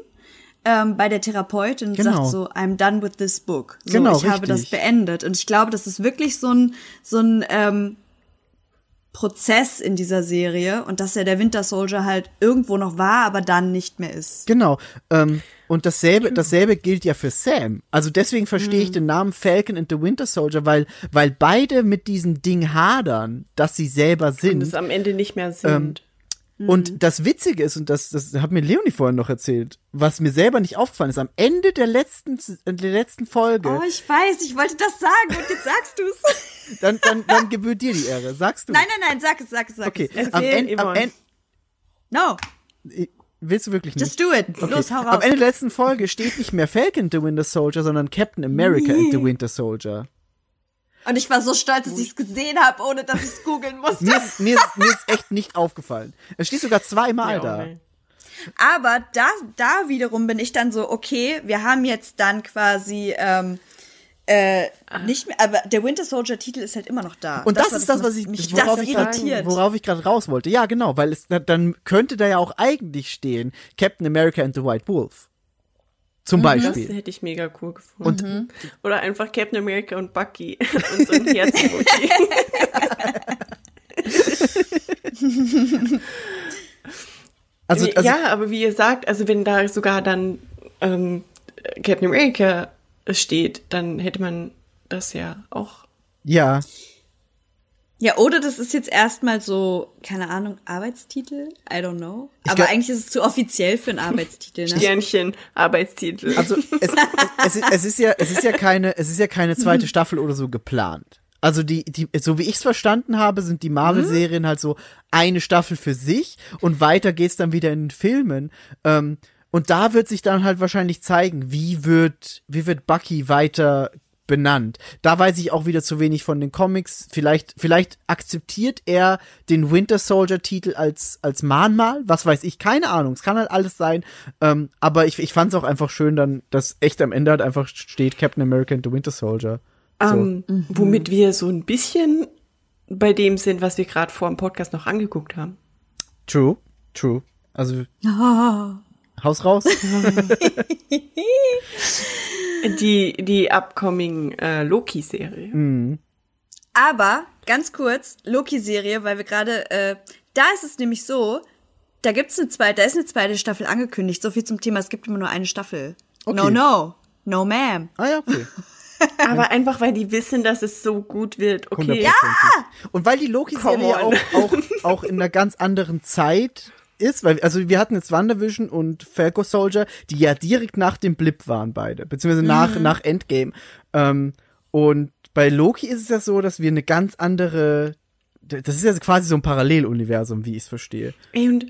ähm, bei der Therapeutin und Genau. sagt so, I'm done with this book. So, Genau, ich habe das richtig. beendet und ich glaube, das ist wirklich so ein so ein ähm, Prozess in dieser Serie und dass er der Winter Soldier halt irgendwo noch war, aber dann nicht mehr ist. genau, ähm, und dasselbe, dasselbe gilt ja für Sam. Also deswegen verstehe ich den Namen Falcon and the Winter Soldier, weil, weil beide mit diesem Ding hadern, dass sie selber Und sind. es am Ende nicht mehr sind. Und das Witzige ist, und das, das hat mir Leonie vorhin noch erzählt, was mir selber nicht aufgefallen ist, am Ende der letzten, der letzten Folge, Oh, ich weiß, ich wollte das sagen und jetzt sagst du's. dann, dann, dann gebührt dir die Ehre. Sagst du? nein, nein, nein, sag es, sag es, sag Okay, es. am Erzähl, Ende, am. Ende, No, willst du wirklich nicht? just do it. Okay. Los, hau Am raus. Ende der letzten Folge steht nicht mehr Falcon the Winter Soldier, sondern Captain America and the Winter Soldier. Und ich war so stolz, dass ich es gesehen habe, ohne dass ich es googeln musste. Mir ist, mir, ist, mir ist echt nicht aufgefallen. Es steht sogar zweimal Ja, da. okay. Aber da, da wiederum bin ich dann so, okay, wir haben jetzt dann quasi ähm, äh, nicht mehr, aber der Winter Soldier Titel ist halt immer noch da. Und das, war ist das, was ich, mich worauf das ich grad, irritiert. worauf ich gerade raus wollte. Ja, genau, weil es dann könnte da ja auch eigentlich stehen Captain America and the White Wolf. Zum Das Beispiel. hätte ich mega cool gefunden. Oder einfach Captain America und Bucky und so ein Herz-Emoji. Also, also ja, aber wie ihr sagt, also wenn da sogar dann ähm, Captain America steht, dann hätte man das ja auch. ja, Ja, oder das ist jetzt erstmal so, keine Ahnung, Arbeitstitel? I don't know. Aber glaub- eigentlich ist es zu offiziell für einen Arbeitstitel, ne? Sternchen, Arbeitstitel. also es, es, es, ist ja, es ist ja keine, es ist ja keine zweite Staffel oder so geplant. Also die, die, so wie ich es verstanden habe, sind die Marvel-Serien halt so eine Staffel für sich und weiter geht's dann wieder in den Filmen. Ähm, und da wird sich dann halt wahrscheinlich zeigen, wie wird, wie wird Bucky weiter benannt. Da weiß ich auch wieder zu wenig von den Comics. Vielleicht, vielleicht akzeptiert er den Winter Soldier Titel als, als Mahnmal. Was weiß ich, keine Ahnung. Es kann halt alles sein. Ähm, aber ich, ich fand es auch einfach schön dann, dass echt am Ende halt einfach steht Captain America and the Winter Soldier. So. ähm, Womit wir so ein bisschen bei dem sind, was wir gerade vor dem Podcast noch angeguckt haben. True, true. Also, Haus raus. Die, die upcoming äh, Loki-Serie. Aber ganz kurz, Loki-Serie, weil wir gerade, äh, da ist es nämlich so, da gibt's eine zweite, da ist eine zweite Staffel angekündigt. So viel zum Thema, es gibt immer nur eine Staffel. No, Okay. no, no, ma'am. ah ja, okay. Aber einfach, weil die wissen, dass es so gut wird. Okay. Hundertprozentig. Und weil die Loki-Serie ja auch, auch, auch in einer ganz anderen Zeit ist, weil, also wir hatten jetzt WandaVision und Falcon Soldier, die ja direkt nach dem Blip waren beide, beziehungsweise nach, nach Endgame. Ähm, und bei Loki ist es ja so, dass wir eine ganz andere, das ist ja quasi so ein Paralleluniversum, wie ich es verstehe. Ey, und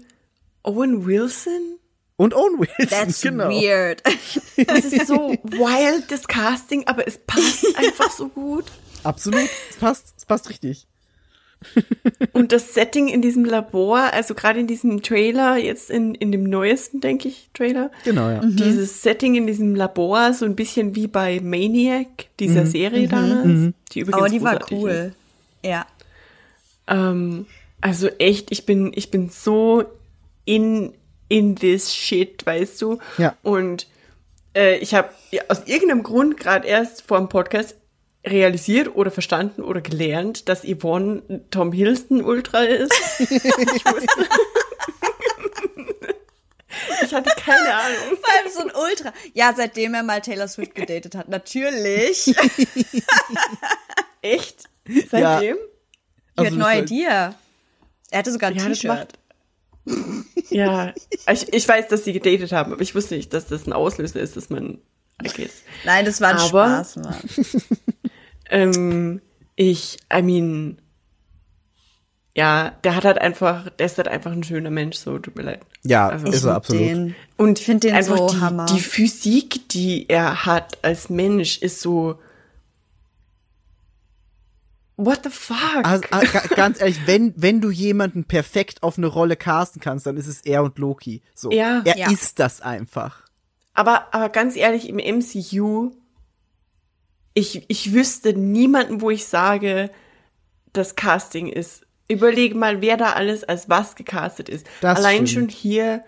Owen Wilson? Und Owen Wilson, That's genau. weird. Das ist so wild, das Casting, aber es passt einfach so gut. Absolut, es passt, es passt richtig. Und das Setting in diesem Labor, also gerade in diesem Trailer, jetzt in, in dem neuesten, denke ich, Trailer, Genau, ja. dieses Setting in diesem Labor, so ein bisschen wie bei Maniac, dieser Serie damals, die übrigens Aber die war cool. ist. Ja. Ähm, also echt, ich bin, ich bin so in, in this shit, weißt du? Ja. Und äh, ich habe aus irgendeinem Grund gerade erst vor dem Podcast realisiert oder verstanden oder gelernt, dass Yvonne Tom Hiddleston Ultra ist. ich wusste, Keine Ahnung. Vor allem so ein Ultra. Ja, seitdem er mal Taylor Swift gedatet hat, natürlich. Echt? Seitdem? You Also das war- idea. Er hatte sogar ein Ja, T-Shirt. Ja, ich, ich weiß, dass sie gedatet haben, aber ich wusste nicht, dass das ein Auslöser ist, dass man guess. Nein, das war ein Aber- Spaß, Mann. Ähm, ich, I mean, ja, der hat halt einfach, der ist halt einfach ein schöner Mensch, so, tut mir leid. Ja, Also- ist Ich er absolut. Den. Und Ich find den einfach so die, Hammer. die Physik, die er hat als Mensch, ist so. What the fuck? Also, ga- ganz ehrlich, wenn, wenn du jemanden perfekt auf eine Rolle casten kannst, dann ist es er und Loki. So. Ja. Er Ja. ist das einfach. aber, aber ganz ehrlich, im MCU, ich, ich wüsste niemanden, wo ich sage, das Casting ist. Überlege mal, wer da alles als was gecastet ist. Das Allein stimmt. schon hier,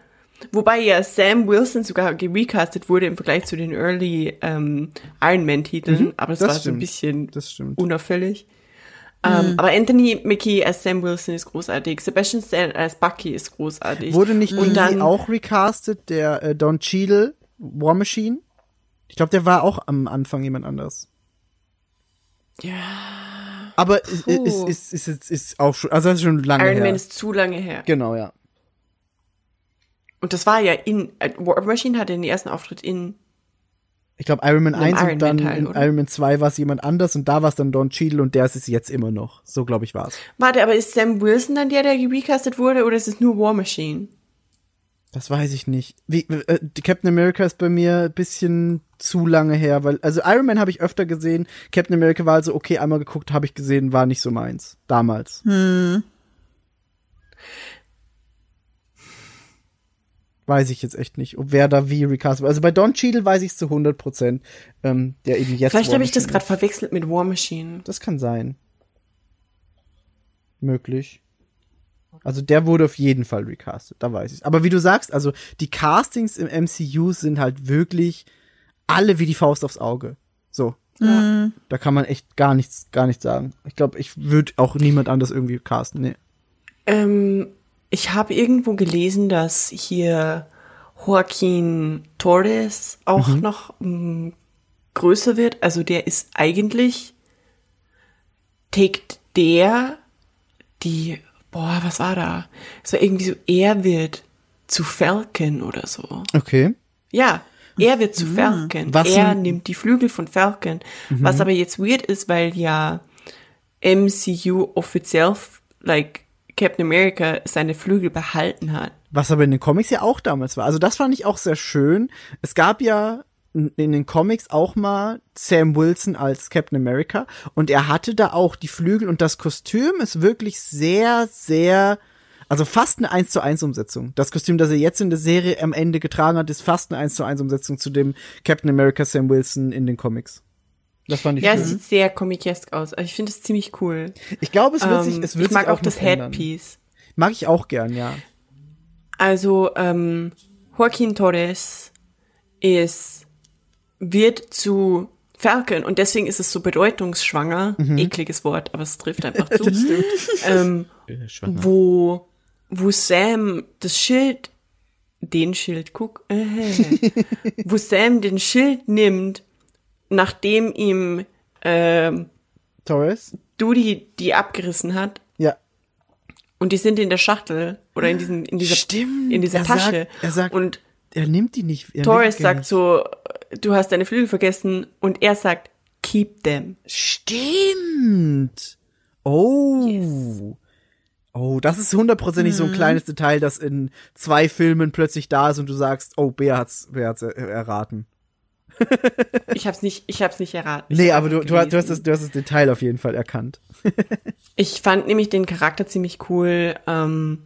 wobei ja Sam Wilson sogar gerecastet wurde im Vergleich zu den Early ähm, Iron Man-Titeln, aber es Mhm. das war so ein stimmt. bisschen Das stimmt. unauffällig. Ähm, aber Anthony Mackie als Sam Wilson ist großartig. Sebastian Stan als Bucky ist großartig. Wurde nicht und dann auch recastet, der äh, Don Cheadle, War Machine? Ich glaube, der war auch am Anfang jemand anderes. Ja, Aber ist, ist, ist, ist, ist auch schon, also das ist schon lange Iron her. Man ist zu lange her. genau, ja. Und das war ja in äh, War Machine hatte den ersten Auftritt in Ich glaube, Iron Man Im 1 Iron und dann Teil, in oder? Iron Man 2 war es jemand anders und da war es dann Don Cheadle und der ist es jetzt immer noch. So, glaube ich, war es. Warte, aber ist Sam Wilson dann der, der recastet wurde, oder ist es nur War Machine? Das weiß ich nicht. Wie, äh, die Captain America ist bei mir ein bisschen zu lange her, weil, also Iron Man habe ich öfter gesehen. Captain America war also okay, einmal geguckt, habe ich gesehen, war nicht so meins. Damals. Weiß ich jetzt echt nicht, ob wer da wie recast. Also bei Don Cheadle weiß ich es zu 100 Prozent, ähm, der eben jetzt. Vielleicht habe ich das gerade verwechselt mit War Machine. Das kann sein. Möglich. Also der wurde auf jeden Fall recastet, da weiß ich. Aber wie du sagst, also die Castings im MCU sind halt wirklich alle wie die Faust aufs Auge. So. Da kann man echt gar nichts, gar nichts sagen. Ich glaube, ich würde auch niemand anders irgendwie casten. Nee. Ähm, ich habe irgendwo gelesen, dass hier Joaquin Torres auch noch ähm, größer wird. Also der ist eigentlich, takes der die, boah, was war da? Es war irgendwie so, er wird zu Falcon oder so. Okay. Ja, er wird zu Falcon. Was er nimmt die Flügel von Falcon. Was aber jetzt weird ist, weil ja MCU offiziell, like Captain America, seine Flügel behalten hat. Was aber in den Comics ja auch damals war. Also das fand ich auch sehr schön. Es gab ja in den Comics auch mal Sam Wilson als Captain America und er hatte da auch die Flügel und das Kostüm ist wirklich sehr, sehr, also fast eine 1 zu 1 Umsetzung. Das Kostüm, das er jetzt in der Serie am Ende getragen hat, ist fast eine 1 zu 1 Umsetzung zu dem Captain America Sam Wilson in den Comics. Das fand ich Ja, schön. es sieht sehr comicesk aus. Also ich finde es ziemlich cool. ich glaube, es wird sich, Ähm, es wird ich mag sich auch das noch ändern. Headpiece. Mag ich auch gern, ja. Also, ähm, Joaquin Torres ist, wird zu Falcon und deswegen ist es so bedeutungsschwanger. Ekliges Wort, aber es trifft einfach zu. ähm, wo, wo Sam das Schild, den Schild, guck, äh, wo Sam den Schild nimmt, nachdem ihm ähm, Torres? Dudy die abgerissen hat Ja. und die sind in der Schachtel oder in diesem in dieser Stimmt. in dieser Er Tasche sagt- er sagt- und Er nimmt die nicht. Torres sagt nicht. so du hast deine Flügel vergessen und er sagt keep them Stimmt. Oh. Oh, das ist hundertprozentig so ein kleines Detail, das in zwei Filmen plötzlich da ist und du sagst, oh, Bea hat's, Bea hat's er erraten. ich hab's nicht ich hab's nicht erraten Ich Nee, aber du, du, hast- das, du hast das Detail auf jeden Fall erkannt. ich fand nämlich den Charakter ziemlich cool ähm,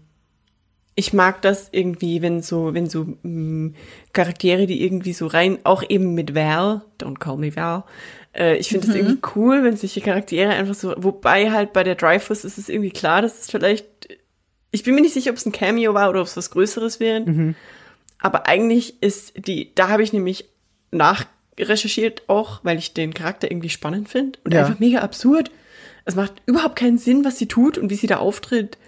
ich mag das irgendwie, wenn so, wenn so mh, Charaktere, die irgendwie so rein, auch eben mit Val, don't call me Val, äh, ich finde das irgendwie cool, wenn solche Charaktere einfach so, wobei halt bei der Dreyfus ist es irgendwie klar, dass es vielleicht, ich bin mir nicht sicher, ob es ein Cameo war oder ob es was Größeres wäre, aber eigentlich ist die, da habe ich nämlich nachrecherchiert auch, weil ich den Charakter irgendwie spannend finde und Ja. einfach mega absurd. Es macht überhaupt keinen Sinn, was sie tut und wie sie da auftritt.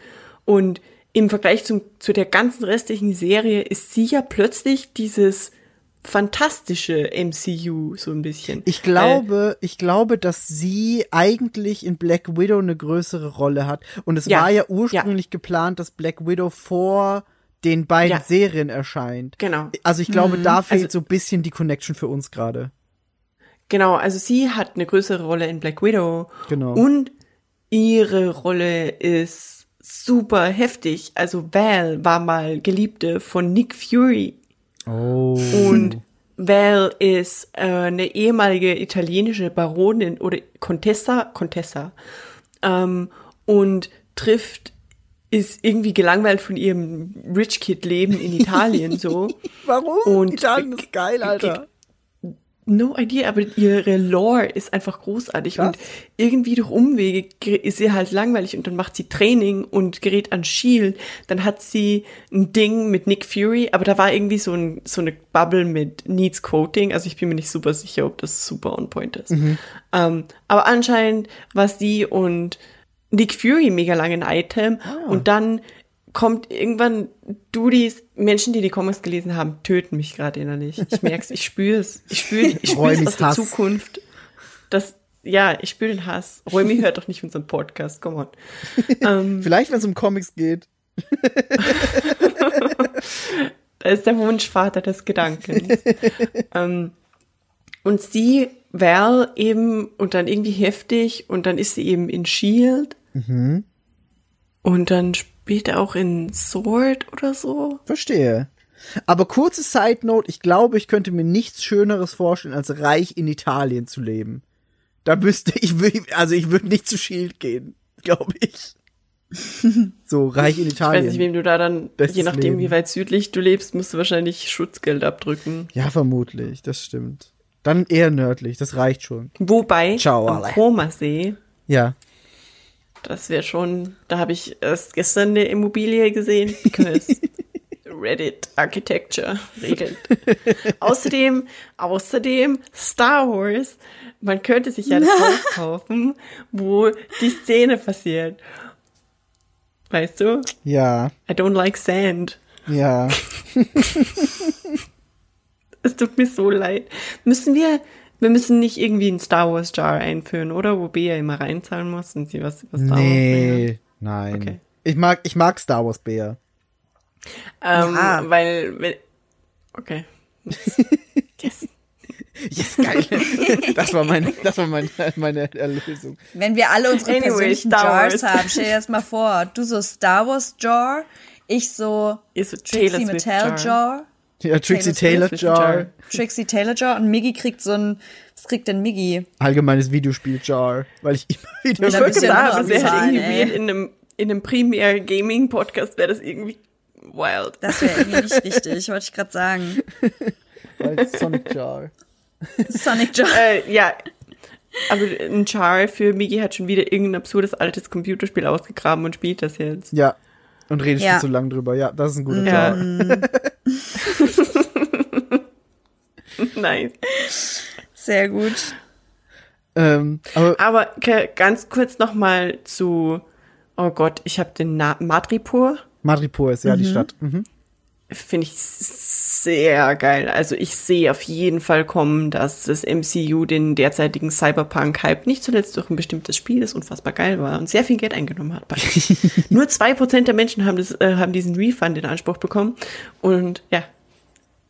Und im Vergleich zum, zu der ganzen restlichen Serie ist sie ja plötzlich dieses fantastische MCU so ein bisschen. Ich glaube, ich glaube, dass sie eigentlich in Black Widow eine größere Rolle hat. Und es Ja, war ja ja. ursprünglich geplant, dass Black Widow vor den beiden Ja. Serien erscheint. Genau. Also ich glaube, da fehlt Also- so ein bisschen die Connection für uns gerade. Genau, also sie hat eine größere Rolle in Black Widow. Genau. Und ihre Rolle ist super heftig. Also Val war mal Geliebte von Nick Fury. Oh. Und Val ist äh, eine ehemalige italienische Baronin oder Contessa, Contessa. Ähm, und trifft, ist irgendwie gelangweilt von ihrem Rich Kid Leben in Italien so. Warum? Und- Italien ist geil, Alter. No idea, aber ihre Lore ist einfach großartig Krass. und irgendwie durch Umwege ge- ist sie halt langweilig und dann macht sie Training und gerät an Shield. Dann hat sie ein Ding mit Nick Fury, aber da war irgendwie so, ein, so eine Bubble mit Needs Quoting. Also ich bin mir nicht super sicher, ob das super on point ist. Ähm, aber anscheinend war sie und Nick Fury mega lange ein Item und dann kommt irgendwann Dudis, Menschen, die die Comics gelesen haben, töten mich gerade innerlich. Ich merk's, ich spür's. Ich spüre ich Räumis aus der Hass. Zukunft. Das, ja, ich spüre den Hass. Räumi hört doch nicht unseren Podcast, come on. Ähm, Vielleicht, wenn es um Comics geht. Da ist der Wunschvater des Gedankens. ähm, und sie, Val eben, und dann irgendwie heftig, und dann ist sie eben in Shield. Und dann später auch in Sword oder so. Verstehe. Aber kurze Side Note, ich glaube, ich könnte mir nichts Schöneres vorstellen, als reich in Italien zu leben. Da müsste ich, also ich würde nicht zu Shield gehen, glaube ich. So, reich in Ich Italien. weiß nicht, wem du da dann, Bestes je nachdem, Leben. wie weit südlich du lebst, musst du wahrscheinlich Schutzgeld abdrücken. ja, vermutlich, das stimmt. Dann eher nördlich, das reicht schon. Wobei, Ciao, am alle. Komasee, Ja. Das wäre schon, da habe ich erst gestern eine Immobilie gesehen, because Reddit Architecture regelt. außerdem, außerdem Star Wars, man könnte sich ja das Haus kaufen, wo die Szene passiert. Weißt du? Ja, I don't like sand. ja. Es tut mir so leid. Müssen wir, wir müssen nicht irgendwie einen Star Wars Jar einführen, oder? Wo Bea immer reinzahlen muss und sie was über Star Wars Nee, nein. Okay. Ich mag, ich mag Star Wars Bär. Ähm, Ja. weil, weil, okay. Yes. Yes, geil. das war meine, das war meine, meine Erlösung. Wenn wir alle unsere Anyway, persönlichen Star Jars Wars. haben, stell dir das mal vor. Du so Star Wars Jar, ich so Taylor Trixie Swift Mattel Jar. Jar, Ja, Trixie Taylor Taylor Jar. Jar. Trixie Taylor Jar und Miggy kriegt so ein, was kriegt denn Miggy? Allgemeines Videospiel Jar. Weil ich immer wieder. Ich wollte sagen, es wäre halt irgendwie weird in einem, in einem primär Gaming Podcast wäre das irgendwie wild. Das wäre irgendwie nicht richtig, wollte ich gerade sagen. Weil Sonic Jar. Sonic Jar. äh, ja. Aber ein Char für Migi hat schon wieder irgendein absurdes altes Computerspiel ausgegraben und spielt das jetzt. Ja. Und redest Ja. schon zu lang drüber. Ja, das ist ein guter Ja. Jar. nice. Sehr gut. Ähm, aber Aber ganz kurz noch mal zu, oh Gott, ich habe den Na Madripur, Madripoor ist ja die Stadt. Mhm. finde ich sehr geil. Also ich sehe auf jeden Fall kommen, dass das MCU den derzeitigen Cyberpunk-Hype nicht zuletzt durch ein bestimmtes Spiel, das unfassbar geil war und sehr viel Geld eingenommen hat. Nur zwei Prozent der Menschen haben, das, äh, haben diesen Refund in Anspruch bekommen und ja,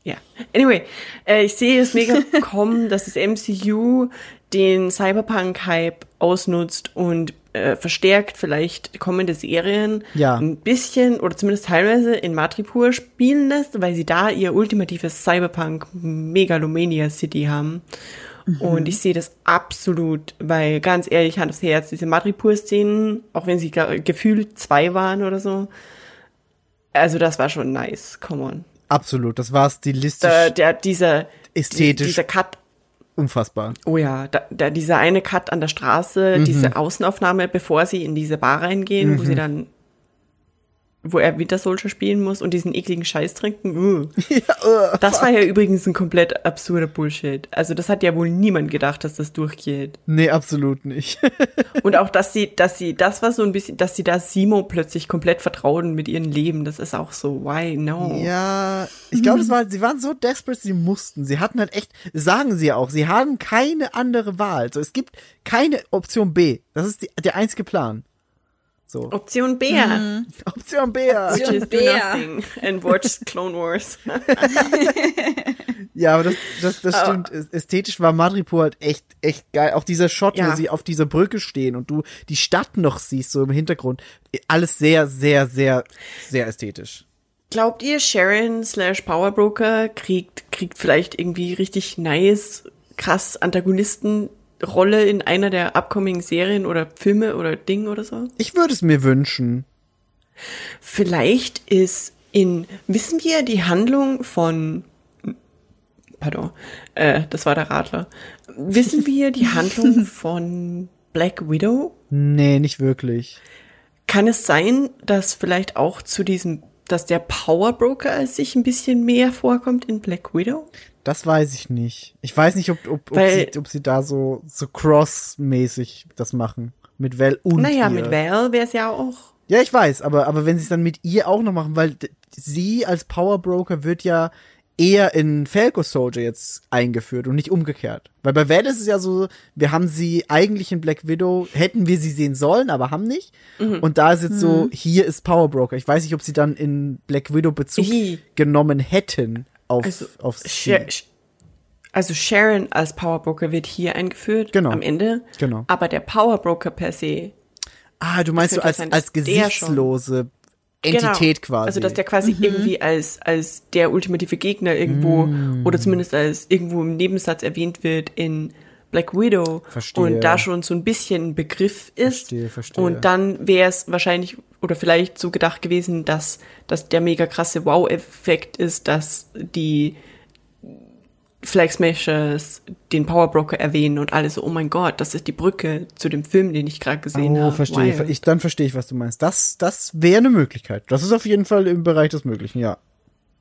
ja. Anyway, äh, ich sehe es mega kommen, dass das MCU den Cyberpunk-Hype ausnutzt und äh, verstärkt vielleicht kommende Serien Ja. ein bisschen oder zumindest teilweise in Madripoor spielen lässt, weil sie da ihr ultimatives Cyberpunk Megalomania City haben. Und ich sehe das absolut, weil ganz ehrlich, Hand aufs Herz, diese Madripoor-Szenen, auch wenn sie ge- gefühlt zwei waren oder so, also das war schon nice, come on. Absolut. Das war stilistisch Da, der, dieser, ästhetisch dieser Cut, unfassbar. oh ja, da, da, dieser eine Cut an der Straße, diese Außenaufnahme, bevor sie in diese Bar reingehen, wo sie dann wo er Winter Soldier spielen muss und diesen ekligen Scheiß trinken. Uh. uh, Das war ja übrigens ein komplett absurder Bullshit. Also das hat ja wohl niemand gedacht, dass das durchgeht. Nee, absolut nicht. Und auch, dass sie, dass sie, das war so ein bisschen, dass sie da Simo plötzlich komplett vertrauen mit ihrem Leben. Das ist auch so, why no? Ja, ich glaube, das war, sie waren so desperate, sie mussten. Sie hatten halt echt, sagen sie ja auch, sie haben keine andere Wahl. So, es gibt keine Option B. Das ist die, der einzige Plan. So. Option B. Option B. Which is do Bär. nothing and watch Clone Wars. Ja, aber das, das, das stimmt. Ästhetisch war Madripoor halt echt, echt geil. Auch dieser Shot, Ja. wo sie auf dieser Brücke stehen und du die Stadt noch siehst, so im Hintergrund. Alles sehr, sehr, sehr, sehr ästhetisch. Glaubt ihr, Sharon slash Powerbroker kriegt, kriegt vielleicht irgendwie richtig nice, krass Antagonistenrolle in einer der upcoming Serien oder Filme oder Ding oder so? Ich würde es mir wünschen. Vielleicht ist in, wissen wir die Handlung von, pardon, äh, das war der Radler. Wissen wir die Handlung von Black Widow? Nee, nicht wirklich. Kann es sein, dass vielleicht auch zu diesem, dass der Power Broker sich ein bisschen mehr vorkommt in Black Widow? Das weiß ich nicht. Ich weiß nicht, ob, ob, ob, Weil- sie, ob sie da so, so cross-mäßig das machen. Mit Val und naja, mit Val wäre es ja auch. Ja, ich weiß, aber, aber wenn sie es dann mit ihr auch noch machen, weil sie als Power Broker wird ja eher in Falco Soldier jetzt eingeführt und nicht umgekehrt. Weil bei Val ist es ja so, wir haben sie eigentlich in Black Widow, hätten wir sie sehen sollen, aber haben nicht. Mhm. Und da ist jetzt so, hier ist Power Broker. Ich weiß nicht, ob sie dann in Black Widow Bezug Hi. genommen hätten auf, Also, auf sie. Also Sharon als Power Broker wird hier eingeführt Genau. am Ende. Genau. Aber der Power Broker per se Ah, du meinst so als, sein, als gesichtslose Entität Genau. quasi. Also dass der quasi irgendwie als als der ultimative Gegner irgendwo Mm. oder zumindest als irgendwo im Nebensatz erwähnt wird in Black Widow Verstehe. und da schon so ein bisschen ein Begriff ist. Verstehe, verstehe. Und dann wäre es wahrscheinlich oder vielleicht so gedacht gewesen, dass dass der mega krasse Wow-Effekt ist, dass die Flag Smashers den Power Broker erwähnen und alle so, oh mein Gott, das ist die Brücke zu dem Film, den ich gerade gesehen Oh, habe. verstehe. Wild. Ich, dann verstehe ich, was du meinst. Das, das wäre eine Möglichkeit. Das ist auf jeden Fall im Bereich des Möglichen, ja.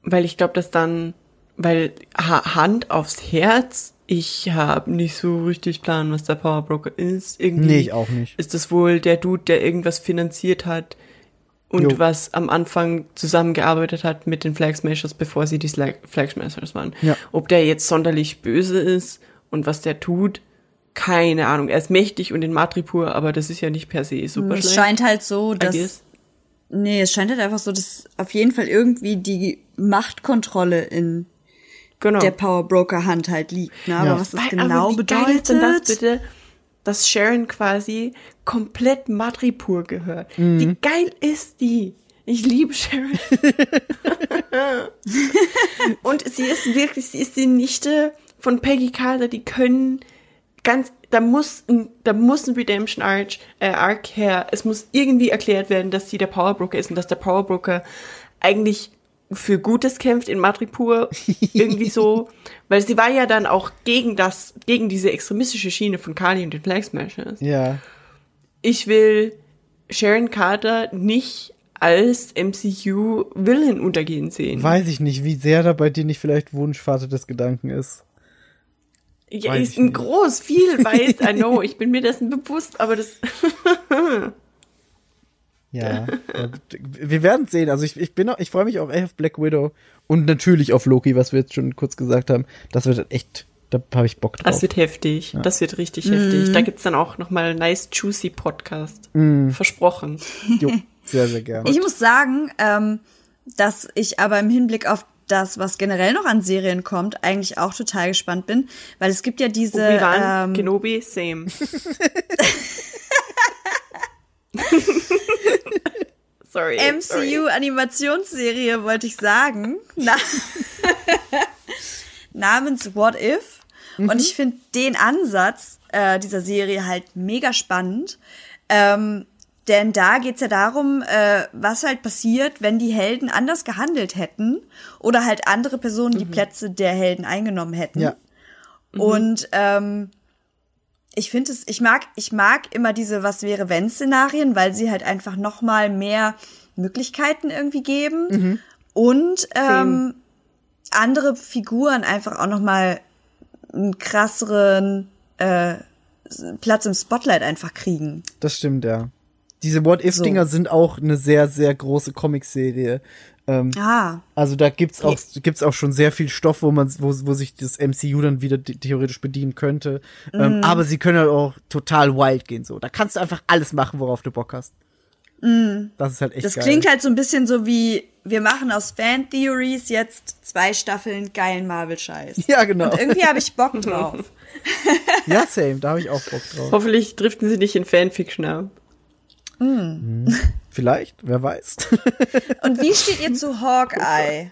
Weil ich glaube, dass dann, weil ha Hand aufs Herz, ich habe nicht so richtig Plan, was der Power Broker ist. Irgendwie Nee, ich auch nicht. Ist das wohl der Dude, der irgendwas finanziert hat und Jo. was am Anfang zusammengearbeitet hat mit den Flag Smashers, bevor sie die Slag Flag Smashers waren. Ja. Ob der jetzt sonderlich böse ist und was der tut, keine Ahnung. Er ist mächtig und in Matripur, aber das ist ja nicht per se super Es schlecht. scheint halt so, dass. Nee, es scheint halt einfach so, dass auf jeden Fall irgendwie die Machtkontrolle in Genau. der Power Broker Hand halt liegt. Ne? Aber Ja. was das Weil, genau aber wie geil ist bedeutet. Dass Sharon quasi komplett Madripur gehört. Mhm. Wie geil ist die? Ich liebe Sharon. Und sie ist wirklich, sie ist die Nichte von Peggy Carter, die können ganz, da muss ein, da muss ein Redemption Arc, äh, Arc her. Es muss irgendwie erklärt werden, dass sie der Powerbroker ist und dass der Powerbroker eigentlich für Gutes kämpft in Madripur. irgendwie so, weil sie war ja dann auch gegen das, gegen diese extremistische Schiene von Kali und den Flag Smashers. Ja. Ich will Sharon Carter nicht als MCU-Villain untergehen sehen. Weiß ich nicht, wie sehr da bei dir nicht vielleicht Wunschvater des Gedanken ist. Ja, Weiß ist ich ein nicht. groß, viel weiß, I know, ich bin mir dessen bewusst, aber das, Ja. Ja, wir werden sehen. Also ich, ich bin auch, ich freue mich auch echt auf Black Widow und natürlich auf Loki, was wir jetzt schon kurz gesagt haben. Das wird echt, da habe ich Bock drauf. das wird heftig, das wird richtig heftig. Da gibt's dann auch nochmal nice, juicy Podcast. Versprochen. jo, sehr, sehr gerne. Ich muss sagen, ähm, dass ich aber im Hinblick auf das, was generell noch an Serien kommt, eigentlich auch total gespannt bin, weil es gibt ja diese Obi-Wan, ähm, Kenobi, same. sorry. MCU-Animationsserie, wollte ich sagen, na namens What If. Und ich finde den Ansatz äh, dieser Serie halt mega spannend. Ähm, denn da geht's ja darum, äh, was halt passiert, wenn die Helden anders gehandelt hätten oder halt andere Personen die Plätze der Helden eingenommen hätten. ja. Und ähm, ich finde es, ich mag, ich mag immer diese Was wäre wenn Szenarien, weil sie halt einfach noch mal mehr Möglichkeiten irgendwie geben Mhm. und ähm, andere Figuren einfach auch noch mal einen krasseren äh, Platz im Spotlight einfach kriegen. Das stimmt, ja. Diese What-If-Dinger sind auch eine sehr, sehr große Comicserie. Ähm, Ah, also da gibt's auch, gibt's auch schon sehr viel Stoff, wo man, wo, wo sich das MCU dann wieder the- theoretisch bedienen könnte. Mhm. Ähm, aber sie können halt auch total wild gehen, so. Da kannst du einfach alles machen, worauf du Bock hast. Das ist halt echt Mhm. das geil. klingt halt so ein bisschen so wie wir machen aus Fan Theories jetzt zwei Staffeln geilen Marvel Scheiß. Ja, genau. Und irgendwie habe ich Bock drauf. Ja, same, da habe ich auch Bock drauf. Hoffentlich driften sie nicht in Fanfiction ab. Vielleicht, wer weiß. Und wie steht ihr zu Hawkeye?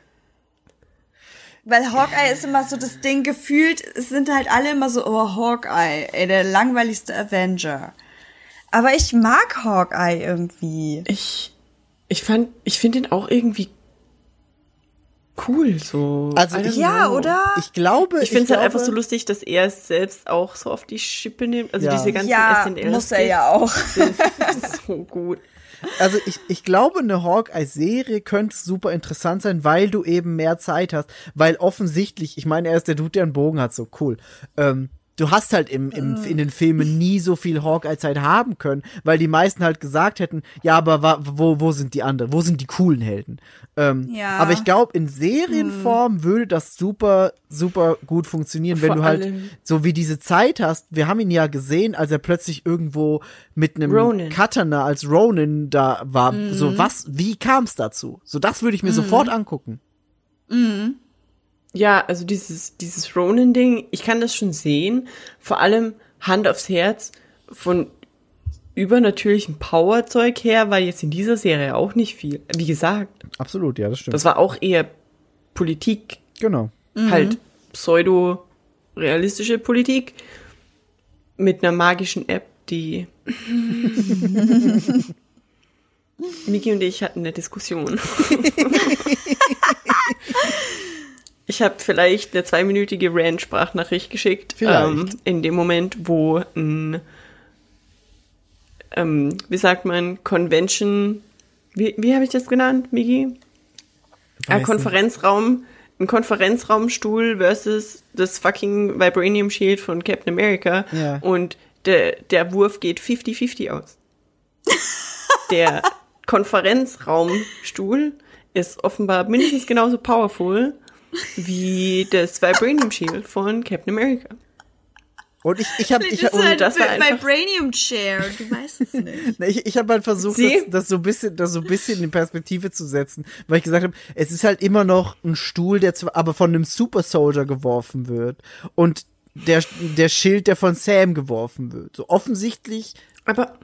Weil Hawkeye ist immer so das Ding gefühlt, es sind halt alle immer so, oh, Hawkeye, ey, der langweiligste Avenger. Aber ich mag Hawkeye irgendwie. Ich, ich fand, ich finde ihn auch irgendwie cool, so. Also ich- Ja, know. oder? Ich glaube, Ich finde es halt einfach so lustig, dass er es selbst auch so auf die Schippe nimmt. Also Ja. diese ganzen Ja, SNL muss er ja auch. so gut. Also ich, ich glaube, eine Hawkeye-Serie könnte super interessant sein, weil du eben mehr Zeit hast. Weil offensichtlich, ich meine, er ist der Dude, der einen Bogen hat, so cool. Ähm, du hast halt im, im, in den Filmen nie so viel Hawkeye-Zeit haben können, weil die meisten halt gesagt hätten, ja, aber wo, wo sind die anderen? Wo sind die coolen Helden? Ähm, Ja. Aber ich glaube, in Serienform würde das super, super gut funktionieren, wenn Vor du halt allem- so wie diese Zeit hast. Wir haben ihn ja gesehen, als er plötzlich irgendwo mit einem Ronin. Katana als Ronin da war. Mhm. So was, wie kam es dazu? So das würde ich mir sofort angucken. Ja, also dieses, dieses Ronin-Ding, ich kann das schon sehen. Vor allem Hand aufs Herz von übernatürlichem Powerzeug her war jetzt in dieser Serie auch nicht viel. Wie gesagt, Absolut, ja, das stimmt. das war auch eher Politik, genau. halt pseudo-realistische Politik mit einer magischen App, die Miki und ich hatten eine Diskussion. ich habe vielleicht eine zweiminütige Rant-Sprachnachricht geschickt. Ähm, in dem Moment, wo ein, ähm, wie sagt man, Convention, wie, wie habe ich das genannt? Weiß Ein. Konferenzraum, ein Konferenzraumstuhl versus das fucking Vibranium Shield von Captain America. Ja. Und der, der Wurf geht 50-50 aus. der Konferenzraumstuhl ist offenbar mindestens genauso powerful wie das Vibranium Shield von Captain America. Und ich, ich habe ich hab, ist halt das war einfach- Vibranium Chair, du weißt es nicht. Ich, ich habe halt versucht, das, das so ein bisschen, das so ein bisschen in Perspektive zu setzen, weil ich gesagt habe, es ist halt immer noch ein Stuhl, der zwar, aber von einem Super Soldier geworfen wird und der der Schild, der von Sam geworfen wird. So offensichtlich, Aber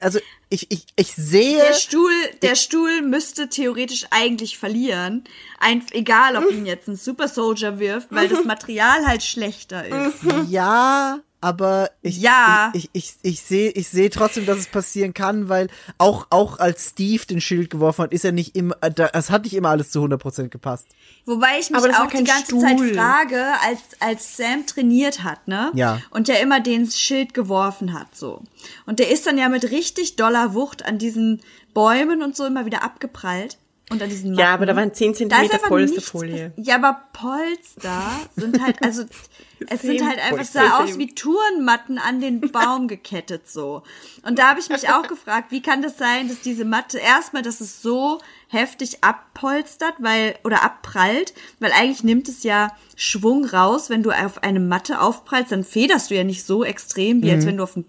also ich ich ich sehe Der Stuhl, der Stuhl müsste theoretisch eigentlich verlieren. Ein, egal, ob ihn jetzt ein Super Soldier wirft, weil das Material halt schlechter ist. ja, aber ich Ja. ich ich, ich, ich sehe ich sehe trotzdem, dass es passieren kann, weil auch auch als Steve den Schild geworfen hat, ist er nicht immer, da- es hat nicht immer alles zu 100% gepasst. Wobei ich mich das auch die ganze Stuhl. Zeit frage, als, als Sam trainiert hat, ne? Ja. Und der immer den Schild geworfen hat, so. Und der ist dann ja mit richtig doller Wucht an diesen Bäumen und so immer wieder abgeprallt. An diesen Matten. ja, aber da waren 10 Da ist Zentimeter einfach Polsterfolie. Ja, aber Polster sind halt, also, es sind halt einfach, Polster, sah aus wie Turnmatten an den Baum gekettet, so. Und da habe ich mich auch gefragt, wie kann das sein, dass diese Matte, erstmal, dass es so heftig abpolstert, weil, oder abprallt, weil eigentlich nimmt es ja Schwung raus, wenn du auf eine Matte aufprallst, dann federst du ja nicht so extrem, wie als wenn du auf einen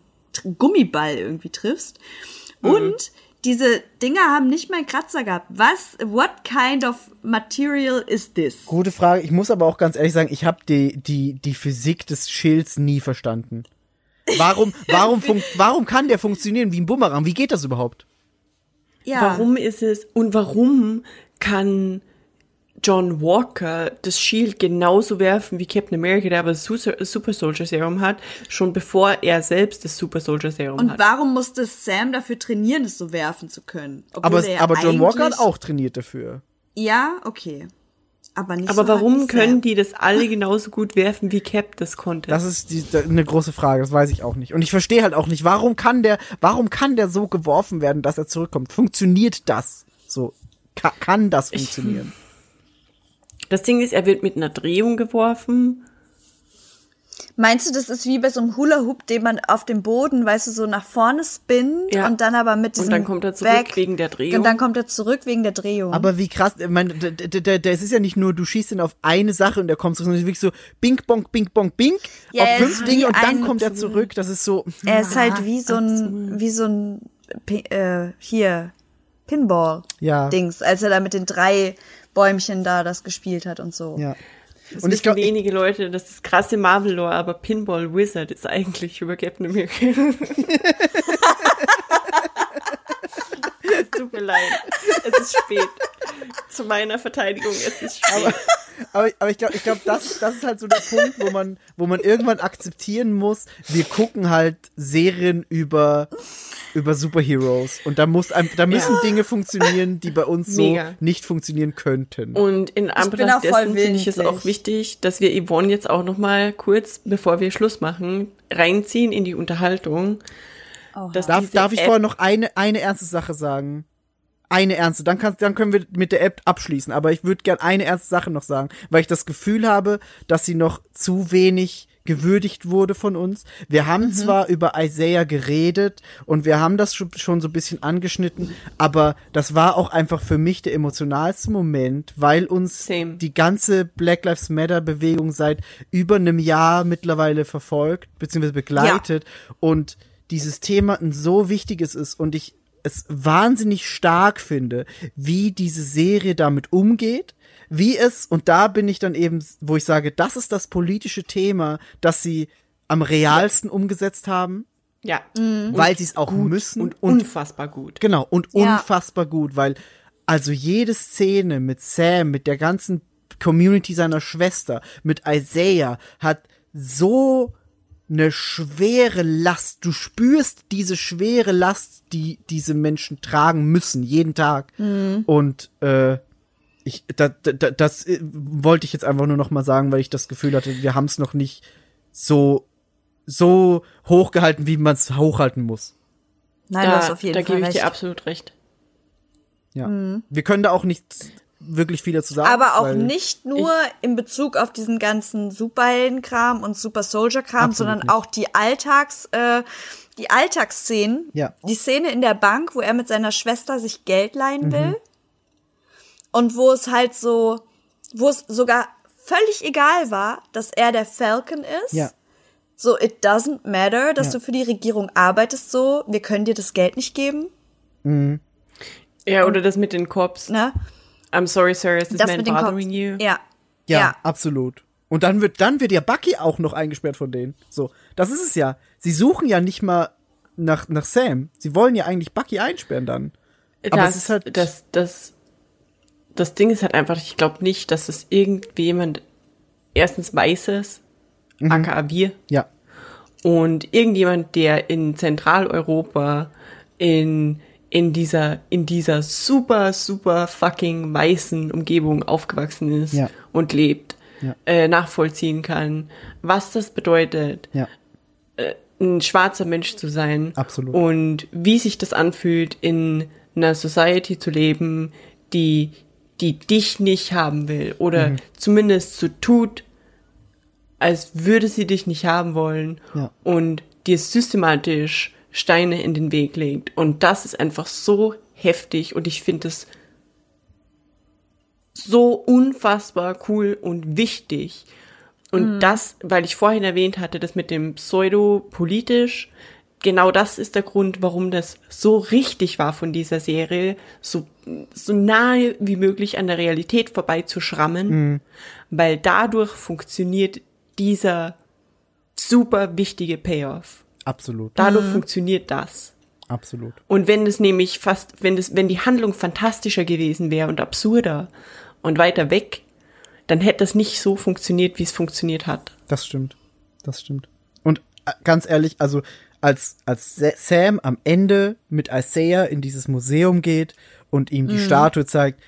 Gummiball irgendwie triffst. Und diese Dinger haben nicht mal einen Kratzer gehabt. Was, what kind of material is this? Gute Frage. Ich muss aber auch ganz ehrlich sagen, ich habe die, die, die Physik des Schilds nie verstanden. Warum, warum, warum kann der funktionieren wie ein Bumerang? Wie geht das überhaupt? Ja. Warum ist es und warum kann John Walker das Shield genauso werfen wie Captain America, der aber das Su- Super Soldier Serum hat, schon bevor er selbst das Super Soldier Serum Und hat? warum musste Sam dafür trainieren, es so werfen zu können? Obwohl Aber, er aber John Walker hat auch trainiert dafür. Ja, okay. aber nicht Aber so warum können Sam. die das alle genauso gut werfen, wie Cap das konnte? Das ist die, da- eine große Frage, das weiß ich auch nicht. Und ich verstehe halt auch nicht, warum kann der, warum kann der so geworfen werden, dass er zurückkommt? Funktioniert das? So, ka kann das funktionieren? Das Ding ist, er wird mit einer Drehung geworfen. Meinst du, das ist wie bei so einem Hula-Hoop, den man auf dem Boden, weißt du, so nach vorne spinnt Ja. und dann aber mit diesem Und dann kommt er zurück Back- wegen der Drehung. Und dann kommt er zurück wegen der Drehung. Aber wie krass, ich meine, d- d- d- d- es ist ja nicht nur, du schießt ihn auf eine Sache und er kommt zurück, sondern wirklich so bing, bong, bing, bong, bing, Ja, auf fünf ist Dinge und dann kommt er zurück. Das ist so, er ist halt wie so ein, wie so ein, äh, hier, Pinball-Dings, ja, als er da mit den drei Bäumchen da das gespielt hat und so. ja. Das Und ich glaube, wenige Leute, das ist krasse Marvel-Lore, aber Pinball Wizard ist eigentlich über Captain America. es tut mir leid. Es ist spät. Zu meiner Verteidigung, es ist spät. Aber, aber ich glaube, ich glaub, das, das ist halt so der Punkt, wo man, wo man irgendwann akzeptieren muss, wir gucken halt Serien über, über Superheroes. Und da muss, da müssen Dinge funktionieren, die bei uns so Mega. nicht funktionieren könnten. Und in Anbetracht dessen finde ich es auch wichtig, dass wir Yvonne jetzt auch noch mal kurz, bevor wir Schluss machen, reinziehen in die Unterhaltung. Dass Darf, darf ich App- vorher noch eine, eine ernste Sache sagen? Eine ernste, dann, kannst, dann können wir mit der App abschließen. Aber ich würde gern eine ernste Sache noch sagen, weil ich das Gefühl habe, dass sie noch zu wenig gewürdigt wurde von uns. Wir haben zwar über Isaiah geredet und wir haben das schon, so ein bisschen angeschnitten, aber das war auch einfach für mich der emotionalste Moment, weil uns Same. die ganze Black Lives Matter Bewegung seit über einem Jahr mittlerweile verfolgt bzw. begleitet und dieses Thema ein so wichtiges ist und ich es wahnsinnig stark finde, wie diese Serie damit umgeht, wie es, und da bin ich dann eben, wo ich sage, das ist das politische Thema, das sie am realsten umgesetzt haben, Ja. weil sie es auch müssen Und unfassbar gut. Genau, und Ja. unfassbar gut, weil also jede Szene mit Sam, mit der ganzen Community seiner Schwester, mit Isaiah, hat so eine schwere Last. Du spürst diese schwere Last, die diese Menschen tragen müssen, jeden Tag. Und äh, ich, da, da, das äh, wollte ich jetzt einfach nur noch mal sagen, weil ich das Gefühl hatte, wir haben es noch nicht so so hochgehalten, wie man es hochhalten muss. Nein, du Da, hast auf jeden da Fall gebe ich recht. dir absolut recht. Ja. Wir können da auch nicht wirklich viel dazu sagen. Aber auch nicht nur in Bezug auf diesen ganzen Superheldenkram und Super Soldier-Kram, Absolut sondern nicht. auch die Alltags, äh, die Alltagsszenen. Ja. Die Szene in der Bank, wo er mit seiner Schwester sich Geld leihen Mhm. will. Und wo es halt so, wo es sogar völlig egal war, dass er der Falcon ist. Ja. So, it doesn't matter, dass Ja. du für die Regierung arbeitest so, wir können dir das Geld nicht geben, Ja, oder das mit den Cops. ne? I'm sorry, sir, is this Das man bothering you? Ja. Ja, ja. absolut. Und dann wird, dann wird ja Bucky auch noch eingesperrt von denen. So, das ist es ja. Sie suchen ja nicht mal nach, nach Sam. Sie wollen ja eigentlich Bucky einsperren dann. Aber das, es ist halt- das, das, das Ding ist halt einfach, ich glaube nicht, dass es irgendjemand erstens weiß es, Mhm. aka wir, Ja. und irgendjemand, der in Zentraleuropa in, in dieser, in dieser super, super fucking weißen Umgebung aufgewachsen ist Ja. und lebt, Ja. äh, nachvollziehen kann, was das bedeutet, Ja. ein schwarzer Mensch zu sein. Absolut. Und wie sich das anfühlt, in einer Society zu leben, die, die dich nicht haben will oder Mhm. zumindest so tut, als würde sie dich nicht haben wollen und dir systematisch Steine in den Weg legt. Und das ist einfach so heftig und ich finde es so unfassbar cool und wichtig. Und das, weil ich vorhin erwähnt hatte, das mit dem Pseudo-politisch, genau das ist der Grund, warum das so richtig war von dieser Serie, so, so nahe wie möglich an der Realität vorbeizuschrammen, weil dadurch funktioniert dieser super wichtige Payoff. Absolut. Dadurch funktioniert das. Absolut. Und wenn es nämlich fast, wenn es, wenn die Handlung fantastischer gewesen wäre und absurder und weiter weg, dann hätte das nicht so funktioniert, wie es funktioniert hat. Das stimmt. Das stimmt. Und äh, ganz ehrlich, also als, als Sa- Sam am Ende mit Isaiah in dieses Museum geht und ihm die Statue zeigt,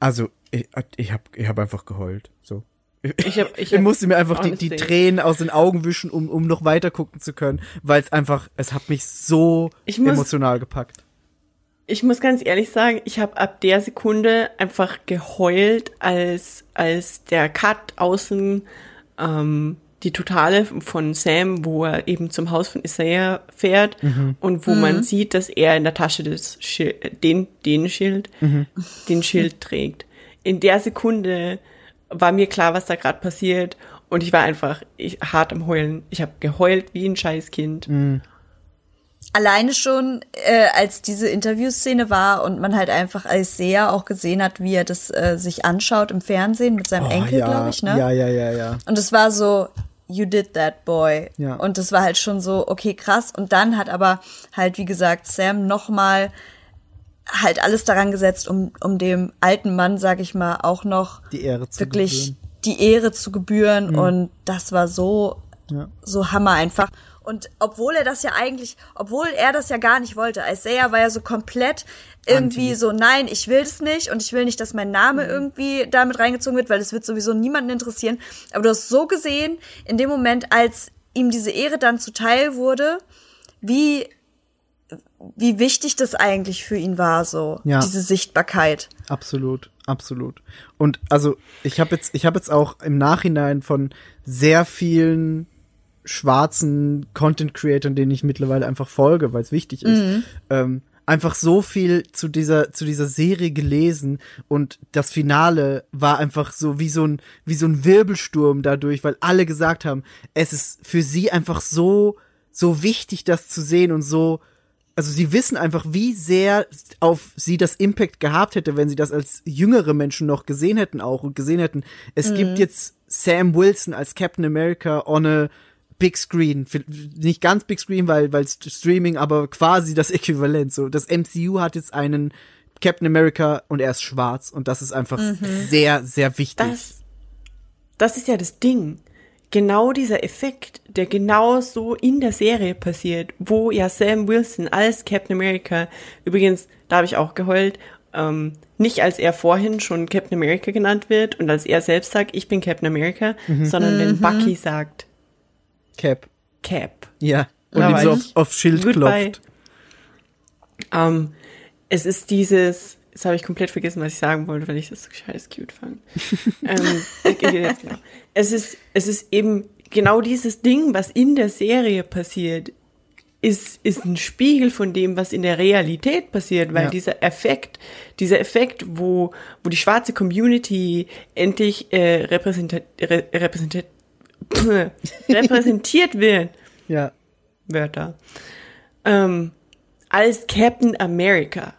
also ich, ich habe ich hab einfach geheult. So. Ich, hab, ich, Ich musste mir einfach die, die Tränen aus den Augen wischen, um, um noch weiter gucken zu können, weil es einfach, es hat mich so Ich muss- emotional gepackt. Ich muss ganz ehrlich sagen, ich habe ab der Sekunde einfach geheult, als, als der Cut außen ähm, die Totale von Sam, wo er eben zum Haus von Isaiah fährt und wo man sieht, dass er in der Tasche das Schild, den, den Schild, den Schild trägt. In der Sekunde war mir klar, was da gerade passiert und ich war einfach ich, hart am Heulen. Ich habe geheult wie ein Scheißkind. Alleine schon, äh, als diese Interviewszene war und man halt einfach als Seher auch gesehen hat, wie er das äh, sich anschaut im Fernsehen mit seinem Enkel, Oh, ja, glaube ich, ne? Ja, ja, ja, ja. Und es war so, you did that, boy. Ja. Und das war halt schon so, okay, krass. Und dann hat aber halt, wie gesagt, Sam nochmal halt alles daran gesetzt, um, um dem alten Mann, sag ich mal, auch noch Die Ehre zu wirklich gebühren. Mhm. die Ehre zu gebühren. Und das war so, Ja. so Hammer einfach. Und obwohl er das ja eigentlich, obwohl er das ja gar nicht wollte, Isaiah war ja so komplett irgendwie Anti. so, nein, ich will das nicht und ich will nicht, dass mein Name irgendwie damit reingezogen wird, weil es wird sowieso niemanden interessieren. Aber du hast so gesehen, in dem Moment, als ihm diese Ehre dann zuteil wurde, wie, wie wichtig das eigentlich für ihn war, so, Ja. diese Sichtbarkeit. Absolut, absolut. Und also ich habe jetzt, ich habe jetzt auch im Nachhinein von sehr vielen schwarzen Content Creatern, denen ich mittlerweile einfach folge, weil es wichtig ist, ähm, einfach so viel zu dieser zu dieser Serie gelesen und das Finale war einfach so wie so ein wie so ein Wirbelsturm dadurch, weil alle gesagt haben, es ist für sie einfach so so wichtig, das zu sehen und so also sie wissen einfach, wie sehr auf sie das Impact gehabt hätte, wenn sie das als jüngere Menschen noch gesehen hätten auch und gesehen hätten, es gibt jetzt Sam Wilson als Captain America on a Big Screen. Nicht ganz Big Screen, weil, weil St- Streaming, aber quasi das Äquivalent. So, das MCU hat jetzt einen Captain America und er ist schwarz und das ist einfach sehr, sehr wichtig. Das, das ist ja das Ding. Genau dieser Effekt, der genau so in der Serie passiert, wo ja Sam Wilson als Captain America, übrigens, da habe ich auch geheult, ähm, nicht als er vorhin schon Captain America genannt wird und als er selbst sagt, ich bin Captain America, sondern wenn Bucky sagt, Cap. Cap. Ja. Und ihm so auf, auf Schild Goodbye. klopft. Ähm, es ist dieses, jetzt habe ich komplett vergessen, was ich sagen wollte, weil ich das so scheiß cute fand. ähm, jetzt genau. Es ist, es ist eben genau dieses Ding, was in der Serie passiert, ist, ist ein Spiegel von dem, was in der Realität passiert, weil Ja. dieser Effekt, dieser Effekt, wo, wo die schwarze Community endlich äh, repräsentiert, re, repräsentiert, repräsentiert wird, Ja. Wörter, ähm, als Captain America.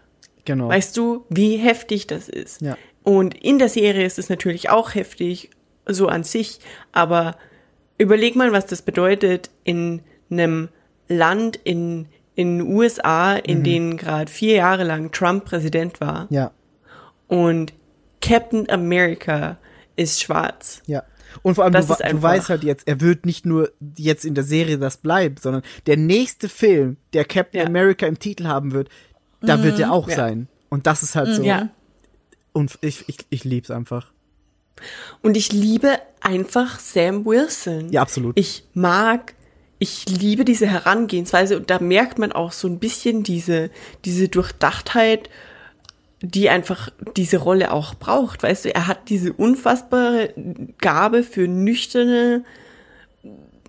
Genau. Weißt du, wie heftig das ist? Ja. Und in der Serie ist es natürlich auch heftig, so an sich, aber überleg mal, was das bedeutet in einem Land in, in den USA, in Mhm. denen gerade vier Jahre lang Trump Präsident war ja. und Captain America ist schwarz. Ja. Und vor allem, Das du, du weißt halt jetzt, er wird nicht nur jetzt in der Serie das bleiben, sondern der nächste Film, der Captain Ja. America im Titel haben wird, da wird er auch Ja. sein. Und das ist halt so. Ja. Und ich, ich, ich lieb's einfach. Und ich liebe einfach Sam Wilson. Ja, absolut. Ich mag, ich liebe diese Herangehensweise und da merkt man auch so ein bisschen diese, diese Durchdachtheit, die einfach diese Rolle auch braucht. Weißt du, er hat diese unfassbare Gabe für nüchterne,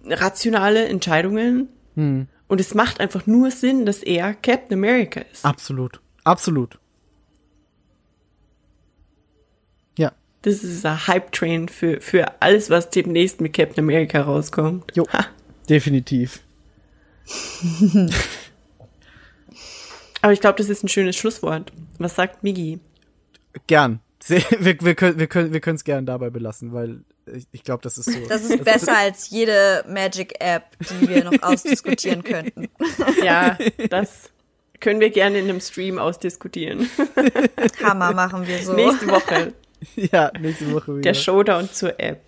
rationale Entscheidungen. Hm. Und es macht einfach nur Sinn, dass er Captain America ist. Absolut. Absolut. Ja. Das ist ein Hype-Train für, für alles, was demnächst mit Captain America rauskommt. Jo. Ha. Definitiv. Aber ich glaube, das ist ein schönes Schlusswort. Was sagt Migi? Gern. Wir, wir können wir können wir können es gern dabei belassen, weil ich, ich glaube, das ist so. Das ist besser als jede Magic-App, die wir noch ausdiskutieren könnten. Ja, das können wir gerne in einem Stream ausdiskutieren. Hammer machen wir so. Nächste Woche ja, nächste Woche wieder. der Showdown zur App.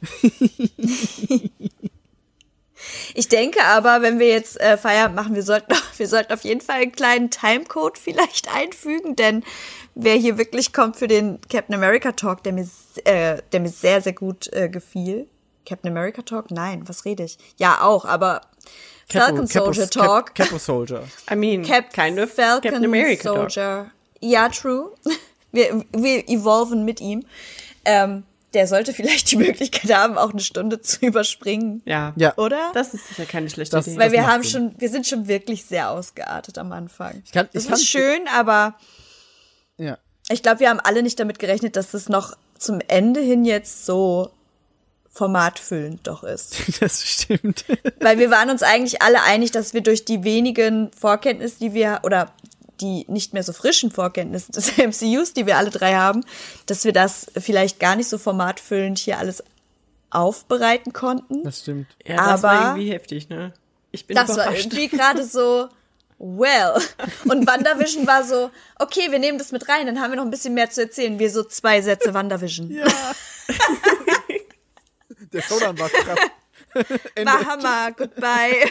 Ich denke aber, wenn wir jetzt äh, Feierabend machen, wir sollten, wir sollten auf jeden Fall einen kleinen Timecode vielleicht einfügen, denn wer hier wirklich kommt für den Captain America Talk, der mir, äh, der mir sehr, sehr gut äh, gefiel. Captain America Talk? Nein, was rede ich? Ja, auch, aber Falcon Capo- Soldier Cap- Talk. Capo Soldier. I mean, Cap kind of Falcon Captain America Talk. Soldier. Ja, true. Wir, wir evolven mit ihm. Ähm, der sollte vielleicht die Möglichkeit haben, auch eine Stunde zu überspringen. Ja. Ja. Oder? Das ist sicher keine schlechte Das- Idee. Weil wir haben Sinn. schon, wir sind schon wirklich sehr ausgeartet am Anfang. Ich kann- das ich kann- ist schön, aber Ja. Ich glaube, wir haben alle nicht damit gerechnet, dass es noch zum Ende hin jetzt so formatfüllend doch ist. Das stimmt. Weil wir waren uns eigentlich alle einig, dass wir durch die wenigen Vorkenntnisse, die wir, oder die nicht mehr so frischen Vorkenntnisse des MCUs, die wir alle drei haben, dass wir das vielleicht gar nicht so formatfüllend hier alles aufbereiten konnten. Das stimmt. ja, das war aber- irgendwie heftig, ne? Ich bin Das war überrascht. irgendwie gerade so, well. Und WandaVision war so, okay, wir nehmen das mit rein, dann haben wir noch ein bisschen mehr zu erzählen. Wir so zwei Sätze WandaVision. Ja. Der Showdown war krass. War Hammer, goodbye.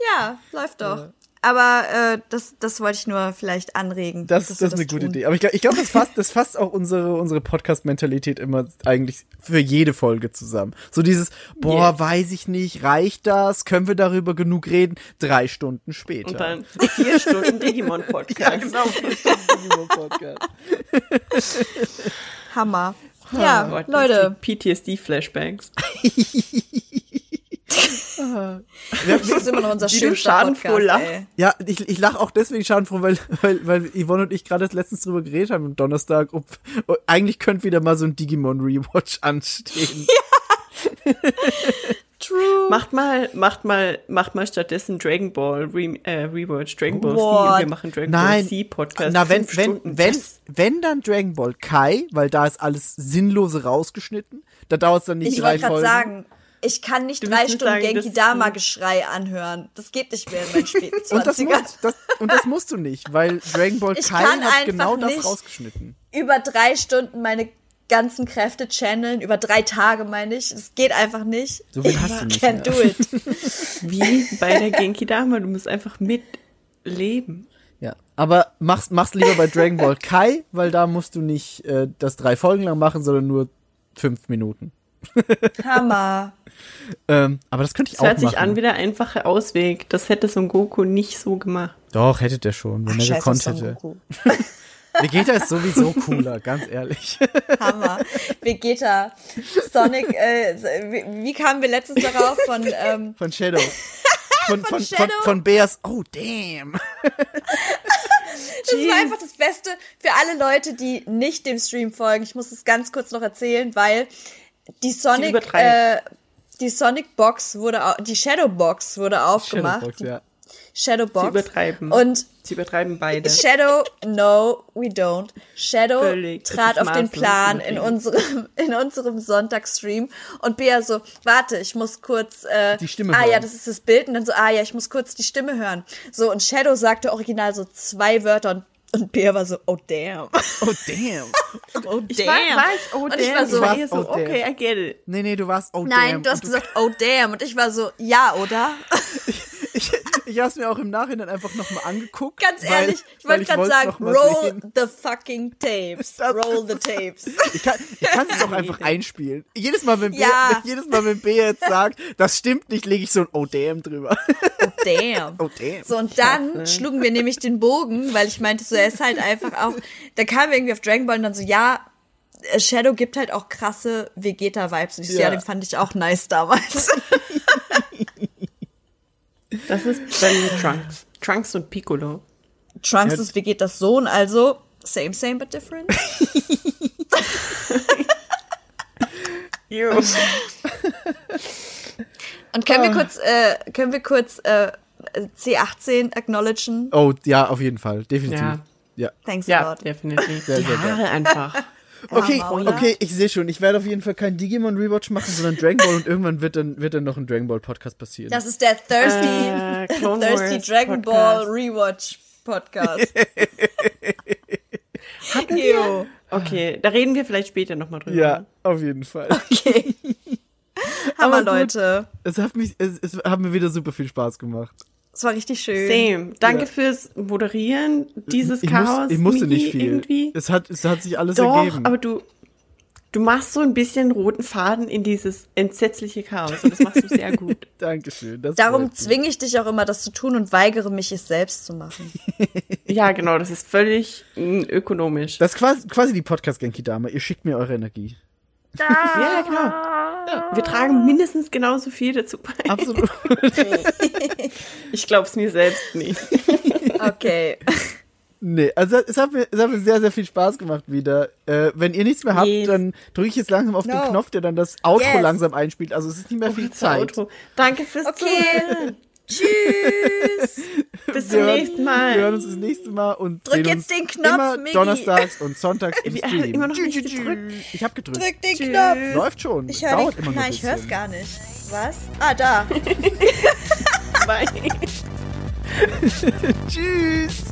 ja, läuft doch. Aber äh, das, das wollte ich nur vielleicht anregen. Das, das ist eine gute tun. Idee. Aber ich glaube, ich glaub, das fasst, das fasst auch unsere, unsere Podcast-Mentalität immer eigentlich für jede Folge zusammen. So dieses, boah, Yes. weiß ich nicht, reicht das? Können wir darüber genug reden? Drei Stunden später. Und dann vier Stunden Digimon-Podcast. ja, genau. Podcast. Hammer. Ja, Oh Gott, Leute. PTSD-Flashbacks. Das ist immer noch unser Wie du schadenfroh Podcast, lachst. ey. Ja, ich, ich lache auch deswegen schadenfroh, weil, weil, weil Yvonne und ich gerade letztens drüber geredet haben am Donnerstag. Ob, ob, eigentlich könnte wieder mal so ein Digimon-Rewatch anstehen. True. Macht mal, macht mal, macht mal stattdessen Dragon Ball Re äh, Rewatch, Dragon Ball What? und wir machen Dragon Nein. Ball Z Podcast. Na, wenn, wenn, wenn, Yes. wenn dann Dragon Ball Kai, weil da ist alles Sinnlose rausgeschnitten. Da dauert es dann nicht Ich drei wollte gerade Folgen. sagen, ich kann nicht Du drei Stunden sagen, Genki Dama Geschrei anhören. Das geht nicht mehr in meinen späten Und das, 20ern. musst, das, und das musst du nicht, weil Dragon Ball Ich Kai hat einfach genau das nicht. rausgeschnitten. Über drei Stunden meine ganzen Kräfte channeln, über drei Tage meine ich. Das geht einfach nicht. So viel hast du nicht Can't mehr. do it. Wie bei der Genki Dama, du musst einfach mitleben. Ja, aber mach's, mach's lieber bei Dragon Ball Kai, weil da musst du nicht äh, das drei Folgen lang machen, sondern nur fünf Minuten. Hammer. Ähm, aber das könnte ich Das auch hört sich machen. an wie der einfache Ausweg. Das hätte Son Goku nicht so gemacht. Doch, hätte der schon, wenn er Scheiß auf gekonnt Son hätte. Goku. Vegeta ist sowieso cooler, ganz ehrlich. Hammer. Vegeta. Sonic, äh, wie, wie kamen wir letztens darauf von, ähm, Von Shadow. Von, von, von, Shadow? von Bears, oh damn. Das war einfach das Beste für alle Leute, die nicht dem Stream folgen. Ich muss es ganz kurz noch erzählen, weil die Sonic, äh, die Sonic Box wurde, au- die Shadow Box wurde aufgemacht. Shadowbox, ja. Shadow Box. Sie übertreiben. Und Sie übertreiben beide. Shadow, no, we don't. Shadow Völlig. Trat auf den Plan in unserem, in unserem Sonntagsstream und Bea so, warte, ich muss kurz, äh, Die Stimme ah hören. ja, das ist das Bild und dann so, ah ja, ich muss kurz die Stimme hören. So, und Shadow sagte original so zwei Wörter und, und Bea war so, oh damn. Oh damn. Oh Ich war, war ich, oh, Und ich damn. war so, ich war eher so, oh, damn. okay, I get it. Nee, nee, du warst, oh nein, damn. du hast gesagt, oh damn. Und ich war so, ja, oder? Ich, ich hab's mir auch im Nachhinein einfach nochmal angeguckt. Ganz weil- ehrlich, ich weil wollte gerade sagen, roll sehen. the fucking tapes. Das roll the tapes. Ich kann ich es auch einfach einspielen. Jedes Mal, wenn B, Ja. jedes Mal, wenn B jetzt sagt, das stimmt nicht, lege ich so ein Oh damn drüber. Oh damn. Oh damn. So, und dann schlugen wir nämlich den Bogen, weil ich meinte, so, er ist halt einfach auch, da kam irgendwie auf Dragon Ball und dann so, ja, Shadow gibt halt auch krasse Vegeta-Vibes. Und ich so, ja. Ja. den fand ich auch nice damals. Das ist mir Trunks. Trunks und Piccolo. Trunks Ja. ist Vegetas Sohn, also same, same, but different. Und können wir kurz, äh, können wir kurz äh, C18 acknowledgen? Oh, ja, auf jeden Fall. Definitiv. Ja. Ja. Thanks a Ja, lot. definitiv. Sehr, Die sehr geil. Haare einfach. Okay, okay, ich sehe schon. Ich werde auf jeden Fall keinen Digimon Rewatch machen, sondern Dragon Ball und irgendwann wird dann, wird dann noch ein Dragon Ball Podcast passieren. Das ist der Thirsty, Äh, Thirsty Dragon Podcast. Ball Rewatch Podcast. Hatten wir? Okay, da reden wir vielleicht später nochmal drüber. ja, auf jeden Fall. Okay. Hammer. Leute. Es hat, mich, es, es hat mir wieder super viel Spaß gemacht. Es war richtig schön. Same. Danke Ja. fürs Moderieren dieses Ich, Chaos. muss, ich musste nicht viel. Irgendwie. Es hat, es hat sich alles Doch, ergeben. aber du, du machst so ein bisschen roten Faden in dieses entsetzliche Chaos und das machst du sehr gut. Dankeschön. Das Darum zwinge ich dich auch immer, das zu tun und weigere mich, es selbst zu machen. Ja, genau, das ist völlig mm, ökonomisch. Das ist quasi, quasi die Podcast-Genki-Dame. Ihr schickt mir eure Energie. Ja, genau. Wir tragen mindestens genauso viel dazu bei. Absolut. Ich glaube es mir selbst nicht. Okay. nee, also es hat, mir, es hat mir sehr, sehr viel Spaß gemacht wieder. Äh, wenn ihr nichts mehr habt, Yes. dann drücke ich jetzt langsam auf den No. Knopf, der dann das Outro Yes. langsam einspielt. Also es ist nicht mehr viel Zeit. Outro. Danke fürs Okay. Zuhören. Tschüss. Bis Wir zum hören- nächsten Wir Mal. hören uns das nächste Mal und Drück jetzt uns den Knopf, immer Miggi. donnerstags und sonntags im Wir Stream. immer noch nicht gedrückt. Ich habe gedrückt. Drück den Tschüss. Knopf. Läuft schon. Ich höre immer nein, ein ich höre es gar nicht. Was? Ah, da. Bye. Tschüss.